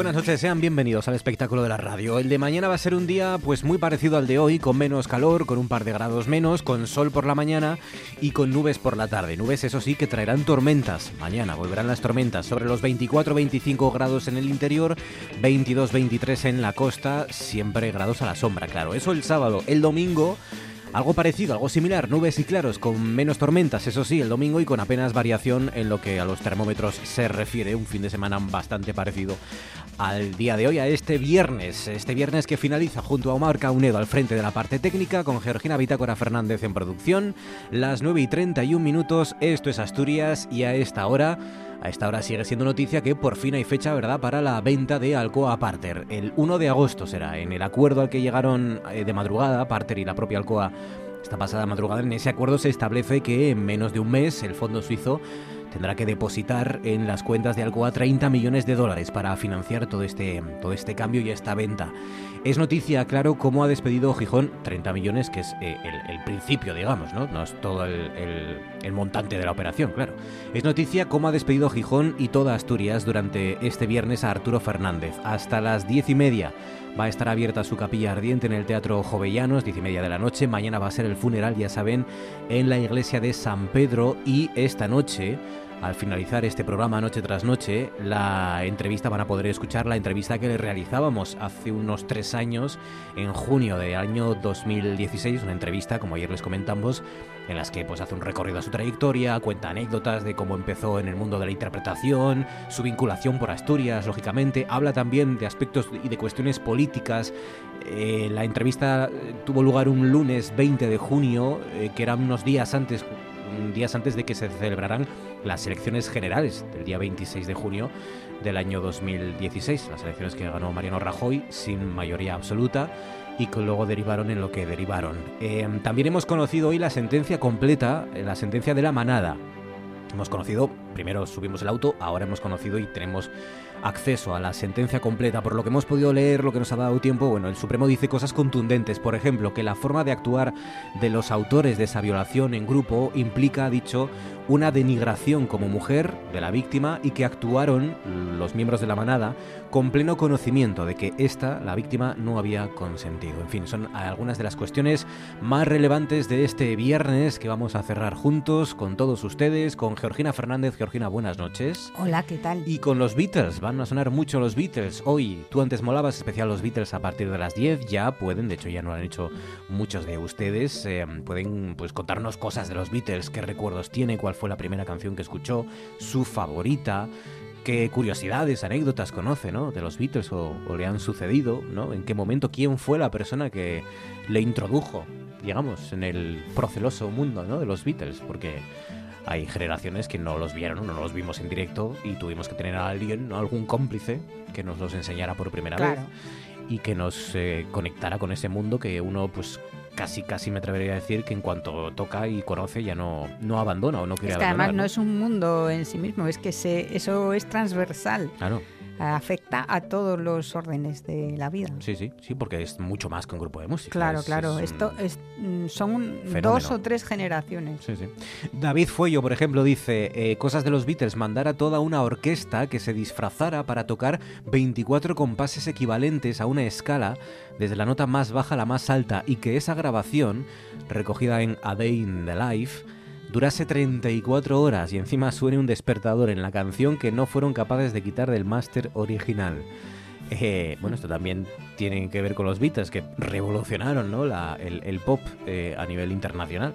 Buenas noches, sean bienvenidos al espectáculo de la radio. El de mañana va a ser un día pues muy parecido al de hoy, con menos calor, con un par de grados menos, con sol por la mañana y con nubes por la tarde. Nubes, eso sí, que traerán tormentas. Mañana volverán las tormentas sobre los 24-25 grados en el interior, 22-23 en la costa, siempre grados a la sombra, claro. Eso el sábado. El domingo algo parecido, algo similar, nubes y claros con menos tormentas, eso sí, el domingo y con apenas variación en lo que a los termómetros se refiere, un fin de semana bastante parecido al día de hoy, a este viernes, este viernes que finaliza junto a Omar Caunedo al frente de la parte técnica, con Georgina Bitácora Fernández en producción, las 9 y 31 minutos, esto es Asturias y a esta hora a esta hora sigue siendo noticia que por fin hay fecha, ¿verdad?, para la venta de Alcoa Parter. El 1 de agosto será. En el acuerdo al que llegaron eh, de madrugada, Parter y la propia Alcoa, esta pasada madrugada, en ese acuerdo se establece que en menos de un mes el fondo suizo tendrá que depositar en las cuentas de Alcoa 30 millones de dólares para financiar todo este, todo este cambio y esta venta. Es noticia, claro, cómo ha despedido Gijón 30 millones, que es eh, el, principio, digamos, ¿no? No es todo el, el, montante de la operación, claro. Es noticia cómo ha despedido Gijón y toda Asturias durante este viernes a Arturo Fernández. Hasta las diez y media va a estar abierta su capilla ardiente en el Teatro Jovellanos, diez y media de la noche. Mañana va a ser el funeral, ya saben, en la iglesia de San Pedro y esta noche al finalizar este programa noche tras noche, la entrevista van a poder escuchar la entrevista que le realizábamos hace unos tres años, en junio del año 2016, una entrevista, como ayer les comentamos, en las que pues hace un recorrido a su trayectoria, cuenta anécdotas de cómo empezó en el mundo de la interpretación, su vinculación por Asturias, lógicamente, habla también de aspectos y de cuestiones políticas. Eh, la entrevista tuvo lugar un lunes 20 de junio, eh, que eran unos días antes días antes de que se celebraran las elecciones generales del día 26 de junio del año 2016, las elecciones que ganó Mariano Rajoy sin mayoría absoluta y que luego derivaron en lo que derivaron. Eh, también hemos conocido hoy la sentencia completa, eh, la sentencia de la manada. Hemos conocido, primero subimos el auto, ahora hemos conocido y tenemos acceso a la sentencia completa, por lo que hemos podido leer, lo que nos ha dado tiempo, bueno, el Supremo dice cosas contundentes, por ejemplo, que la forma de actuar de los autores de esa violación en grupo implica, dicho, una denigración como mujer de la víctima y que actuaron los miembros de la manada con pleno conocimiento de que esta, la víctima, no había consentido. En fin, son algunas de las cuestiones más relevantes de este viernes que vamos a cerrar juntos con todos ustedes, con Georgina Fernández. Georgina, buenas noches. Hola, ¿qué tal? Y con los Beatles, van a sonar mucho los Beatles. Hoy, tú antes molabas especial los Beatles a partir de las 10, ya pueden, de hecho ya no lo han hecho muchos de ustedes, eh, pueden pues contarnos cosas de los Beatles, qué recuerdos tiene, cuál fue la primera canción que escuchó, su favorita, qué curiosidades, anécdotas conoce, ¿no? De los Beatles o, le han sucedido, ¿no? En qué momento, quién fue la persona que le introdujo, digamos, en el proceloso mundo, ¿no? De los Beatles, porque hay generaciones que no los vieron, no los vimos en directo y tuvimos que tener a alguien, algún cómplice que nos los enseñara por primera vez y que nos eh, conectara con ese mundo que uno pues casi casi me atrevería a decir que en cuanto toca y conoce ya no, no abandona o no quiere es que Además no es un mundo en sí mismo, es que se, eso es transversal. Claro afecta a todos los órdenes de la vida. Sí, sí, sí, porque es mucho más que un grupo de música. Claro, claro. Esto es, mm, son dos o tres generaciones. Sí, sí. David Fuello, por ejemplo, dice eh, cosas de los Beatles, mandar a toda una orquesta que se disfrazara para tocar 24 compases equivalentes a una escala desde la nota más baja a la más alta y que esa grabación, recogida en A Day in the Life, durase 34 horas y encima suene un despertador en la canción que no fueron capaces de quitar del máster original. Eh, bueno, esto también tiene que ver con los Beatles que revolucionaron ¿no? el, pop eh, a nivel internacional.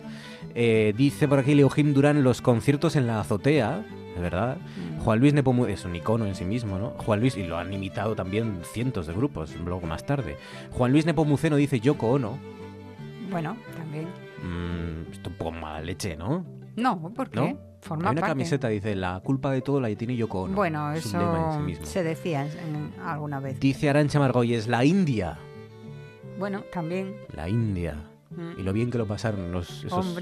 Eh, dice por aquí Leo Jim Durán los conciertos en la azotea, de verdad. Mm. Juan Luis Nepomuceno es un icono en sí mismo, ¿no? Juan Luis, y lo han imitado también cientos de grupos, luego más tarde. Juan Luis Nepomuceno dice Yoko Ono. Bueno, también. Mm, esto un poco mala leche, ¿no? No, ¿por qué? Forma Hay una camiseta dice la culpa de todo la tiene Yoko Ono. Bueno, eso se decía alguna vez. Dice Arancha Margolles, la India. Bueno, también. La India. Mm. Y lo bien que lo pasaron los, esos,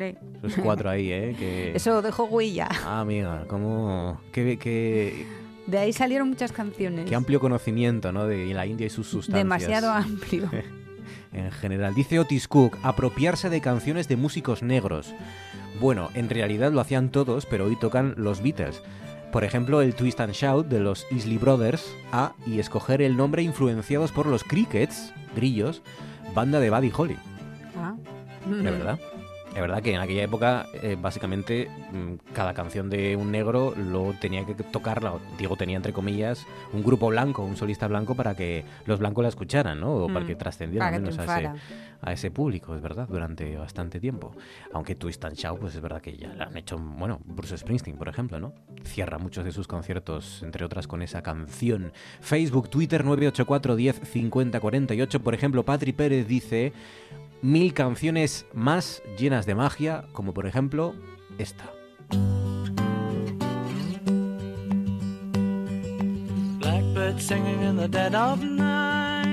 cuatro ahí, ¿eh? Que... Eso dejó huella. Ah, amiga, como... Que, De ahí salieron muchas canciones. Qué amplio conocimiento, ¿no? De la India y sus sustancias. Demasiado amplio. en general. Dice Otis Cook, apropiarse de canciones de músicos negros. Bueno, en realidad lo hacían todos, pero hoy tocan los Beatles. Por ejemplo, el Twist and Shout de los Isley Brothers, a y escoger el nombre influenciados por los Crickets, grillos, banda de Buddy Holly. Ah. ¿De verdad? Es verdad que en aquella época, eh, básicamente, mm, cada canción de un negro lo tenía que tocarla, digo, tenía entre comillas, un grupo blanco, un solista blanco para que los blancos la escucharan, ¿no? O para mm. que trascendiera menos a ese, a ese, público, es verdad, durante bastante tiempo. Aunque Twist and Shout, pues es verdad que ya la han hecho, bueno, Bruce Springsteen, por ejemplo, ¿no? Cierra muchos de sus conciertos, entre otras, con esa canción. Facebook, Twitter 984 10 50 48. Por ejemplo, Patri Pérez dice mil canciones más llenas de magia, como por ejemplo esta. Blackbird singing in the dead of night.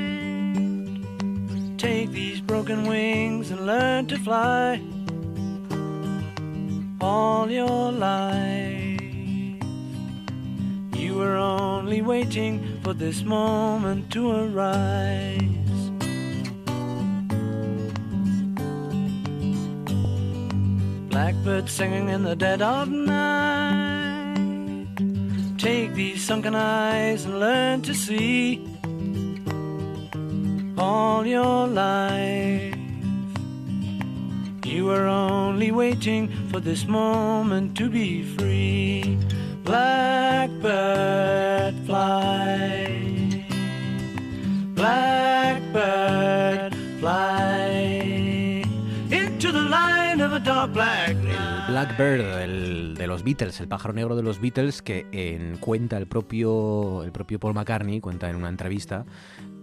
Take these broken wings and learn to fly all your life. You were only waiting for this moment to arrive. Blackbird singing in the dead of night. Take these sunken eyes and learn to see all your life. You are only waiting for this moment to be free. Blackbird fly. Blackbird fly black Blackbird el de los Beatles, el pájaro negro de los Beatles, que en, cuenta el propio, el propio Paul McCartney, cuenta en una entrevista,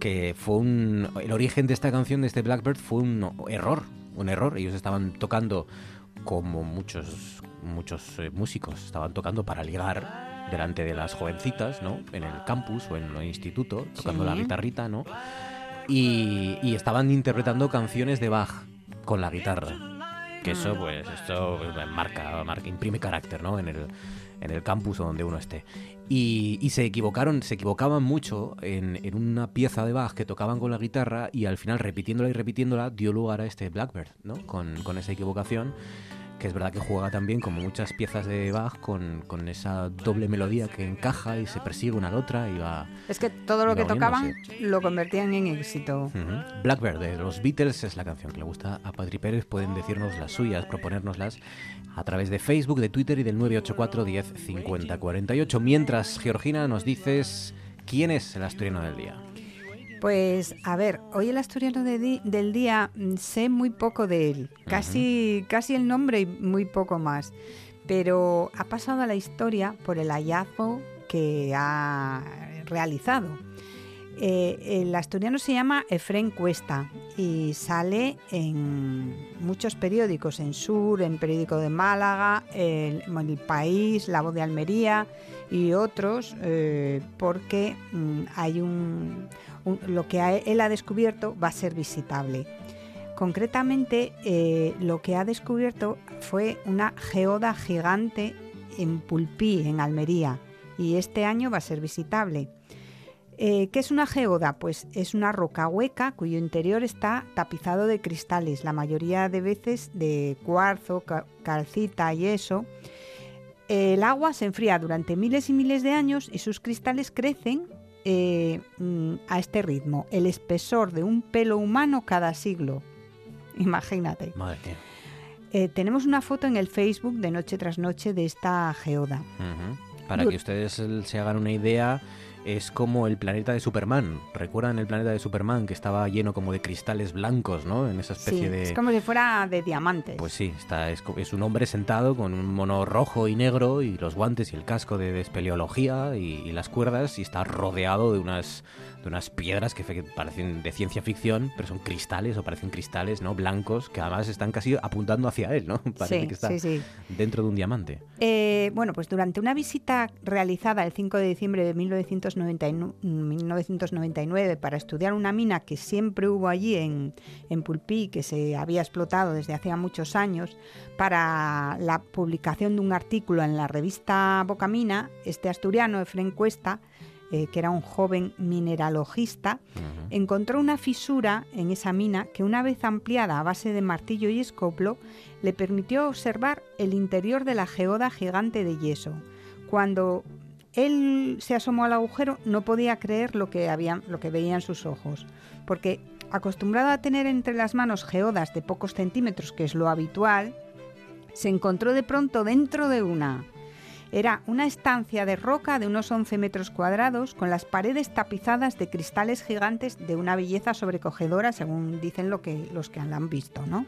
que fue un, el origen de esta canción, de este Blackbird, fue un error, un error. Ellos estaban tocando como muchos, muchos eh, músicos, estaban tocando para ligar delante de las jovencitas, ¿no? En el campus o en el instituto, tocando la guitarrita, ¿no? Y, y estaban interpretando canciones de Bach con la guitarra que eso, pues, esto marca, marca, imprime carácter, ¿no? En el, en el campus o donde uno esté. Y, y se equivocaron, se equivocaban mucho en, en, una pieza de Bach que tocaban con la guitarra y al final repitiéndola y repitiéndola dio lugar a este Blackbird, ¿no? Con, con esa equivocación que es verdad que juega también como muchas piezas de Bach con, con, esa doble melodía que encaja y se persigue una a la otra y va... Es que todo lo que tocaban lo convertían en éxito. Blackbird de los Beatles es la canción que le gusta a Padri Pérez. Pueden decirnos las suyas, proponérnoslas a través de Facebook, de Twitter y del 984 10 50 48. Mientras, Georgina, nos dices quién es el asturiano del día. Pues a ver, hoy el asturiano del día mm, sé muy poco de él, casi, casi el nombre y muy poco más, pero ha pasado a la historia por el hallazgo que ha realizado. Eh, el asturiano se llama Efren Cuesta y sale en muchos periódicos, en Sur, en Periódico de Málaga, el, el País, La Voz de Almería y otros, eh, porque mm, hay un, lo que él ha descubierto va a ser visitable. Concretamente, eh, lo que ha descubierto fue una geoda gigante en Pulpí, en Almería, y este año va a ser visitable. Eh, ¿Qué es una geoda? Pues es una roca hueca cuyo interior está tapizado de cristales, la mayoría de veces de cuarzo, calcita y eso. El agua se enfría durante miles y miles de años y sus cristales crecen eh, mm, a este ritmo, el espesor de un pelo humano cada siglo. Imagínate. Eh, tenemos una foto en el Facebook de Noche tras Noche de esta geoda. Para que ustedes se hagan una idea, es como el planeta de Superman. ¿Recuerdan el planeta de Superman que estaba lleno como de cristales blancos, ¿no? En esa especie sí, de... Es como si fuera de diamantes. Pues sí, está, es, es, un hombre sentado con un mono rojo y negro y los guantes y el casco de, de espeleología y, y, las cuerdas y está rodeado de unas, de unas piedras que parecen de ciencia ficción, pero son cristales o parecen cristales, ¿no? Blancos que además están casi apuntando hacia él, ¿no? Parece sí, que está sí, sí. dentro de un diamante. Eh, bueno, pues durante una visita realizada el 5 de diciembre de 1999, 1999 para estudiar una mina que siempre hubo allí en, en Pulpí, que se había explotado desde hacía muchos años, para la publicación de un artículo en la revista Bocamina, este asturiano, Efren Cuesta, eh, que era un joven mineralogista, uh -huh. encontró una fisura en esa mina que una vez ampliada a base de martillo y escoplo le permitió observar el interior de la geoda gigante de yeso. Cuando él se asomó al agujero no podía creer lo que, había, lo que veían sus ojos, porque acostumbrado a tener entre las manos geodas de pocos centímetros, que es lo habitual, se encontró de pronto dentro de una. Era una estancia de roca de unos 11 metros cuadrados con las paredes tapizadas de cristales gigantes de una belleza sobrecogedora, según dicen que, los que la han visto. ¿no?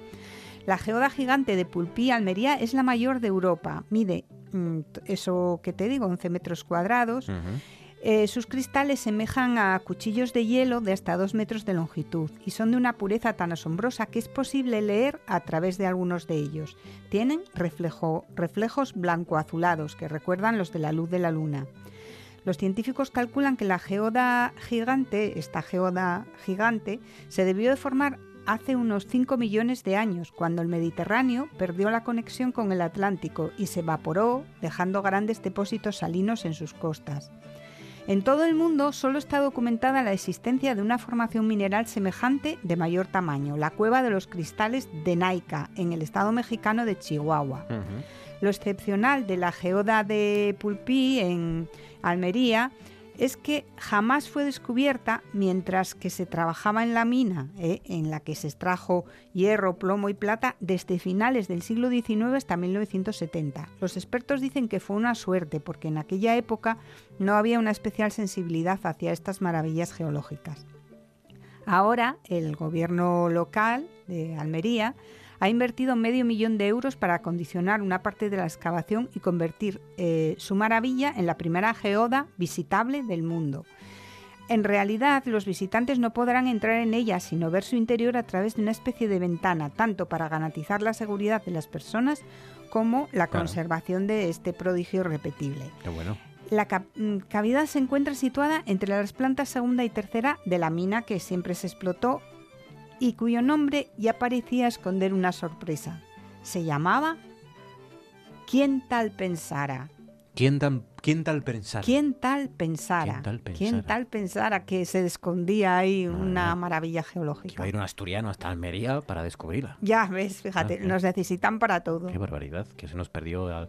La geoda gigante de Pulpí, Almería, es la mayor de Europa. Mide mmm, eso que te digo, 11 metros cuadrados. Eh, sus cristales semejan a cuchillos de hielo de hasta dos metros de longitud y son de una pureza tan asombrosa que es posible leer a través de algunos de ellos. Tienen reflejo, reflejos blanco-azulados que recuerdan los de la luz de la luna. Los científicos calculan que la geoda gigante, esta geoda gigante, se debió de formar hace unos 5 millones de años, cuando el Mediterráneo perdió la conexión con el Atlántico y se evaporó, dejando grandes depósitos salinos en sus costas. En todo el mundo solo está documentada la existencia de una formación mineral semejante de mayor tamaño, la cueva de los cristales de Naica, en el estado mexicano de Chihuahua. Uh -huh. Lo excepcional de la geoda de Pulpí, en Almería, es que jamás fue descubierta mientras que se trabajaba en la mina, ¿eh? en la que se extrajo hierro, plomo y plata desde finales del siglo XIX hasta 1970. Los expertos dicen que fue una suerte porque en aquella época no había una especial sensibilidad hacia estas maravillas geológicas. Ahora el gobierno local de Almería ha invertido medio millón de euros para acondicionar una parte de la excavación y convertir eh, su maravilla en la primera geoda visitable del mundo. En realidad, los visitantes no podrán entrar en ella, sino ver su interior a través de una especie de ventana, tanto para garantizar la seguridad de las personas como la claro. conservación de este prodigio. Qué bueno. La cavidad se encuentra situada entre las plantas segunda y tercera de la mina que siempre se explotó y cuyo nombre ya parecía esconder una sorpresa. Se llamaba ¿Quién tal pensara? ¿Quién, tan, quién tal pensara? ¿Quién tal pensara? ¿Quién tal pensara? ¿Quién tal pensara que se escondía ahí una maravilla geológica? Va a ir un asturiano hasta Almería para descubrirla. Ya ves, fíjate, Ah, nos necesitan para todo. Qué barbaridad, que se nos perdió al-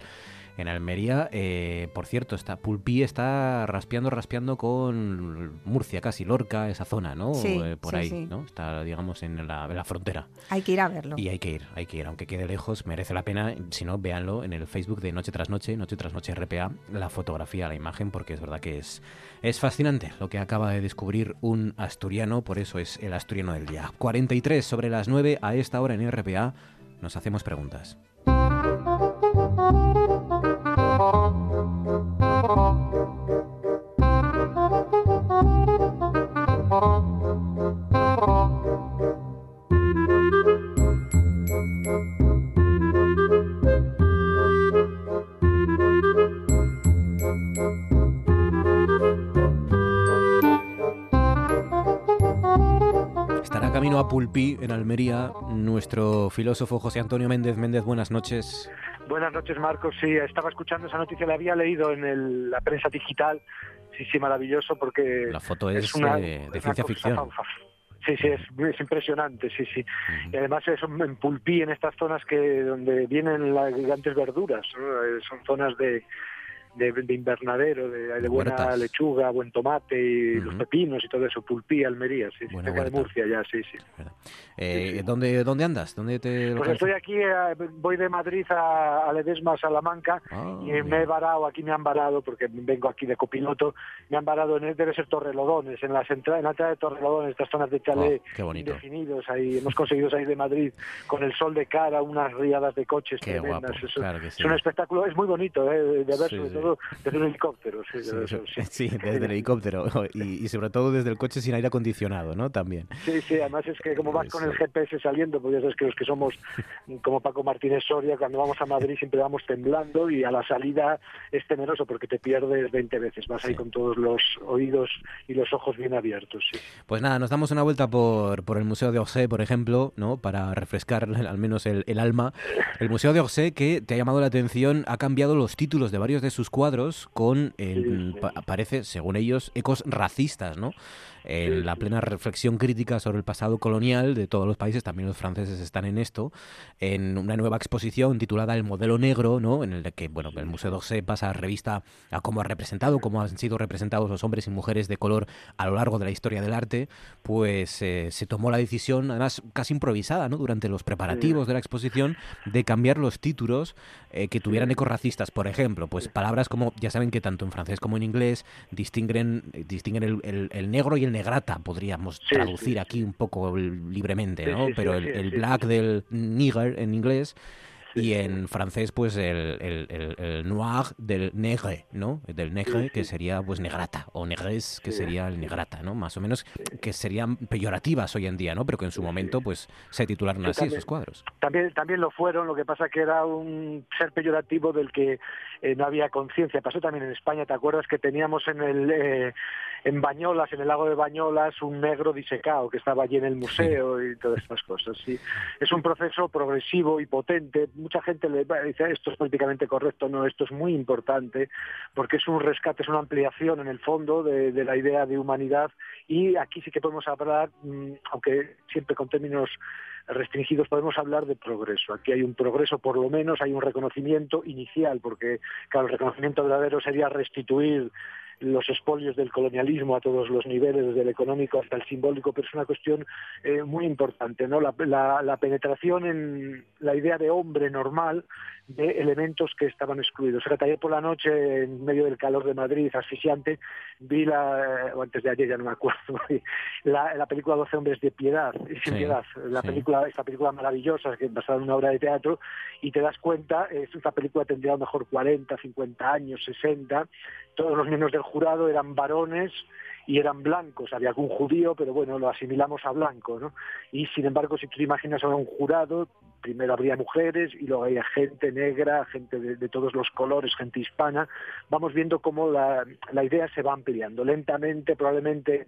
en Almería. Eh, por cierto, está Pulpí está raspeando, raspeando con Murcia, casi Lorca, esa zona, ¿no? Sí, Eh, por sí, ahí, sí. ¿no? Está, digamos, en la, en la frontera. Hay que ir a verlo. Y hay que ir, hay que ir, aunque quede lejos, merece la pena. Si no, véanlo en el Facebook de Noche tras Noche, Noche tras Noche RPA, la fotografía, la imagen, porque es verdad que es, es fascinante lo que acaba de descubrir un asturiano, por eso es el asturiano del día. 43 sobre las 9 a esta hora en RPA, nos hacemos preguntas. Estará camino a Pulpí, en Almería, nuestro filósofo José Antonio Méndez. Méndez, buenas noches. Buenas noches, Marcos. Sí, estaba escuchando esa noticia, la había leído en el- la prensa digital. Sí, sí, maravilloso porque La foto es, una, eh, de una ciencia ficción. Sí, sí, es, es impresionante, sí, sí. Y además es en Pulpí, en estas zonas que donde vienen las gigantes verduras, ¿no? Eh, son zonas de, de, invernadero, de, buena lechuga, buen tomate y los pepinos y todo eso, Pulpí, Almería, sí, cerca de Murcia ya, sí, sí. Eh, ¿dónde, ¿Dónde andas? ¿Dónde te pues estoy aquí, eh, voy de Madrid a, a Ledesma, Salamanca, ah, y me he varado, aquí me han varado, porque vengo aquí de copiloto, me han varado, en, debe ser Torrelodones, en, las en la entrada de Torrelodones, estas zonas de chalet oh, definidos, ahí, hemos conseguido salir de Madrid con el sol de cara, unas riadas de coches tremendas, es un espectáculo, es muy bonito, eh, de ver sobre todo desde un helicóptero. Sí, desde el helicóptero y, sobre todo desde el coche sin aire acondicionado, ¿no? También. Sí, sí, además es que como vas con el GPS saliendo, pues ya sabes que los que somos como Paco Martínez Soria, cuando vamos a Madrid siempre vamos temblando y a la salida es temeroso porque te pierdes 20 veces, vas ahí con todos los oídos y los ojos bien abiertos. Pues nada, nos damos una vuelta por, por el Museo de Orsay, por ejemplo, ¿no? Para refrescar al menos el, el alma. El Museo de Orsay que te ha llamado la atención ha cambiado los títulos de varios de sus cuadros con, el, parece, según ellos, ecos racistas, ¿no? en la plena reflexión crítica sobre el pasado colonial de todos los países, también los franceses están en esto, en una nueva exposición titulada El modelo negro, ¿no? en el que bueno, el Museo d'Orsay pasa revista a cómo ha representado, cómo han sido representados los hombres y mujeres de color a lo largo de la historia del arte, pues eh, se tomó la decisión, además casi improvisada, ¿no? durante los preparativos de la exposición, de cambiar los títulos eh, que tuvieran ecos racistas. Por ejemplo, pues palabras como, ya saben que tanto en francés como en inglés distinguen, distinguen el, el negro y el negrata, podríamos traducir aquí un poco libremente, ¿no? Pero el, black del nigger en inglés y en francés pues el, el, noir del negre, ¿no? Del negre que sería pues negrata o negres que sería el negrata, ¿no? Más o menos que serían peyorativas hoy en día, ¿no? Pero que en su momento pues se titularon así esos cuadros. También también lo fueron, lo que pasa que era un ser peyorativo del que eh, no había conciencia. Pasó también en España, ¿te acuerdas que teníamos en el eh, en Bañolas, en el lago de Bañolas, un negro disecado que estaba allí en el museo y todas estas cosas. Sí, es un proceso progresivo y potente mucha gente le dice esto es políticamente correcto, no, esto es muy importante porque es un rescate, es una ampliación en el fondo de, la idea de humanidad y aquí sí que podemos hablar, mm, aunque siempre con términos restringidos podemos hablar de progreso. Aquí hay un progreso, por lo menos hay un reconocimiento inicial, porque claro, el reconocimiento verdadero sería restituir los espolios del colonialismo a todos los niveles, desde el económico hasta el simbólico, pero es una cuestión eh, muy importante, ¿no? La, la, penetración en la idea de hombre normal de elementos que estaban excluidos. Fíjate, ayer por la noche, en medio del calor de Madrid, asfixiante, vi la, o antes de ayer ya no me acuerdo, la, la película Doce hombres de piedad, sin piedad, la película, esta película maravillosa que basada en una obra de teatro, y te das cuenta, esta película tendría a lo mejor 40, 50 años, 60, todos los miembros del jurado eran varones y eran blancos. Había algún judío, pero bueno, lo asimilamos a blanco, ¿no? Y sin embargo, si tú imaginas ahora un jurado, primero habría mujeres y luego había gente negra, gente de, todos los colores, gente hispana. Vamos viendo cómo la, la idea se va ampliando lentamente, probablemente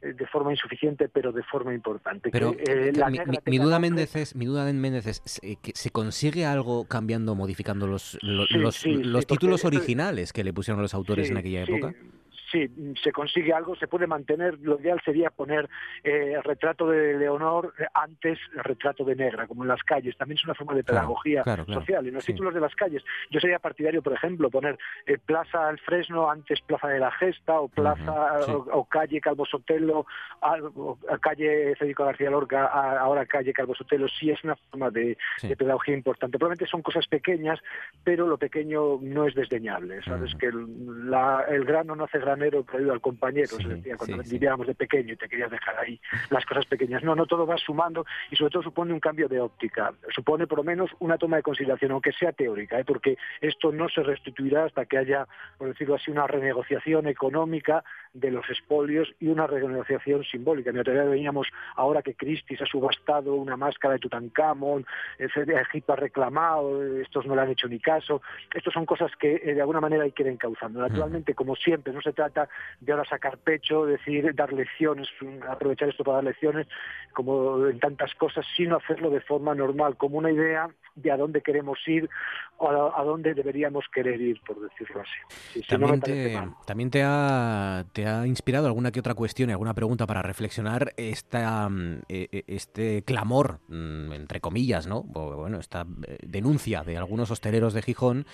de forma insuficiente, pero de forma importante. Pero eh, mi, duda Méndez es, mi duda Méndez es que se consigue algo cambiando, modificando los, los, los, títulos originales que le pusieron los autores en aquella época sí, se consigue algo, se puede mantener. Lo ideal sería poner el eh, retrato de Leonor antes el retrato de Negra, como en las calles. También es una forma de pedagogía social. En los títulos de las calles, yo sería partidario, por ejemplo, poner eh, Plaza al Fresno antes Plaza de la Gesta o Plaza o, calle Calvo Sotelo, o, calle Federico García Lorca, ahora calle Calvo Sotelo. Sí es una forma de, pedagogía importante. Probablemente son cosas pequeñas, pero lo pequeño no es desdeñable. Sabes que el, el grano no hace gran pero traído al compañero, se decía, cuando vivíamos de pequeño y te querías dejar ahí las cosas pequeñas. No, no, todo va sumando y sobre todo supone un cambio de óptica, supone por lo menos una toma de consideración, aunque sea teórica, ¿eh? porque esto no se restituirá hasta que haya, por decirlo así, una renegociación económica de los espolios y una renegociación simbólica. En teoría veníamos ahora que Christie's ha subastado una máscara de Tutankamón, Egipto ha reclamado, estos no le han hecho ni caso. Estas son cosas que eh, de alguna manera hay que ir encauzando. Naturalmente, como siempre, no se trata de ahora sacar pecho, decir, dar lecciones, aprovechar esto para dar lecciones, como en tantas cosas, sino hacerlo de forma normal, como una idea de a dónde queremos ir o a, dónde deberíamos querer ir, por decirlo así. también, te, también te, ha, te ha inspirado alguna que otra cuestión y alguna pregunta para reflexionar esta, mm, e, e, este clamor, mm, entre comillas, ¿no? bueno, esta eh, denuncia de algunos hosteleros de Gijón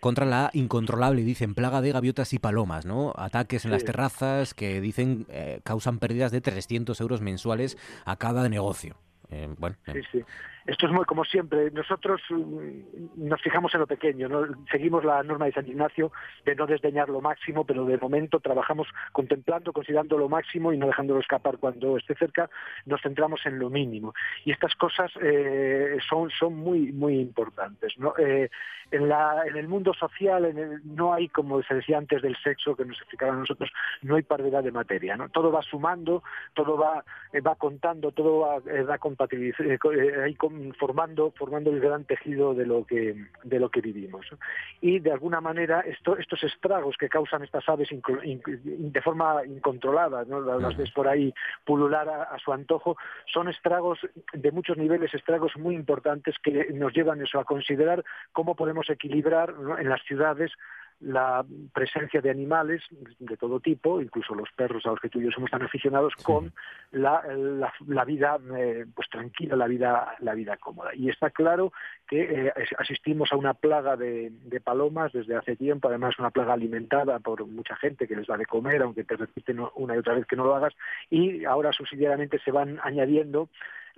contra la incontrolable, dicen, plaga de gaviotas y palomas, ¿no? Ataques en las terrazas que dicen eh, causan pérdidas de 300 euros mensuales a cada negocio. Eh, bueno, sí, sí. Esto es muy como siempre. Nosotros mm, nos fijamos en lo pequeño, seguimos la norma de San Ignacio de no desdeñar lo máximo, pero de momento trabajamos contemplando, considerando lo máximo y no dejándolo escapar cuando esté cerca. Nos centramos en lo mínimo y estas cosas eh, son son muy muy importantes. Eh, en, la, en el mundo social no hay, como se decía antes del sexo que nos explicaban nosotros, no hay paridad de materia. Todo va sumando, todo va eh, va contando, todo va, va compatibilizando, formando, formando el gran tejido de lo que, de lo que vivimos. Y de alguna manera esto, estos estragos que causan estas aves de forma incontrolada, ¿no? las ves por ahí pulular a, su antojo, son estragos de muchos niveles, estragos muy importantes que nos llevan eso a considerar cómo podemos equilibrar en las ciudades la presencia de animales de todo tipo, incluso los perros a los que tú y yo somos tan aficionados, con la, la, vida eh, pues tranquila, la vida, la vida cómoda. Y está claro que eh, asistimos a una plaga de, palomas desde hace tiempo, además una plaga alimentada por mucha gente que les da de comer, aunque te repiten una y otra vez que no lo hagas, y ahora subsidiariamente se van añadiendo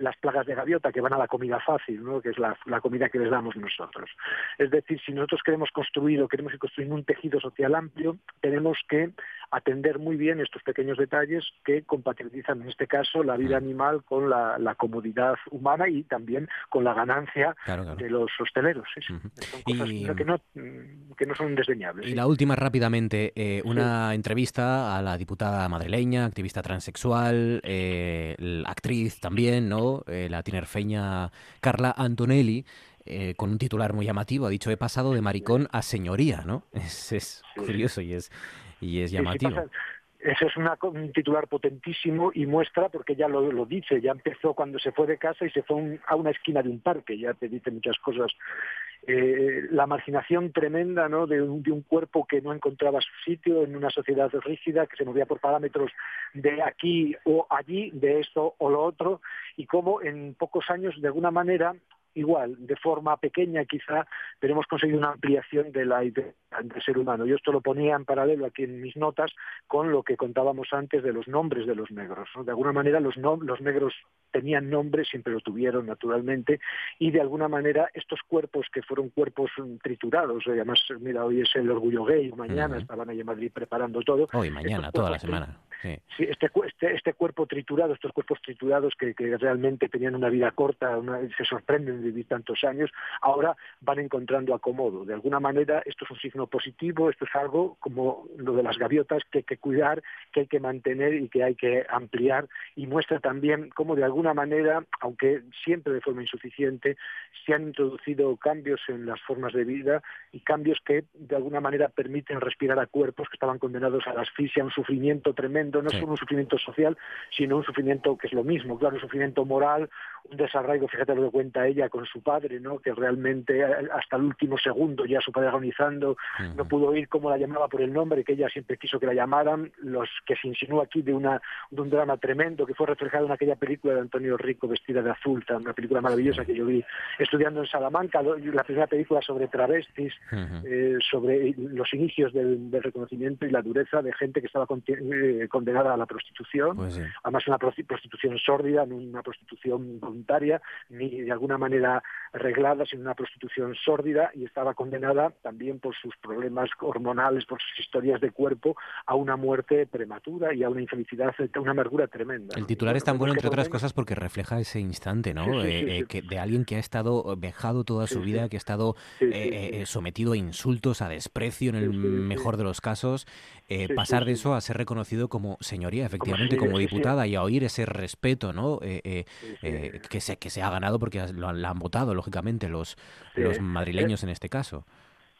las plagas de gaviota que van a la comida fácil, ¿no? que es la, comida que les damos nosotros. Es decir, si nosotros queremos construir o queremos ir construyendo un tejido social amplio, tenemos que atender muy bien estos pequeños detalles que compatibilizan, en este caso, la vida animal con la, comodidad humana y también con la ganancia de los hosteleros. Son cosas que, no, que no son desdeñables. Y la última, rápidamente, eh, una entrevista a la diputada madrileña, activista transexual, eh, actriz también, ¿no? Eh, la tinerfeña Carla Antonelli, eh, con un titular muy llamativo, ha dicho, he pasado de maricón a señoría, ¿no? Es, curioso y es, y es llamativo. Eso es un titular potentísimo y muestra, porque ya lo, lo, dice, ya empezó cuando se fue de casa y se fue a una esquina de un parque, ya te dice muchas cosas. Eh, la marginación tremenda ¿no? de, un, de un cuerpo que no encontraba su sitio en una sociedad rígida, que se movía por parámetros de aquí o allí, de esto o lo otro, y cómo en pocos años, de alguna manera, igual, de forma pequeña quizá, pero hemos conseguido una ampliación de la idea del ser humano. Yo esto lo ponía en paralelo aquí en mis notas con lo que contábamos antes de los nombres de los negros. De alguna manera los, los negros tenían nombre, siempre lo tuvieron naturalmente, y de alguna manera estos cuerpos que fueron cuerpos triturados, además, mira, hoy es el orgullo gay, mañana estaban ahí en Madrid preparando todo. Hoy, mañana, toda la semana. Sí. este, este, este, cuerpo triturado, estos cuerpos triturados que, realmente tenían una vida corta, se sorprenden de vivir tantos años, ahora van encontrando acomodo. De alguna manera esto es un signo positivo, esto es algo como lo de las gaviotas que hay que cuidar, que hay que mantener y que hay que ampliar y muestra también cómo de alguna manera, aunque siempre de forma insuficiente, se han introducido cambios en las formas de vida y cambios que de alguna manera permiten respirar a cuerpos que estaban condenados a la asfixia, a un sufrimiento tremendo no solo un sufrimiento social, sino un sufrimiento que es lo mismo, claro, un sufrimiento moral, un desarraigo, fíjate lo que cuenta ella con su padre, ¿no? que realmente eh, hasta el último segundo ya su padre agonizando, no pudo oír cómo la llamaba por el nombre, que ella siempre quiso que la llamaran, los que se insinúa aquí de, una, de un drama tremendo que fue reflejado en aquella película de Antonio Rico vestida de azul, una película maravillosa que yo vi estudiando en Salamanca, la primera película sobre travestis, eh, sobre los inicios del, reconocimiento y la dureza de gente que estaba eh, condenada a la prostitución, pues además una prostitución sórdida, una prostitución voluntaria, ni de alguna manera arreglada, sino una prostitución sórdida, y estaba condenada también por sus problemas hormonales, por sus historias de cuerpo, a una muerte prematura y a una infelicidad, a una amargura tremenda. El titular es tan bueno, entre otras cosas, porque refleja ese instante, ¿no? Eh, eh, que de alguien que ha estado vejado toda su vida, que ha estado eh, sometido a insultos, a desprecio en el mejor de los casos, pasar de eso a ser reconocido como señoría, efectivamente, como, diputada y a oír ese respeto, ¿no? Que se que se ha ganado porque la han votado, lógicamente, los, los madrileños en este caso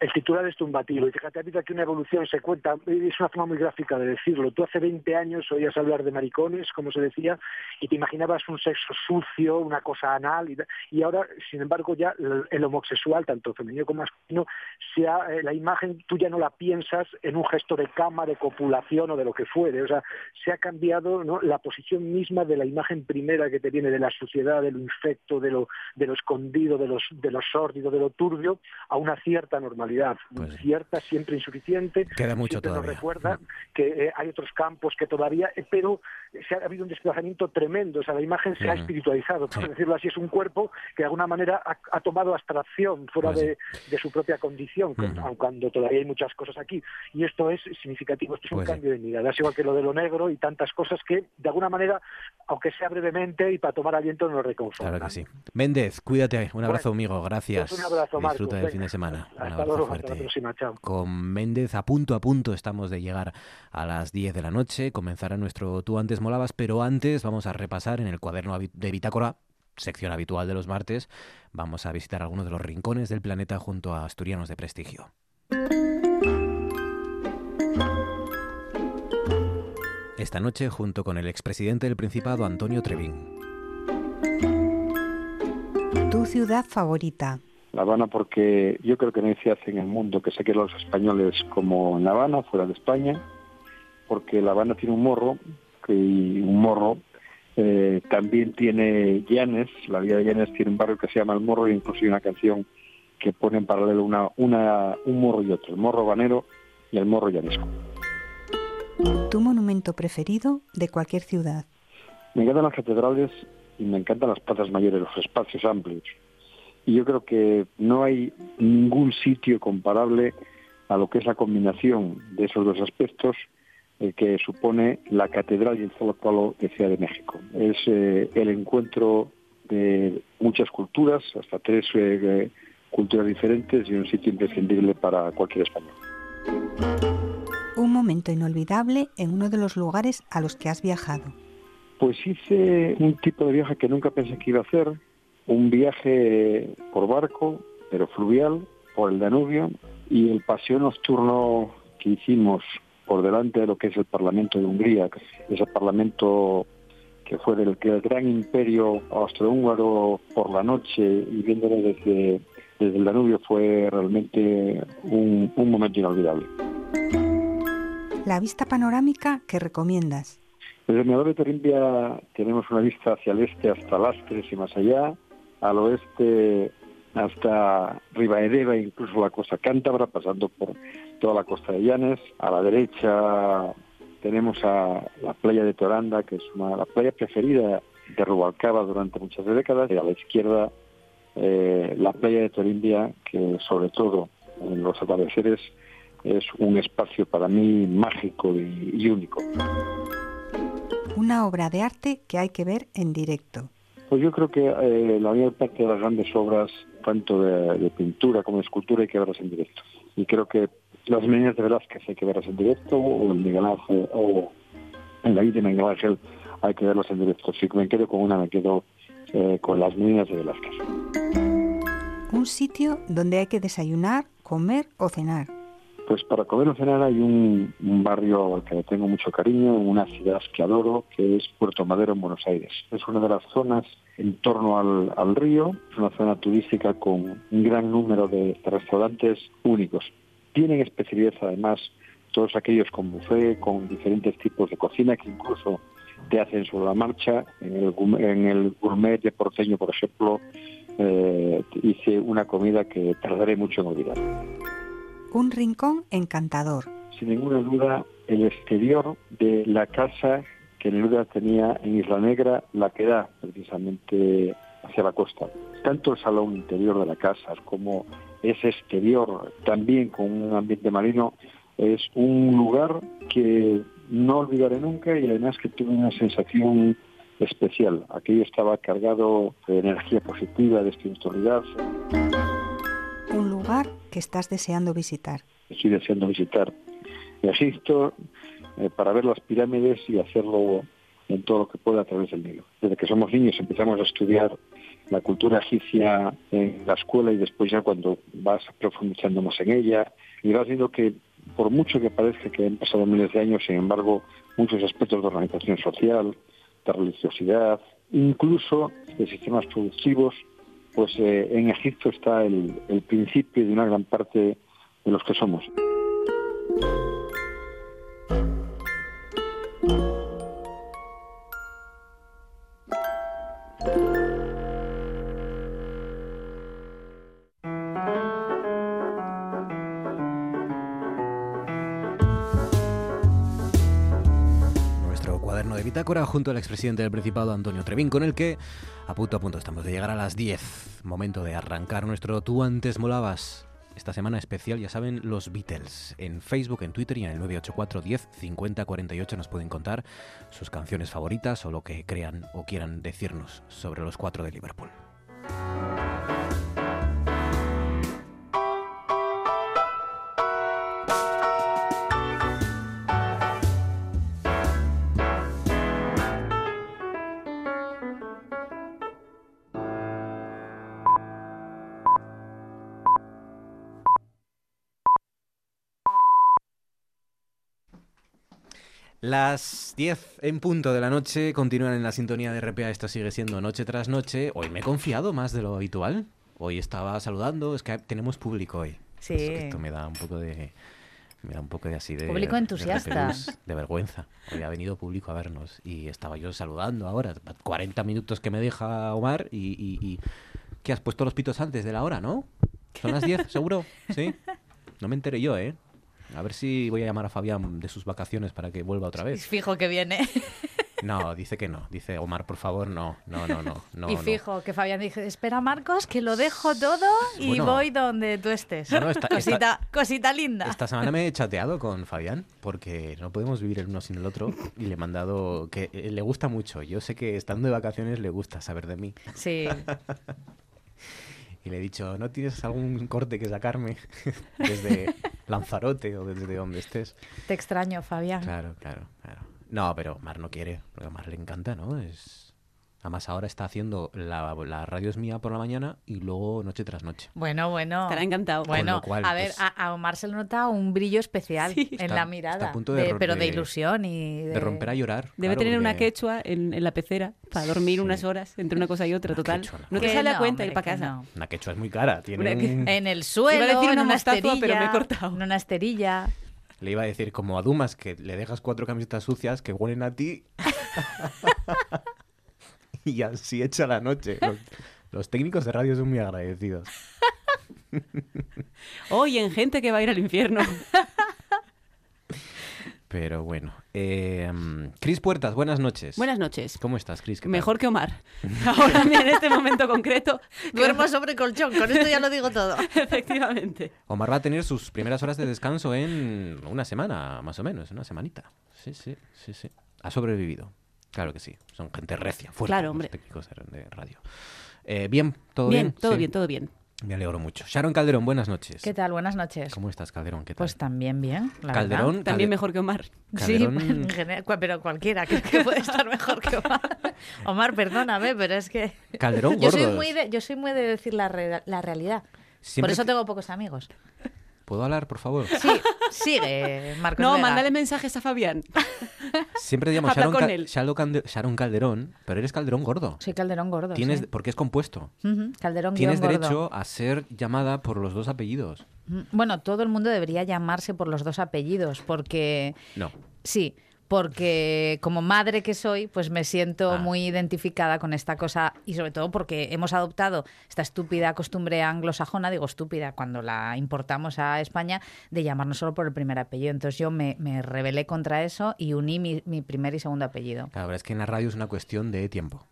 el titular es tumbativo. Y fíjate, ha habido aquí una evolución, se cuenta, es una forma muy gráfica de decirlo. Tú hace 20 años oías hablar de maricones, como se decía, y te imaginabas un sexo sucio, una cosa anal, y, ahora, sin embargo, ya el, homosexual, tanto femenino como masculino, sea, eh, la imagen tú ya no la piensas en un gesto de cama, de copulación o de lo que fuere. O sea, se ha cambiado la posición misma de la imagen primera que te viene de la suciedad, de lo infecto, de lo, de lo escondido, de, los, de lo sórdido, de lo turbio, a una cierta normalidad actualidad, Pues- cierta, siempre insuficiente. Queda mucho siempre todavía. Nos recuerda que eh, hay otros campos que todavía, eh, pero se ha habido un desplazamiento tremendo, o sea, la imagen se ha espiritualizado, por Sí. decirlo así, es un cuerpo que de alguna manera ha, ha tomado abstracción fuera Pues de, de su propia condición, aun cuando todavía hay muchas cosas aquí. Y esto es significativo, esto es Pues un sí. cambio de mirada, es igual que lo de lo negro y tantas cosas que, de alguna manera, aunque sea brevemente y para tomar aliento, nos reconfortan. Claro que sí. Méndez, cuídate. Un abrazo, amigo. Gracias. Pues un abrazo, Marcos. Disfruta del fin de semana. Un Hasta abrazo luego, fuerte. hasta la próxima, chao. Con Méndez a punto a punto estamos de llegar a las 10 de la noche. Comenzará nuestro Tú antes molabas, pero antes vamos a repasar en el cuaderno de Bitácora, sección habitual de los martes, vamos a visitar algunos de los rincones del planeta junto a asturianos de prestigio. Esta noche junto con el expresidente del Principado, Antonio Trevín. ¿Tu ciudad favorita? La Habana porque yo creo que no hay ciudad en el mundo que se quieran los españoles como en La Habana, fuera de España, porque La Habana tiene un morro, y un morro eh, también tiene Llanes, la vía de Llanes tiene un barrio que se llama El Morro y incluso hay una canción que pone en paralelo una, una, un morro y otro, el morro habanero y el morro llanesco. ¿Tu monumento preferido de cualquier ciudad? Me encantan las catedrales y me encantan las plazas mayores, los espacios amplios. Y yo creo que no hay ningún sitio comparable a lo que es la combinación de esos dos aspectos eh, que supone la catedral y el Zócalo de Ciudad de México. Es eh, el encuentro de muchas culturas, hasta tres eh, culturas diferentes y un sitio imprescindible para cualquier español. Un momento inolvidable en uno de los lugares a los que has viajado. Pues hice un tipo de viaje que nunca pensé que iba a hacer, un viaje por barco, pero fluvial, por el Danubio, y el paseo nocturno que hicimos por delante de lo que es el Parlamento de Hungría, ese Parlamento que fue del, del gran imperio austrohúngaro por la noche y viéndolo desde, desde el Danubio fue realmente un, un momento inolvidable. La vista panorámica que recomiendas. Desde el Mirador de Torimbia tenemos una vista hacia el este hasta Lastres y más allá, al oeste hasta Ribaedeva, incluso la costa cántabra, pasando por toda la costa de Llanes. A la derecha tenemos a la playa de Toranda, que es una, la playa preferida de Rubalcaba durante muchas décadas, y a la izquierda eh, la playa de Torimbia, que sobre todo en los atardeceres es un espacio para mí mágico y, y único. Una obra de arte que hay que ver en directo. Pues yo creo que eh, la mayor parte de las grandes obras, tanto de, pintura como de escultura, hay que verlas en directo. Y creo que las líneas de Velázquez hay que verlas en directo, o en Miguel Ángel, o en la vida de Miguel Ángel hay que verlas en directo. Si me quedo con una, me quedo eh, con las líneas de Velázquez. Un sitio donde hay que desayunar, comer o cenar. Pues para comer o cenar hay un, barrio al que le tengo mucho cariño, una ciudad que adoro, que es Puerto Madero en Buenos Aires. Es una de las zonas en torno al, río, es una zona turística con un gran número de restaurantes únicos. Tienen especialidad además todos aquellos con buffet, con diferentes tipos de cocina que incluso te hacen sobre la marcha. En el, en el gourmet de porteño, por ejemplo, eh, hice una comida que tardaré mucho en olvidar un rincón encantador. Sin ninguna duda, el exterior de la casa que Neruda tenía en Isla Negra, la que da precisamente hacia la costa. Tanto el salón interior de la casa como ese exterior, también con un ambiente marino, es un lugar que no olvidaré nunca y además que tuve una sensación especial. Aquello estaba cargado de energía positiva, de espiritualidad. Un lugar que estás deseando visitar? Estoy deseando visitar Egipto eh, para ver las pirámides y hacerlo en todo lo que pueda a través del Nilo. Desde que somos niños empezamos a estudiar la cultura egipcia en la escuela y después ya cuando vas profundizando más en ella y vas viendo que por mucho que parezca que han pasado miles de años, sin embargo, muchos aspectos de organización social, de religiosidad, incluso de sistemas productivos, pues eh, en Egipto está el, el, principio de una gran parte de los que somos. Junto al expresidente del Principado, Antonio Trevín, con el que a punto a punto estamos de llegar a las 10. Momento de arrancar nuestro Tú antes molabas. Esta semana especial, ya saben, los Beatles. En Facebook, en Twitter y en el 984 10 50 48 nos pueden contar sus canciones favoritas o lo que crean o quieran decirnos sobre los cuatro de Liverpool. Las 10 en punto de la noche continúan en la sintonía de RPA. Esto sigue siendo noche tras noche. Hoy me he confiado más de lo habitual. Hoy estaba saludando. Es que tenemos público hoy. Sí. Esto, esto me da un poco de. Me da un poco de así de. Público entusiasta. De, vergüenza. Hoy ha venido público a vernos. Y estaba yo saludando ahora. 40 minutos que me deja Omar. Y. y, y... ¿Qué has puesto los pitos antes de la hora, no? ¿Son las 10, seguro? ¿Sí? No me enteré yo, ¿eh? A ver si voy a llamar a Fabián de sus vacaciones para que vuelva otra vez. Fijo que viene. No, dice que no. Dice Omar, por favor, no. No, no, no. no y no. fijo que Fabián dice, espera Marcos, que lo dejo todo y Bueno. voy donde tú estés. Esta- cosita, esta- cosita linda. Esta semana me he chateado con Fabián porque no podemos vivir el uno sin el otro y le he mandado que eh, le gusta mucho. Yo sé que estando de vacaciones le gusta saber de mí. Sí. Y le he dicho, ¿no tienes algún corte que sacarme desde Lanzarote o desde donde estés? Te extraño, Fabián. Claro, claro, claro. No, pero Mar no quiere, porque a Mar le encanta, ¿no? Es... Además ahora está haciendo la, la radio es mía por la mañana y luego noche tras noche. Bueno, bueno. Estará encantado. Bueno, cual, a ver, pues- a, a Omar se le nota un brillo especial Sí. en Está- la mirada. está a punto de ro- pero de de- ilusión y de... De romper a llorar. Debe claro, tener una quechua en, en la pecera para dormir Sí. unas horas entre una cosa y otra, Una total. quechua, no. No te sale a cuenta hombre, ir para casa. no. Una quechua es muy cara. Tiene Una que- un- En el suelo, decir en una una mostaza, pero me he esterilla, cortado. En una esterilla. Le iba a decir como a Dumas que le dejas cuatro camisetas sucias que huelen a ti y así echa la noche. Los, los técnicos de radio son muy agradecidos. Hoy en gente que va a ir al infierno. Pero bueno. Eh, Cris Puertas, buenas noches. Buenas noches. ¿Cómo estás, Cris? Mejor que Omar. Ahora en este momento concreto. Duermo sobre colchón, con esto ya lo digo todo. Efectivamente. Omar va a tener sus primeras horas de descanso en una semana, más o menos, una semanita. Sí, sí, sí, sí. Ha sobrevivido. Claro que sí. Son gente recia, fuerte. Claro, los hombre. técnicos de, de radio. Eh, bien, todo bien, bien. todo Sí. bien, todo bien. Me alegro mucho. Sharon Calderón, buenas noches. ¿Qué tal? Buenas noches. ¿Cómo estás, Calderón? ¿Qué tal? Pues también bien, la Calderón, verdad. También Calde- mejor que Omar. Sí, en general, pero cualquiera que, que puede estar mejor que Omar. Omar, perdóname, pero es que Calderón yo soy muy de, yo soy muy de decir la, re- la realidad. Siempre Por eso que- tengo pocos amigos. ¿Puedo hablar, por favor? Sí, sigue, Marcos. No, Vega. mándale mensajes a Fabián. Siempre te llamo Habla Sharon, con Cal- él. Sharon Calde- Sharon Calderón, pero eres Calderón gordo. Soy Calderón gordo. Tienes, sí. Porque es compuesto. Ujú, Calderón Tienes gordo. derecho a ser llamada por los dos apellidos. Bueno, todo el mundo debería llamarse por los dos apellidos, porque No. sí, porque como madre que soy, pues me siento Ah. muy identificada con esta cosa y sobre todo porque hemos adoptado esta estúpida costumbre anglosajona, digo estúpida cuando la importamos a España, de llamarnos solo por el primer apellido. Entonces yo me, me rebelé contra eso y uní mi, mi primer y segundo apellido. La verdad es que en la radio es una cuestión de tiempo.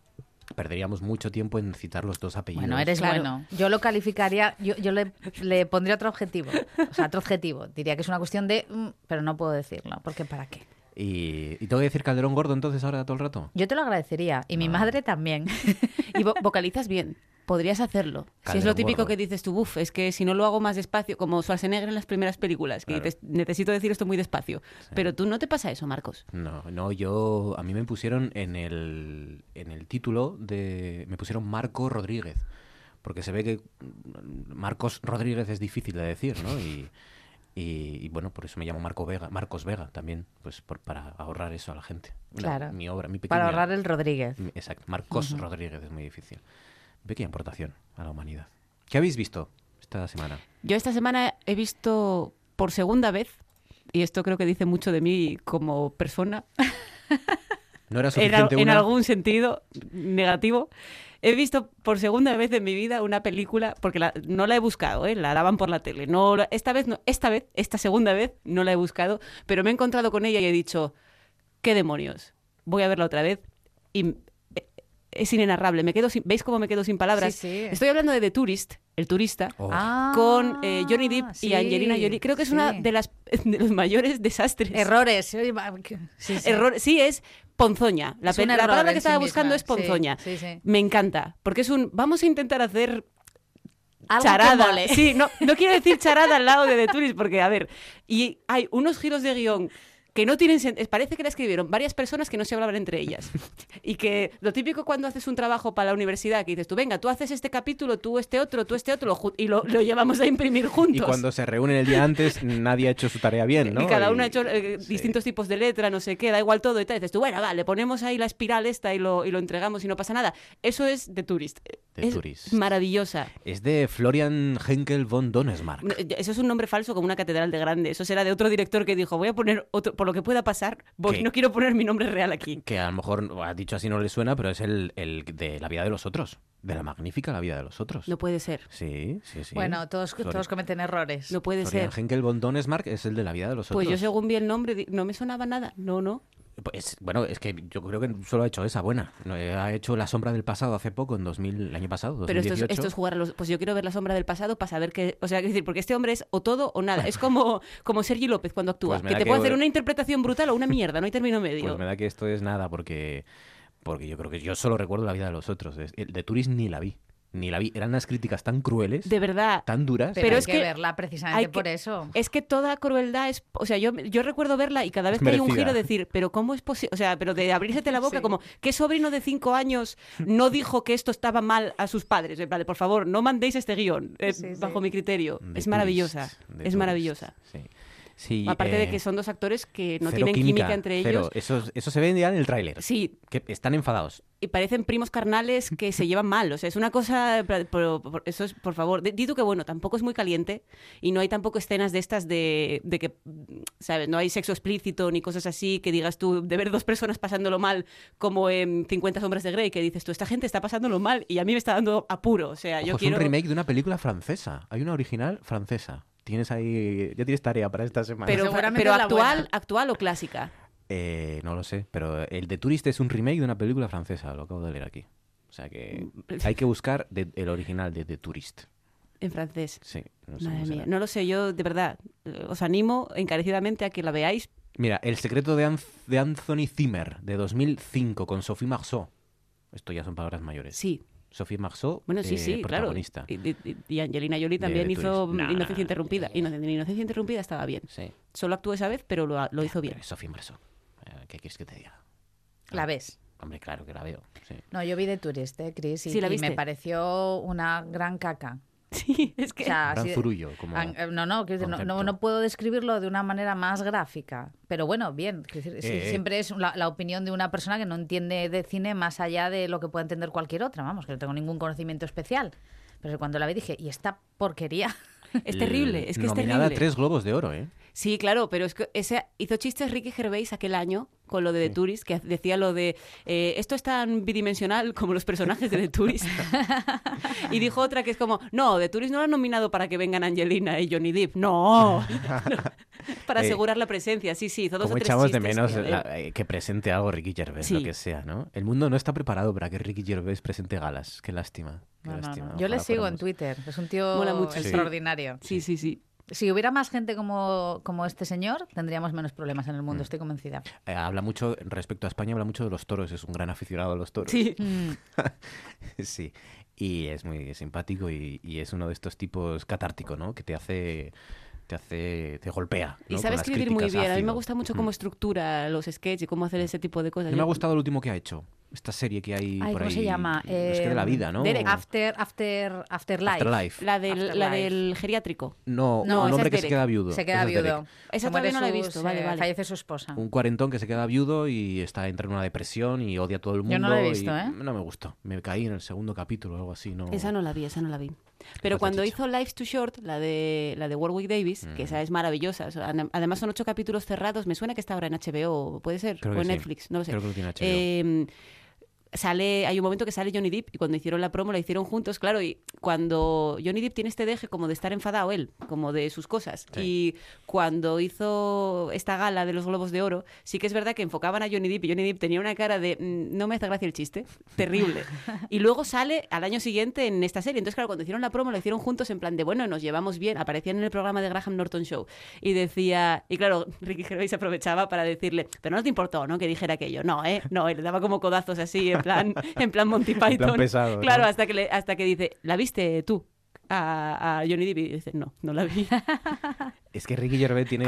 Perderíamos mucho tiempo en citar los dos apellidos. Bueno, eres Claro. bueno. Yo lo calificaría, yo, yo le, le pondría otro objetivo. O sea, otro objetivo. Diría que es una cuestión de... mm, pero no puedo decirlo, porque ¿para qué? Y, y tengo que decir Calderón gordo entonces ahora todo el rato. Yo te lo agradecería. Y mi Ah. madre también. Y vo- vocalizas bien. Podrías hacerlo. si es lo típico gordo. que dices tú, buf, es que si no lo hago más despacio, como Schwarzenegger en las primeras películas, que Claro. dices, necesito decir esto muy despacio. Pero tú no te pasa eso, Marcos. No, no, yo a mí me pusieron en el en el título de me pusieron Marco Rodríguez, porque se ve que Marcos Rodríguez es difícil de decir, ¿no? Y, y, y, bueno, por eso me llamo Marco Vega, Marcos Vega también, pues por- para ahorrar eso a la gente. Claro. Mi obra, mi pequeña Para ahorrar el Rodríguez. mi- Exacto, Marcos Rodríguez es muy difícil. Pequeña aportación a la humanidad. ¿Qué habéis visto esta semana? Yo esta semana he visto por segunda vez, y esto creo que dice mucho de mí como persona, ¿No era suficiente en una? algún sentido negativo. He visto por segunda vez en mi vida una película, porque la- no la he buscado, ¿eh? la daban por la tele. No, esta vez, no, esta vez, esta segunda vez no la he buscado, pero me he encontrado con ella y he dicho, ¿qué demonios? voy a verla otra vez y es inenarrable. Me quedo sin- ¿Veis cómo me quedo sin palabras? Sí, sí. Estoy hablando de The Tourist, el turista, Oh. Ah, con eh, Johnny Depp y Angelina Jolie. Creo que es una de las de los mayores desastres. Errores. Error, sí, es ponzoña. La, Es la palabra que estaba buscando es ponzoña. sí, sí. Me encanta, porque es un vamos a intentar hacer Algo charada. Sí, no, no quiero decir charada al lado de The Tourist, porque, a ver, y hay unos giros de guion que no tienen parece que la escribieron varias personas que no se hablaban entre ellas y que lo típico cuando haces un trabajo para la universidad que dices tú venga tú haces este capítulo tú este otro tú este otro y lo, lo llevamos a imprimir juntos Y cuando se reúnen el día antes, nadie ha hecho su tarea bien, ¿no? y cada uno ha hecho eh, sí. distintos tipos de letra, no sé qué, da igual todo y tal. Y dices tú, bueno, vale, ponemos ahí la espiral esta y lo, y lo entregamos y no pasa nada. Eso es The Tourist. The es Tourist. maravillosa. Es de Florian Henkel von Donnersmarck. Eso es un nombre falso como una catedral de grande. Eso será de otro director que dijo, voy a poner otro, por lo que pueda pasar, voy- ¿Qué? no quiero poner mi nombre real aquí. Que a lo mejor ha dicho así no le suena, pero es el, el de la vida de los otros. De la magnífica La vida de los otros. No puede ser. Sí, sí, sí. Bueno, todos, todos cometen errores. No puede Florian ser. Henkel von Donnersmarck es el de la vida de los Pues yo otros. según vi el nombre, no me sonaba nada. No, no. Pues, bueno, es que yo creo que solo ha hecho esa buena. Eh, Ha hecho La sombra del pasado hace poco, en 2000, el año pasado, Pero esto es, 2018. esto es jugar a los... Pues yo quiero ver la sombra del pasado para saber qué... O sea, es decir, porque este hombre es o todo o nada. Es como, como Sergi López cuando actúa. Pues que te que- puede hacer una interpretación brutal o una mierda, no hay término medio. Pues me da que esto es nada, porque, porque yo creo que yo solo recuerdo la vida de los otros. El De Turis ni la vi. Ni la vi. Eran unas críticas tan crueles, De verdad. tan duras. Pero, Pero hay es que, que verla precisamente hay que- por eso. Es que toda crueldad es. O sea, yo, yo recuerdo verla y cada vez Es que hay un giro decir, pero ¿cómo es posible? O sea, pero de abrírsete la boca, Sí. como, ¿qué sobrino de cinco años no dijo que esto estaba mal a sus padres? En plan, por favor, no mandéis este guion, eh, Sí, sí. bajo mi criterio. The es maravillosa. Es maravillosa. Sí. Sí, Aparte de eh, que son dos actores que no tienen química, entre cero. ellos. Eso, eso se ve ya en el tráiler. Sí, Que están enfadados. y parecen primos carnales que se llevan mal. O sea, es una cosa. pero- pero- pero eso es, por favor. di- Di tú que bueno, tampoco es muy caliente y no hay tampoco escenas de estas de, de que, ¿sabes? No hay sexo explícito ni cosas así que digas tú de ver dos personas pasándolo mal, como en 50 Sombras de Grey, que dices tú, esta gente está pasándolo mal y a mí me está dando apuro. O sea, yo Ojo, quiero. Es un remake de una película francesa. Hay una original francesa. Tienes ahí. Ya tienes tarea para esta semana. Pero, actual, buena. actual o clásica. Eh, no lo sé, pero el de Tourist es un remake de una película francesa, lo acabo de leer aquí. O sea que hay que buscar de- el original de The Tourist. En francés. Sí, no sé Madre mía, no lo sé, yo de verdad eh, os animo encarecidamente a que la veáis. Mira, El secreto de, Anth- de Anthony Zimmer, de 2005, con Sophie Marceau. Esto ya son palabras mayores. Sí, Sophie Marceau, Bueno, sí, eh, sí, claro. protagonista. Y, y- y Angelina Jolie también hizo Tourist. Nah, Inocencia Interrumpida. yeah, yeah. Inocencia, Inocencia Interrumpida estaba bien. Sí. Solo actuó esa vez, pero lo, lo hizo bien. Sophie Marceau. Eh, ¿Qué quieres que te diga? La ves. Hombre, claro que la veo. sí. No, yo vi de turista, Chris, y, Sí, ¿la y me pareció una gran caca. Sí, es que... O sea, Gran así- zurullo, como An- eh, No, no, decir, no, no, puedo describirlo de una manera más gráfica. Pero bueno, bien. decir, Eh, eh. siempre es la, la opinión de una persona que no entiende de cine más allá de lo que pueda entender cualquier otra. Vamos, que no tengo ningún conocimiento especial. Pero cuando la vi dije, ¿y esta porquería? Es terrible, es que es Nominada a terrible. tres globos de oro, ¿eh? Sí, claro, pero es que ese hizo chistes Ricky Gervais aquel año con lo de The Tourist, que decía lo de eh, esto es tan bidimensional como los personajes de The Tourist. y dijo otra que es como, no, The Tourist no lo han nominado para que vengan Angelina y Johnny Depp. No. para Eh, asegurar la presencia, sí, sí, hizo dos Como o tres echamos de menos que, la- eh, que presente algo Ricky Gervais, Sí. lo que sea, ¿no? El mundo no está preparado para que Ricky Gervais presente galas. Qué lástima. Qué No, no, lástima. no. Yo le sigo en. Twitter. Es un tío Mola mucho. Sí. extraordinario. Sí, sí, sí. Si hubiera más gente como, como este señor, tendríamos menos problemas en el Mm. mundo, estoy convencida. Eh, habla mucho, respecto a España, habla mucho de los toros. Es un gran aficionado a los toros. Sí. Mm. Sí. Y es muy simpático y, y es uno de estos tipos catártico, ¿no? Que te hace... Te hace... Te golpea. Y sabe escribir muy bien. A mí me ácido. gusta mucho cómo estructura los sketches y cómo hacer ese tipo de cosas. No me ha Yo- gustado el último que ha hecho. Esta serie que hay Ay, por ¿cómo ahí. se llama? Es que de la Eh, vida, ¿no? Derek, After, after, Afterlife. Afterlife. La del, la Afterlife. del geriátrico. No, No, un hombre es que se queda viudo. Se queda Esa es viudo. Esa todavía no la he visto, vale, vale. Fallece su esposa. Un cuarentón que se queda viudo y está entra en una depresión y odia a todo el mundo. Yo no la he y visto, ¿eh? No me gustó. Me caí en el segundo capítulo o algo así. No... Esa no la vi, esa no la vi. Pero cuando hizo Life's Too Short, la de, la de Warwick Davis, que esa es maravillosa. además son ocho capítulos cerrados. Me suena que está ahora en HBO, puede ser, Creo o en sí. Netflix, no lo sé. Creo que lo tiene HBO. Eh, sale, hay un momento que sale Johnny Depp y cuando hicieron la promo la hicieron juntos, claro, y cuando Johnny Depp tiene este deje como de estar enfadado él, como de sus cosas, Sí. y cuando hizo esta gala de los Globos de Oro, sí que es verdad que enfocaban a Johnny Depp y Johnny Depp tenía una cara de "Mm, no me hace gracia el chiste, terrible. Y luego sale al año siguiente en esta serie. Entonces, claro, cuando hicieron la promo lo hicieron juntos en plan de bueno, nos llevamos bien, aparecían en el programa de Graham Norton Show y decía, y claro, Ricky Gervais aprovechaba para decirle, pero no te importó, ¿no? Que dijera aquello. No, ¿eh? No, y le daba como codazos así, en plan, en plan Monty Python. pesado, ¿no? Claro, hasta que, le- hasta que dice, ¿la viste tú? A, a Johnny Depp y dice, no, no la vi. Es que Ricky Gervais tiene,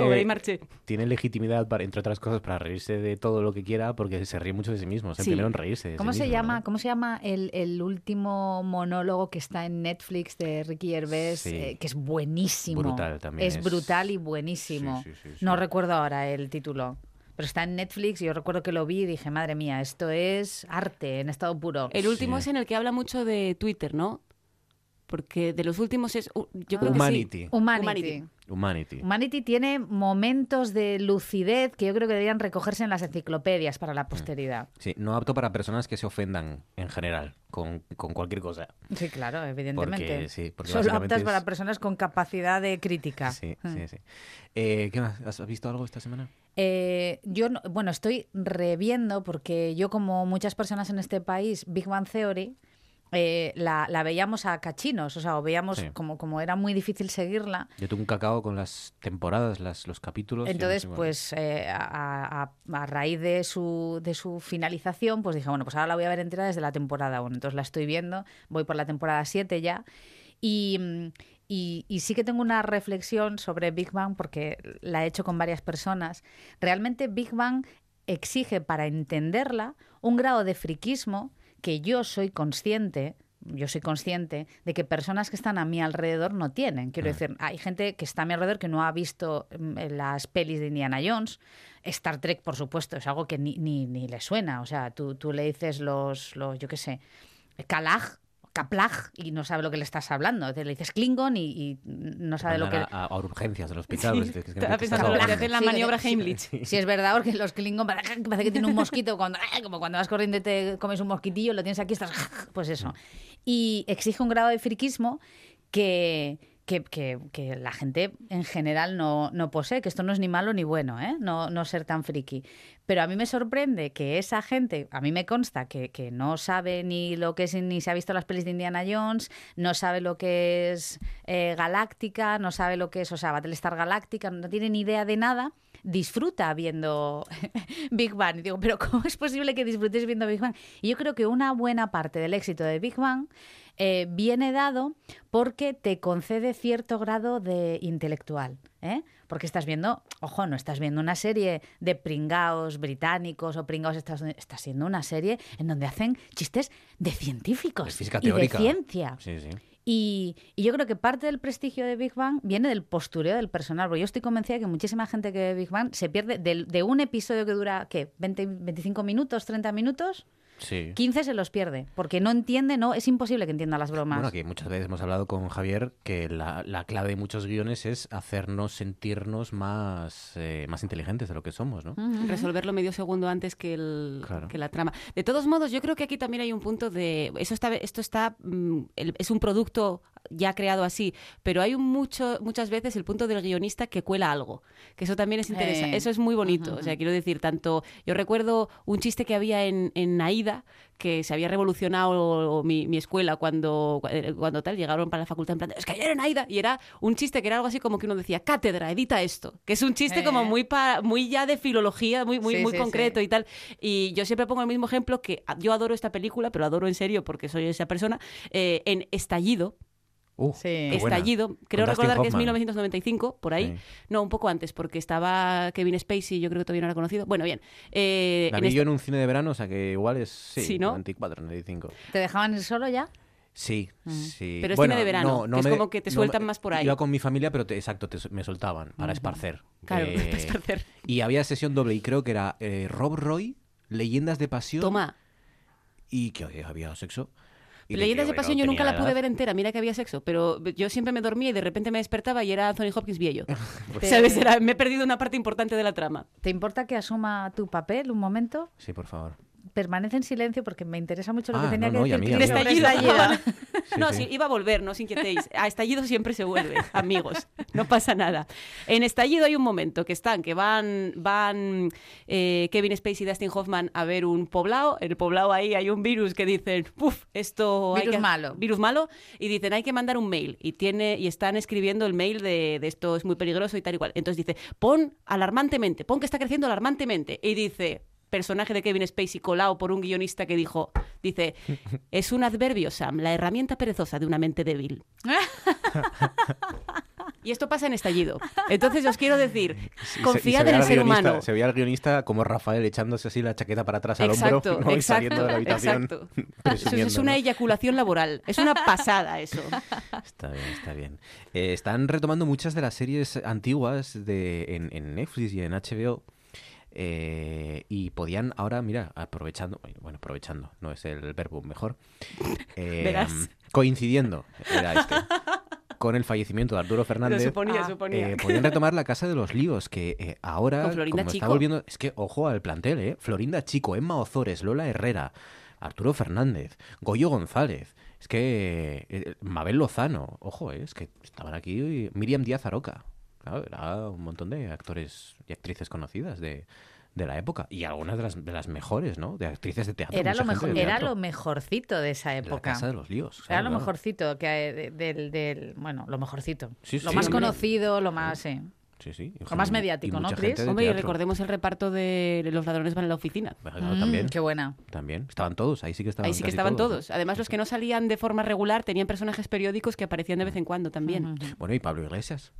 tiene legitimidad, para, entre otras cosas, para reírse de todo lo que quiera, porque se ríe mucho de sí mismo. Es el Sí. primero en reírse. de sí ¿Cómo se mismo, llama, ¿no? ¿cómo se llama el, el último monólogo que está en Netflix de Ricky Gervais? Sí. eh, que es buenísimo. Brutal también Es, es. brutal y buenísimo. Sí, sí, sí, sí. No recuerdo ahora el título. Pero está en Netflix y yo recuerdo que lo vi y dije, madre mía, esto es arte en estado puro. El último Sí. es en el que habla mucho de Twitter, ¿no? Porque de los últimos es... Yo creo que sí. Humanity. Humanity. Humanity. Humanity. Humanity tiene momentos de lucidez que yo creo que deberían recogerse en las enciclopedias para la posteridad. Sí, no apto para personas que se ofendan en general con, con cualquier cosa. Sí, claro, evidentemente. Porque, sí, porque Solo aptas es- para personas con capacidad de crítica. Sí, Mm. sí, sí. Eh, ¿Qué más? ¿Has visto algo esta semana? Eh, yo, no- bueno, estoy reviendo porque yo, como muchas personas en este país, Big Bang Theory eh, la, la veíamos a cachinos, o sea, o veíamos Sí. como, como era muy difícil seguirla. Yo tengo un cacao con las temporadas, las, los capítulos. Entonces, no pues eh, a, a- a raíz de su, de su finalización, pues dije, bueno, pues ahora la voy a ver entera desde la temporada 1. Entonces la estoy viendo, voy por la temporada 7 ya. Y, mm, y- y sí que tengo una reflexión sobre Big Bang porque la he hecho con varias personas. Realmente Big Bang exige para entenderla un grado de friquismo que yo soy consciente yo soy consciente de que personas que están a mi alrededor no tienen. Quiero decir, hay gente que está a mi alrededor que no ha visto mm, las pelis de Indiana Jones. Star Trek, por supuesto, es algo que ni, ni, ni le suena. O sea, tú, tú le dices los, los, yo qué sé, Kalag, Kaplag, y no sabe lo que le estás hablando. Te le dices Klingon y, y no sabe lo que... A, a urgencias del hospital. pues, es que- hablando. hacer la Sí, maniobra sí. Heimlich. Sí, es verdad, porque los Klingon parece parece que tiene un mosquito, cuando, como cuando vas corriendo y te comes un mosquitillo, lo tienes aquí, estás... Pues eso. Y exige un grado de friquismo que, que, que- que la gente en general no, no posee, que esto no es ni malo ni bueno, ¿eh? no, no ser tan friki. Pero a mí me sorprende que esa gente, a mí me consta que, que no sabe ni lo que es, ni se ha visto las pelis de Indiana Jones, no sabe lo que es eh, Galáctica, no sabe lo que es, o sea, Battlestar Galáctica, no tiene ni idea de nada, disfruta viendo Big Bang. Y digo, pero ¿cómo es posible que disfrutes viendo Big Bang? Y yo creo que una buena parte del éxito de Big Bang eh, viene dado porque te concede cierto grado de intelectual. ¿eh? Porque estás viendo, ojo, no estás viendo una serie de pringaos británicos o pringaos, estás, estás viendo una serie en donde hacen chistes de científicos De física y de ciencia. Sí, sí. Y, y yo creo que parte del prestigio de Big Bang viene del postureo del personal. Porque yo estoy convencida de que muchísima gente que ve Big Bang se pierde del- de, un episodio que dura, ¿qué? ¿20, 25 minutos, 30 minutos? Sí. 15 se los pierde. Porque no entiende, no, es imposible que entienda las bromas. Bueno, que muchas veces hemos hablado con Javier que la, la clave de muchos guiones es hacernos sentirnos más, eh, más inteligentes de lo que somos, ¿no? resolverlo medio segundo antes que, el, Claro. que la trama. De todos modos, yo creo que aquí también hay un punto de... Eso está, esto está... mm, es un producto ya creado así, pero hay mucho, muchas veces el punto del guionista que cuela algo, que eso también es interesante. Eh. Eso es muy bonito. O sea, quiero decir, tanto... Yo recuerdo un chiste que había en, en Aida, que se había revolucionado mi, mi escuela cuando, cuando tal, llegaron para la facultad en plan, es que ayer en Aida, y era un chiste que era algo así como que uno decía, cátedra, edita esto, que es un chiste como Eh. muy, pa- muy ya de filología, muy, muy, Sí, muy sí, concreto sí. y tal. Y yo siempre pongo el mismo ejemplo que yo adoro esta película, pero adoro en serio porque soy esa persona, eh, en Estallido, Uh, Sí. buena. Estallido, creo Con Dustin recordar que es Hoffman. 1995, por ahí. Sí. No, un poco antes, porque estaba Kevin Spacey, yo creo que todavía no era conocido. Bueno, bien. eh, La en vi yo en un cine de verano, o sea que igual es sí, Sí, ¿no? 94, 95. ¿Te dejaban ir solo ya? Sí, sí. Mm. Pero es cine de verano, que es como que te no sueltan más por ahí. Iba con mi familia, pero te- exacto, te- me soltaban para esparcer. Claro, Eh, para esparcer. Y había sesión doble y creo que era eh, Rob Roy, Leyendas de Pasión Toma. y que había sexo. Y Leyendas de Pasión yo nunca la pude ver entera, mira que había sexo, pero yo siempre me dormía y de repente me despertaba y era Anthony Hopkins viejo. Era- me he perdido una parte importante de la trama. ¿Te importa que asuma tu papel un momento? Sí, por favor. Permanece en silencio porque me interesa mucho lo que Ah, tenía no, que no, decir. estallido. Sí, no, sí. sí, iba a volver, no os inquietéis. A estallido siempre se vuelve, amigos. No pasa nada. En estallido hay un momento que están, que van, van eh, Kevin Spacey y Dustin Hoffman a ver un poblado. En el poblado ahí hay un virus que dicen, puf, esto hay Virus que- malo. Virus malo. Y dicen, hay que mandar un mail. Y tiene, y están escribiendo el mail de, de esto es muy peligroso y tal y cual. Entonces dice, pon alarmantemente, pon que está creciendo alarmantemente. Y dice, personaje de Kevin Spacey colado por un guionista que dijo, dice, es un adverbio, Sam, la herramienta perezosa de una mente débil. y esto pasa en estallido. Entonces os quiero decir, Sí, confiad se en el ser guionista- humano. Se veía al guionista como Rafael echándose así la chaqueta para atrás al Exacto, hombro ¿no? y exacto, saliendo de la habitación. exacto. Eso es una eyaculación laboral. Es una pasada eso. Está bien, está bien. Eh, están retomando muchas de las series antiguas de, en, en Netflix y en HBO. eh, podían ahora, mira, aprovechando, bueno, aprovechando, no es el verbo mejor, eh, coincidiendo era este, con el fallecimiento de Arturo Lo Fernández, suponía, Ah. suponía. eh, podían retomar la Casa de los Líos, que eh, ahora, como está Chico. volviendo, es que, ojo al plantel, ¿eh? Florinda Chico, Emma Ozores, Lola Herrera, Arturo Fernández, Goyo González, es que eh, Mabel Lozano, ojo, eh, es que estaban aquí, y Miriam Díaz Aroca, claro, era un montón de actores y actrices conocidas de, de la época, y algunas de las, de las mejores, ¿no? De actrices de teatro. Era lo, mejor, era teatro. lo mejorcito de esa La época. Casa de los Líos. Era claro, lo mejorcito que del, del- bueno, lo mejorcito. Sí, lo sí, más conocido, lo más, sí. Sí, Lo más y mediático, ¿no, de Hombre, y recordemos el reparto de Los ladrones van a la oficina. Bueno, Mm, también. qué buena. También. Estaban todos, ahí sí que estaban Ahí sí que estaban todos. todos. Además, los que no salían de forma regular tenían personajes periódicos que aparecían de vez en cuando también. Bueno, y Pablo Iglesias.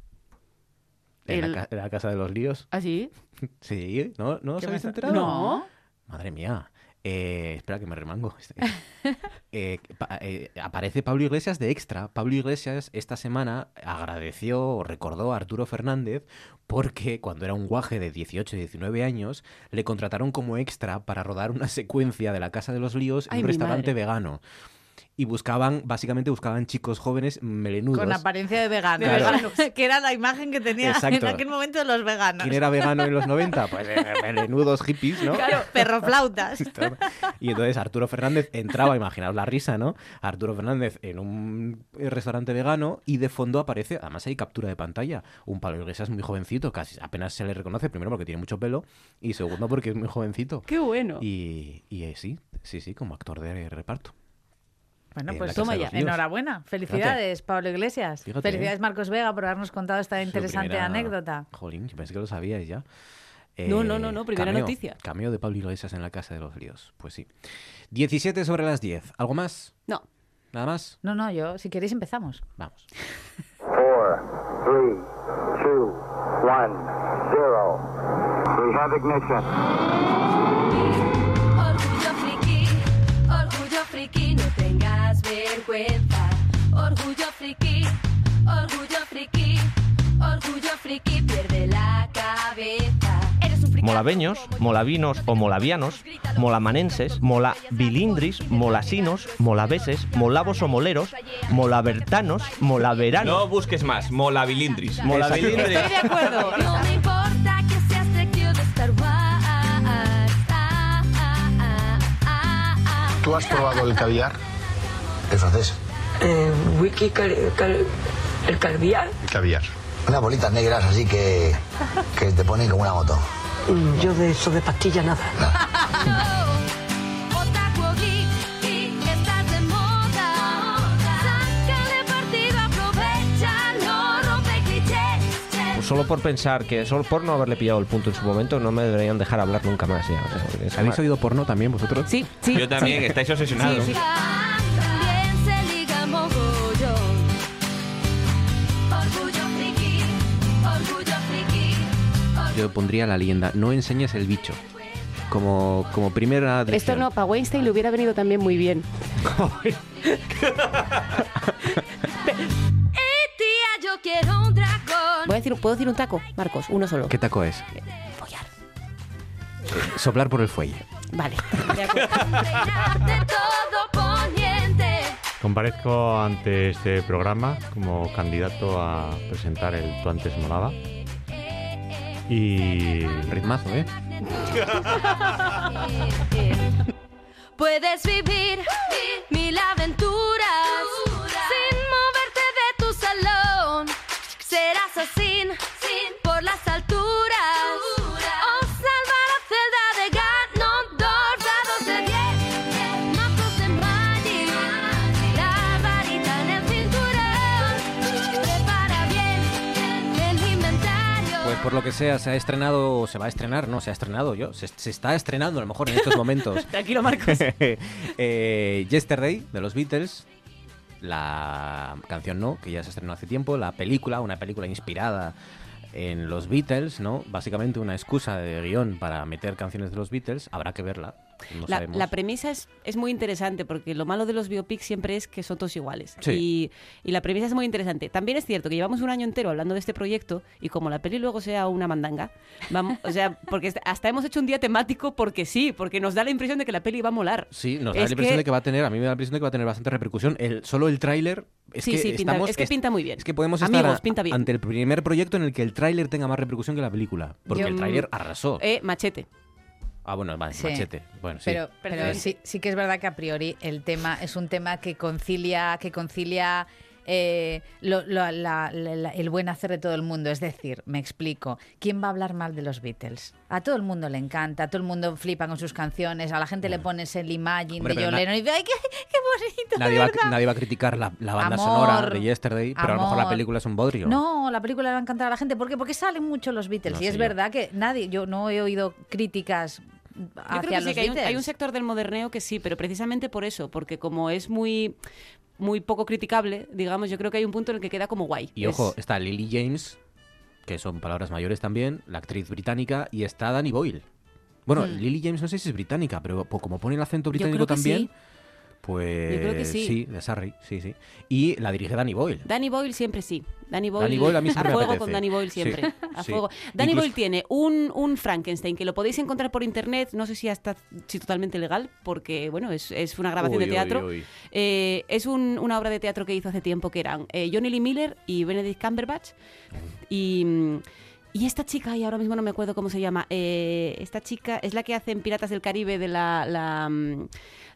En, El- la, ca- en la Casa de los Líos. ¿Ah, sí? Sí, ¿no, ¿no os ¿Qué habéis enterado? No. Madre mía. Eh, espera que me remango. Eh, pa- eh, aparece Pablo Iglesias de extra. Pablo Iglesias esta semana agradeció o recordó a Arturo Fernández porque cuando era un guaje de 18 y 19 años le contrataron como extra para rodar una secuencia de la Casa de los Líos en Ay, un restaurante madre. vegano. Y buscaban, básicamente buscaban chicos jóvenes melenudos. Con apariencia de veganos. Claro. veganos, que era la imagen que tenía Exacto. en aquel momento de los veganos. ¿Quién era vegano en los 90? Pues eh, melenudos hippies, ¿no? Claro, perroflautas. Y entonces Arturo Fernández entraba, imaginaos la risa, ¿no? Arturo Fernández en un restaurante vegano y de fondo aparece, además hay captura de pantalla, un Pablo Iglesias muy jovencito, casi apenas se le reconoce, primero porque tiene mucho pelo y segundo porque es muy jovencito. Qué bueno. Y, y eh, sí, sí, sí, como actor de reparto. Bueno, En pues toma ya. Enhorabuena. Felicidades, Pablo Iglesias. Fíjate, Felicidades, ¿eh? Marcos Vega, por habernos contado esta interesante primera- anécdota. Jolín, yo pensé que lo sabíais ya. No, no, no, no, primera cameo, noticia. Cameo de Pablo Iglesias en la Casa de los Líos. Pues sí. 17 sobre las 10. ¿Algo más? No. ¿Nada más? No, no, yo, si queréis, empezamos. Vamos. Four, three, two, one, zero. We have ignition. Orgullo friki, orgullo friki, no tengas vergüenza. Orgullo friki, orgullo friki, orgullo friki, pierde la cabeza. Eres un friki. Molaveños, molavinos o molavianos, molamanenses, molabilindris, molasinos, molaveses, molavos o moleros, molabertanos, molaveranos. No busques más, molabilindris. Molabilindris. Estoy de acuerdo. No me importa que seas de Star Wars. Ah, ah, ah. ¿Tú has probado el caviar? El francés. wiki car- car- el carviar. El caviar. Unas bolitas negras así que, que te ponen como una moto. Mm, Yo de eso de pastilla nada. Pues solo por pensar que, solo por no haberle pillado el punto en su momento, no me deberían dejar hablar nunca más. Ya, o sea, ¿Habéis una- oído porno también vosotros? Sí, sí. Yo también, sí. estáis obsesionados. Sí, sí. Yo pondría la leyenda, no enseñes el bicho. Como, como primera Esto lección. no, para Weinstein le hubiera venido también muy bien. Eh, tía, yo quiero un dragón. Voy a decir, ¿Puedo decir un taco, Marcos? Uno solo. ¿Qué taco es? Follar. Soplar por el fuelle. Vale. Comparezco ante este programa como candidato a presentar el Tú antes molaba. Y Ritmazo, ¿eh? Puedes vivir mil aventuras sin moverte de tu salón. Serás así por lo que sea, se ha estrenado, o se va a estrenar, no, se ha estrenado yo, se, se está estrenando a lo mejor en estos momentos. Tranquilo, Marcos. eh, Yesterday, de los Beatles, la canción no, que ya se estrenó hace tiempo, la película, una película inspirada en los Beatles, ¿no? Básicamente una excusa de guion para meter canciones de los Beatles, habrá que verla. No La, premisa es, es muy interesante porque lo malo de los biopics siempre es que son todos iguales. Sí. Y, y la premisa es muy interesante. También es cierto que llevamos un año entero hablando de este proyecto y como la peli luego sea una mandanga, vamos, o sea, porque hasta hemos hecho un día temático porque sí, porque nos da la impresión de que la peli va a molar. Sí, nos da Es la impresión que- de que va a tener, a mí me da la impresión de que va a tener bastante repercusión. El, solo el tráiler es Sí, que sí, pinta- es que pinta muy bien. Es que podemos estar Amigos, a- pinta bien. ante el primer proyecto en el que el tráiler tenga más repercusión que la película, porque Yo, el tráiler arrasó. Eh, machete. Ah, bueno, vale, Sí. machete. Bueno, sí. Pero, pero sí, sí que es verdad que a priori el tema es un tema que concilia, que concilia eh, lo- lo- la- la- la- el buen hacer de todo el mundo. Es decir, me explico, ¿quién va a hablar mal de los Beatles? A todo el mundo le encanta, a todo el mundo flipa con sus canciones, a la gente le pones el Imagine Hombre, de John Lennon y dice, ¡ay, qué, qué bonito! nadie, de va, verdad". nadie va a criticar la, la banda Amor, sonora de Yesterday, pero a lo mejor la película es un bodrio. No, la película le va a encantar a la gente. ¿Por qué? Porque salen mucho los Beatles. No y es yo. verdad que nadie, yo no he oído críticas Yo creo que sí, los que hay un, hay un sector del moderneo que sí, pero precisamente por eso, porque como es muy muy poco criticable, digamos, yo creo que hay un punto en el que queda como guay. Y Es- ojo, está Lily James, que son palabras mayores también, la actriz británica, y está Danny Boyle. Bueno, Hmm. Lily James no sé si es británica, pero como pone el acento británico también, sí. Pues Yo creo que sí. de Surrey, sí, sí. Y la dirige Danny Boyle. Danny Boyle siempre sí. Danny Boyle, Danny Boyle a mí me fuego apetece. con Danny Boyle Sí, siempre. a sí. fuego. Danny Incluso- Boyle tiene un, un Frankenstein que lo podéis encontrar por internet, no sé si hasta si totalmente legal, porque bueno, es, es una grabación Uy, de teatro. uy. Eh, es un- una obra de teatro que hizo hace tiempo que eran eh, Johnny Lee Miller y Benedict Cumberbatch. Y, y esta chica, y ahora mismo no me acuerdo cómo se llama, eh, esta chica es la que hace en Piratas del Caribe de la, la, mm,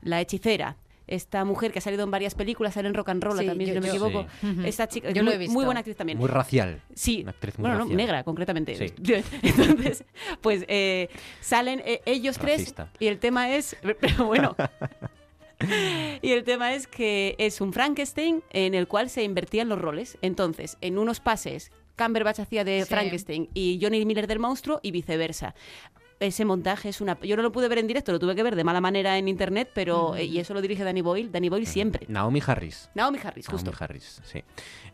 la hechicera. Esta mujer que ha salido en varias películas, sale en Rock and Roll Sí, también, yo- si no me equivoco. Sí. Esta chica, Yo muy, lo he visto. muy buena actriz también. Muy racial. Sí. Una actriz muy bueno, no, racial. negra, concretamente. Sí. Entonces, pues eh, salen eh, ellos Racista. tres y el tema es, pero bueno. Y el tema es que es un Frankenstein en el cual se invertían los roles. Entonces, en unos pases, Cumberbatch hacía de Sí. Frankenstein y Johnny Miller del monstruo y viceversa. Ese montaje es una... Yo no lo pude ver en directo, lo tuve que ver de mala manera en internet, pero... eh, y eso lo dirige Danny Boyle. Danny Boyle siempre. Naomi Harris. Naomi Harris, justo. Naomi Harris, sí.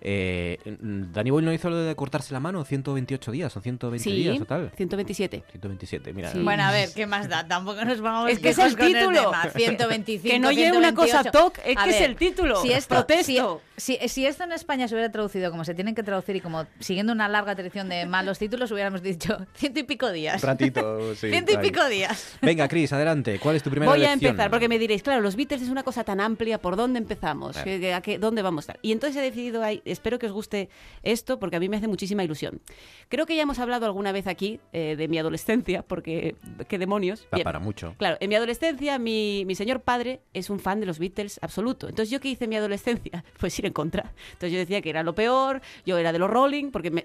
Eh, mm, Danny Boyle no hizo lo de cortarse la mano 128 días o 120 Sí, días o tal. 127. 127, mira. Sí. Bueno, a ver, ¿qué más da? Tampoco nos vamos Es que es el título. tema. 125, Que no lleve una cosa 128. toc, es A que es el título. Si esto, Protesto. Si, si- si esto en España se hubiera traducido como se tienen que traducir y como siguiendo una larga tradición de malos títulos, hubiéramos dicho ciento y pico días. Un ratito, sí. ciento y ahí. pico días. Venga, Chris, adelante. ¿Cuál es tu primera Voy a empezar, porque me diréis, claro, los Beatles es una cosa tan amplia, ¿por dónde empezamos? Claro. ¿Qué- qué- a qué- ¿Dónde vamos a estar? Y entonces he decidido, ahí, espero que os guste esto, porque a mí me hace muchísima ilusión. Creo que ya hemos hablado alguna vez aquí eh, de mi adolescencia, porque qué demonios. Bien. para mucho. Claro, en mi adolescencia mi, mi señor padre es un fan de los Beatles absoluto. Entonces yo qué hice en mi adolescencia? Pues ir en contra. Entonces yo decía que era lo peor, yo era de los Rolling, porque me,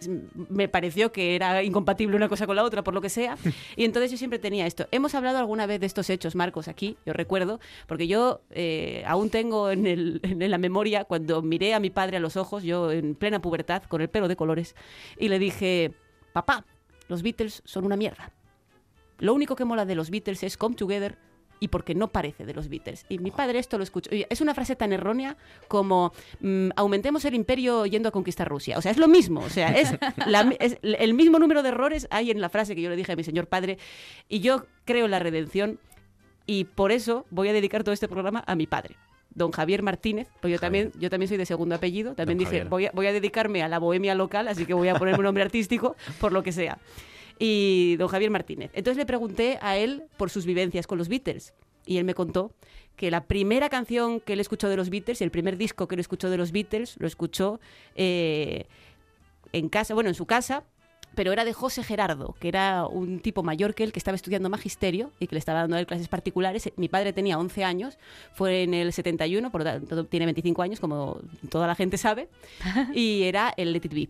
me pareció que era incompatible una cosa con la otra, por lo que sea. Y entonces yo siempre tenía esto. Hemos hablado alguna vez de estos hechos, Marcos, aquí, yo recuerdo, porque yo eh, aún tengo en, el- en la memoria cuando miré a mi padre a los ojos, yo en plena pubertad, con el pelo de colores, y le dije, papá, los Beatles son una mierda. Lo único que mola de los Beatles es Come Together y porque no parece de los Beatles. Y mi padre esto lo escuchó. Es una frase tan errónea como mm, aumentemos el imperio yendo a conquistar Rusia. O sea, es lo mismo. O sea, es, la- es el mismo número de errores hay en la frase que yo le dije a mi señor padre. Y yo creo en la redención y por eso voy a dedicar todo este programa a mi padre. Don Javier Martínez, pues yo también, yo también soy de segundo apellido, también Don dije, voy a, voy a dedicarme a la bohemia local, así que voy a ponerme un nombre artístico, por lo que sea y don Javier Martínez. Entonces le pregunté a él por sus vivencias con los Beatles y él me contó que la primera canción que él escuchó de los Beatles y el primer disco que él escuchó de los Beatles lo escuchó eh, en casa, bueno, en su casa pero era de José Gerardo, que era un tipo mayor que él que estaba estudiando magisterio y que le estaba dando a él clases particulares. Mi padre tenía 11 años, fue en el 71, por lo tanto tiene 25 años, como toda la gente sabe, y era el Let It Be.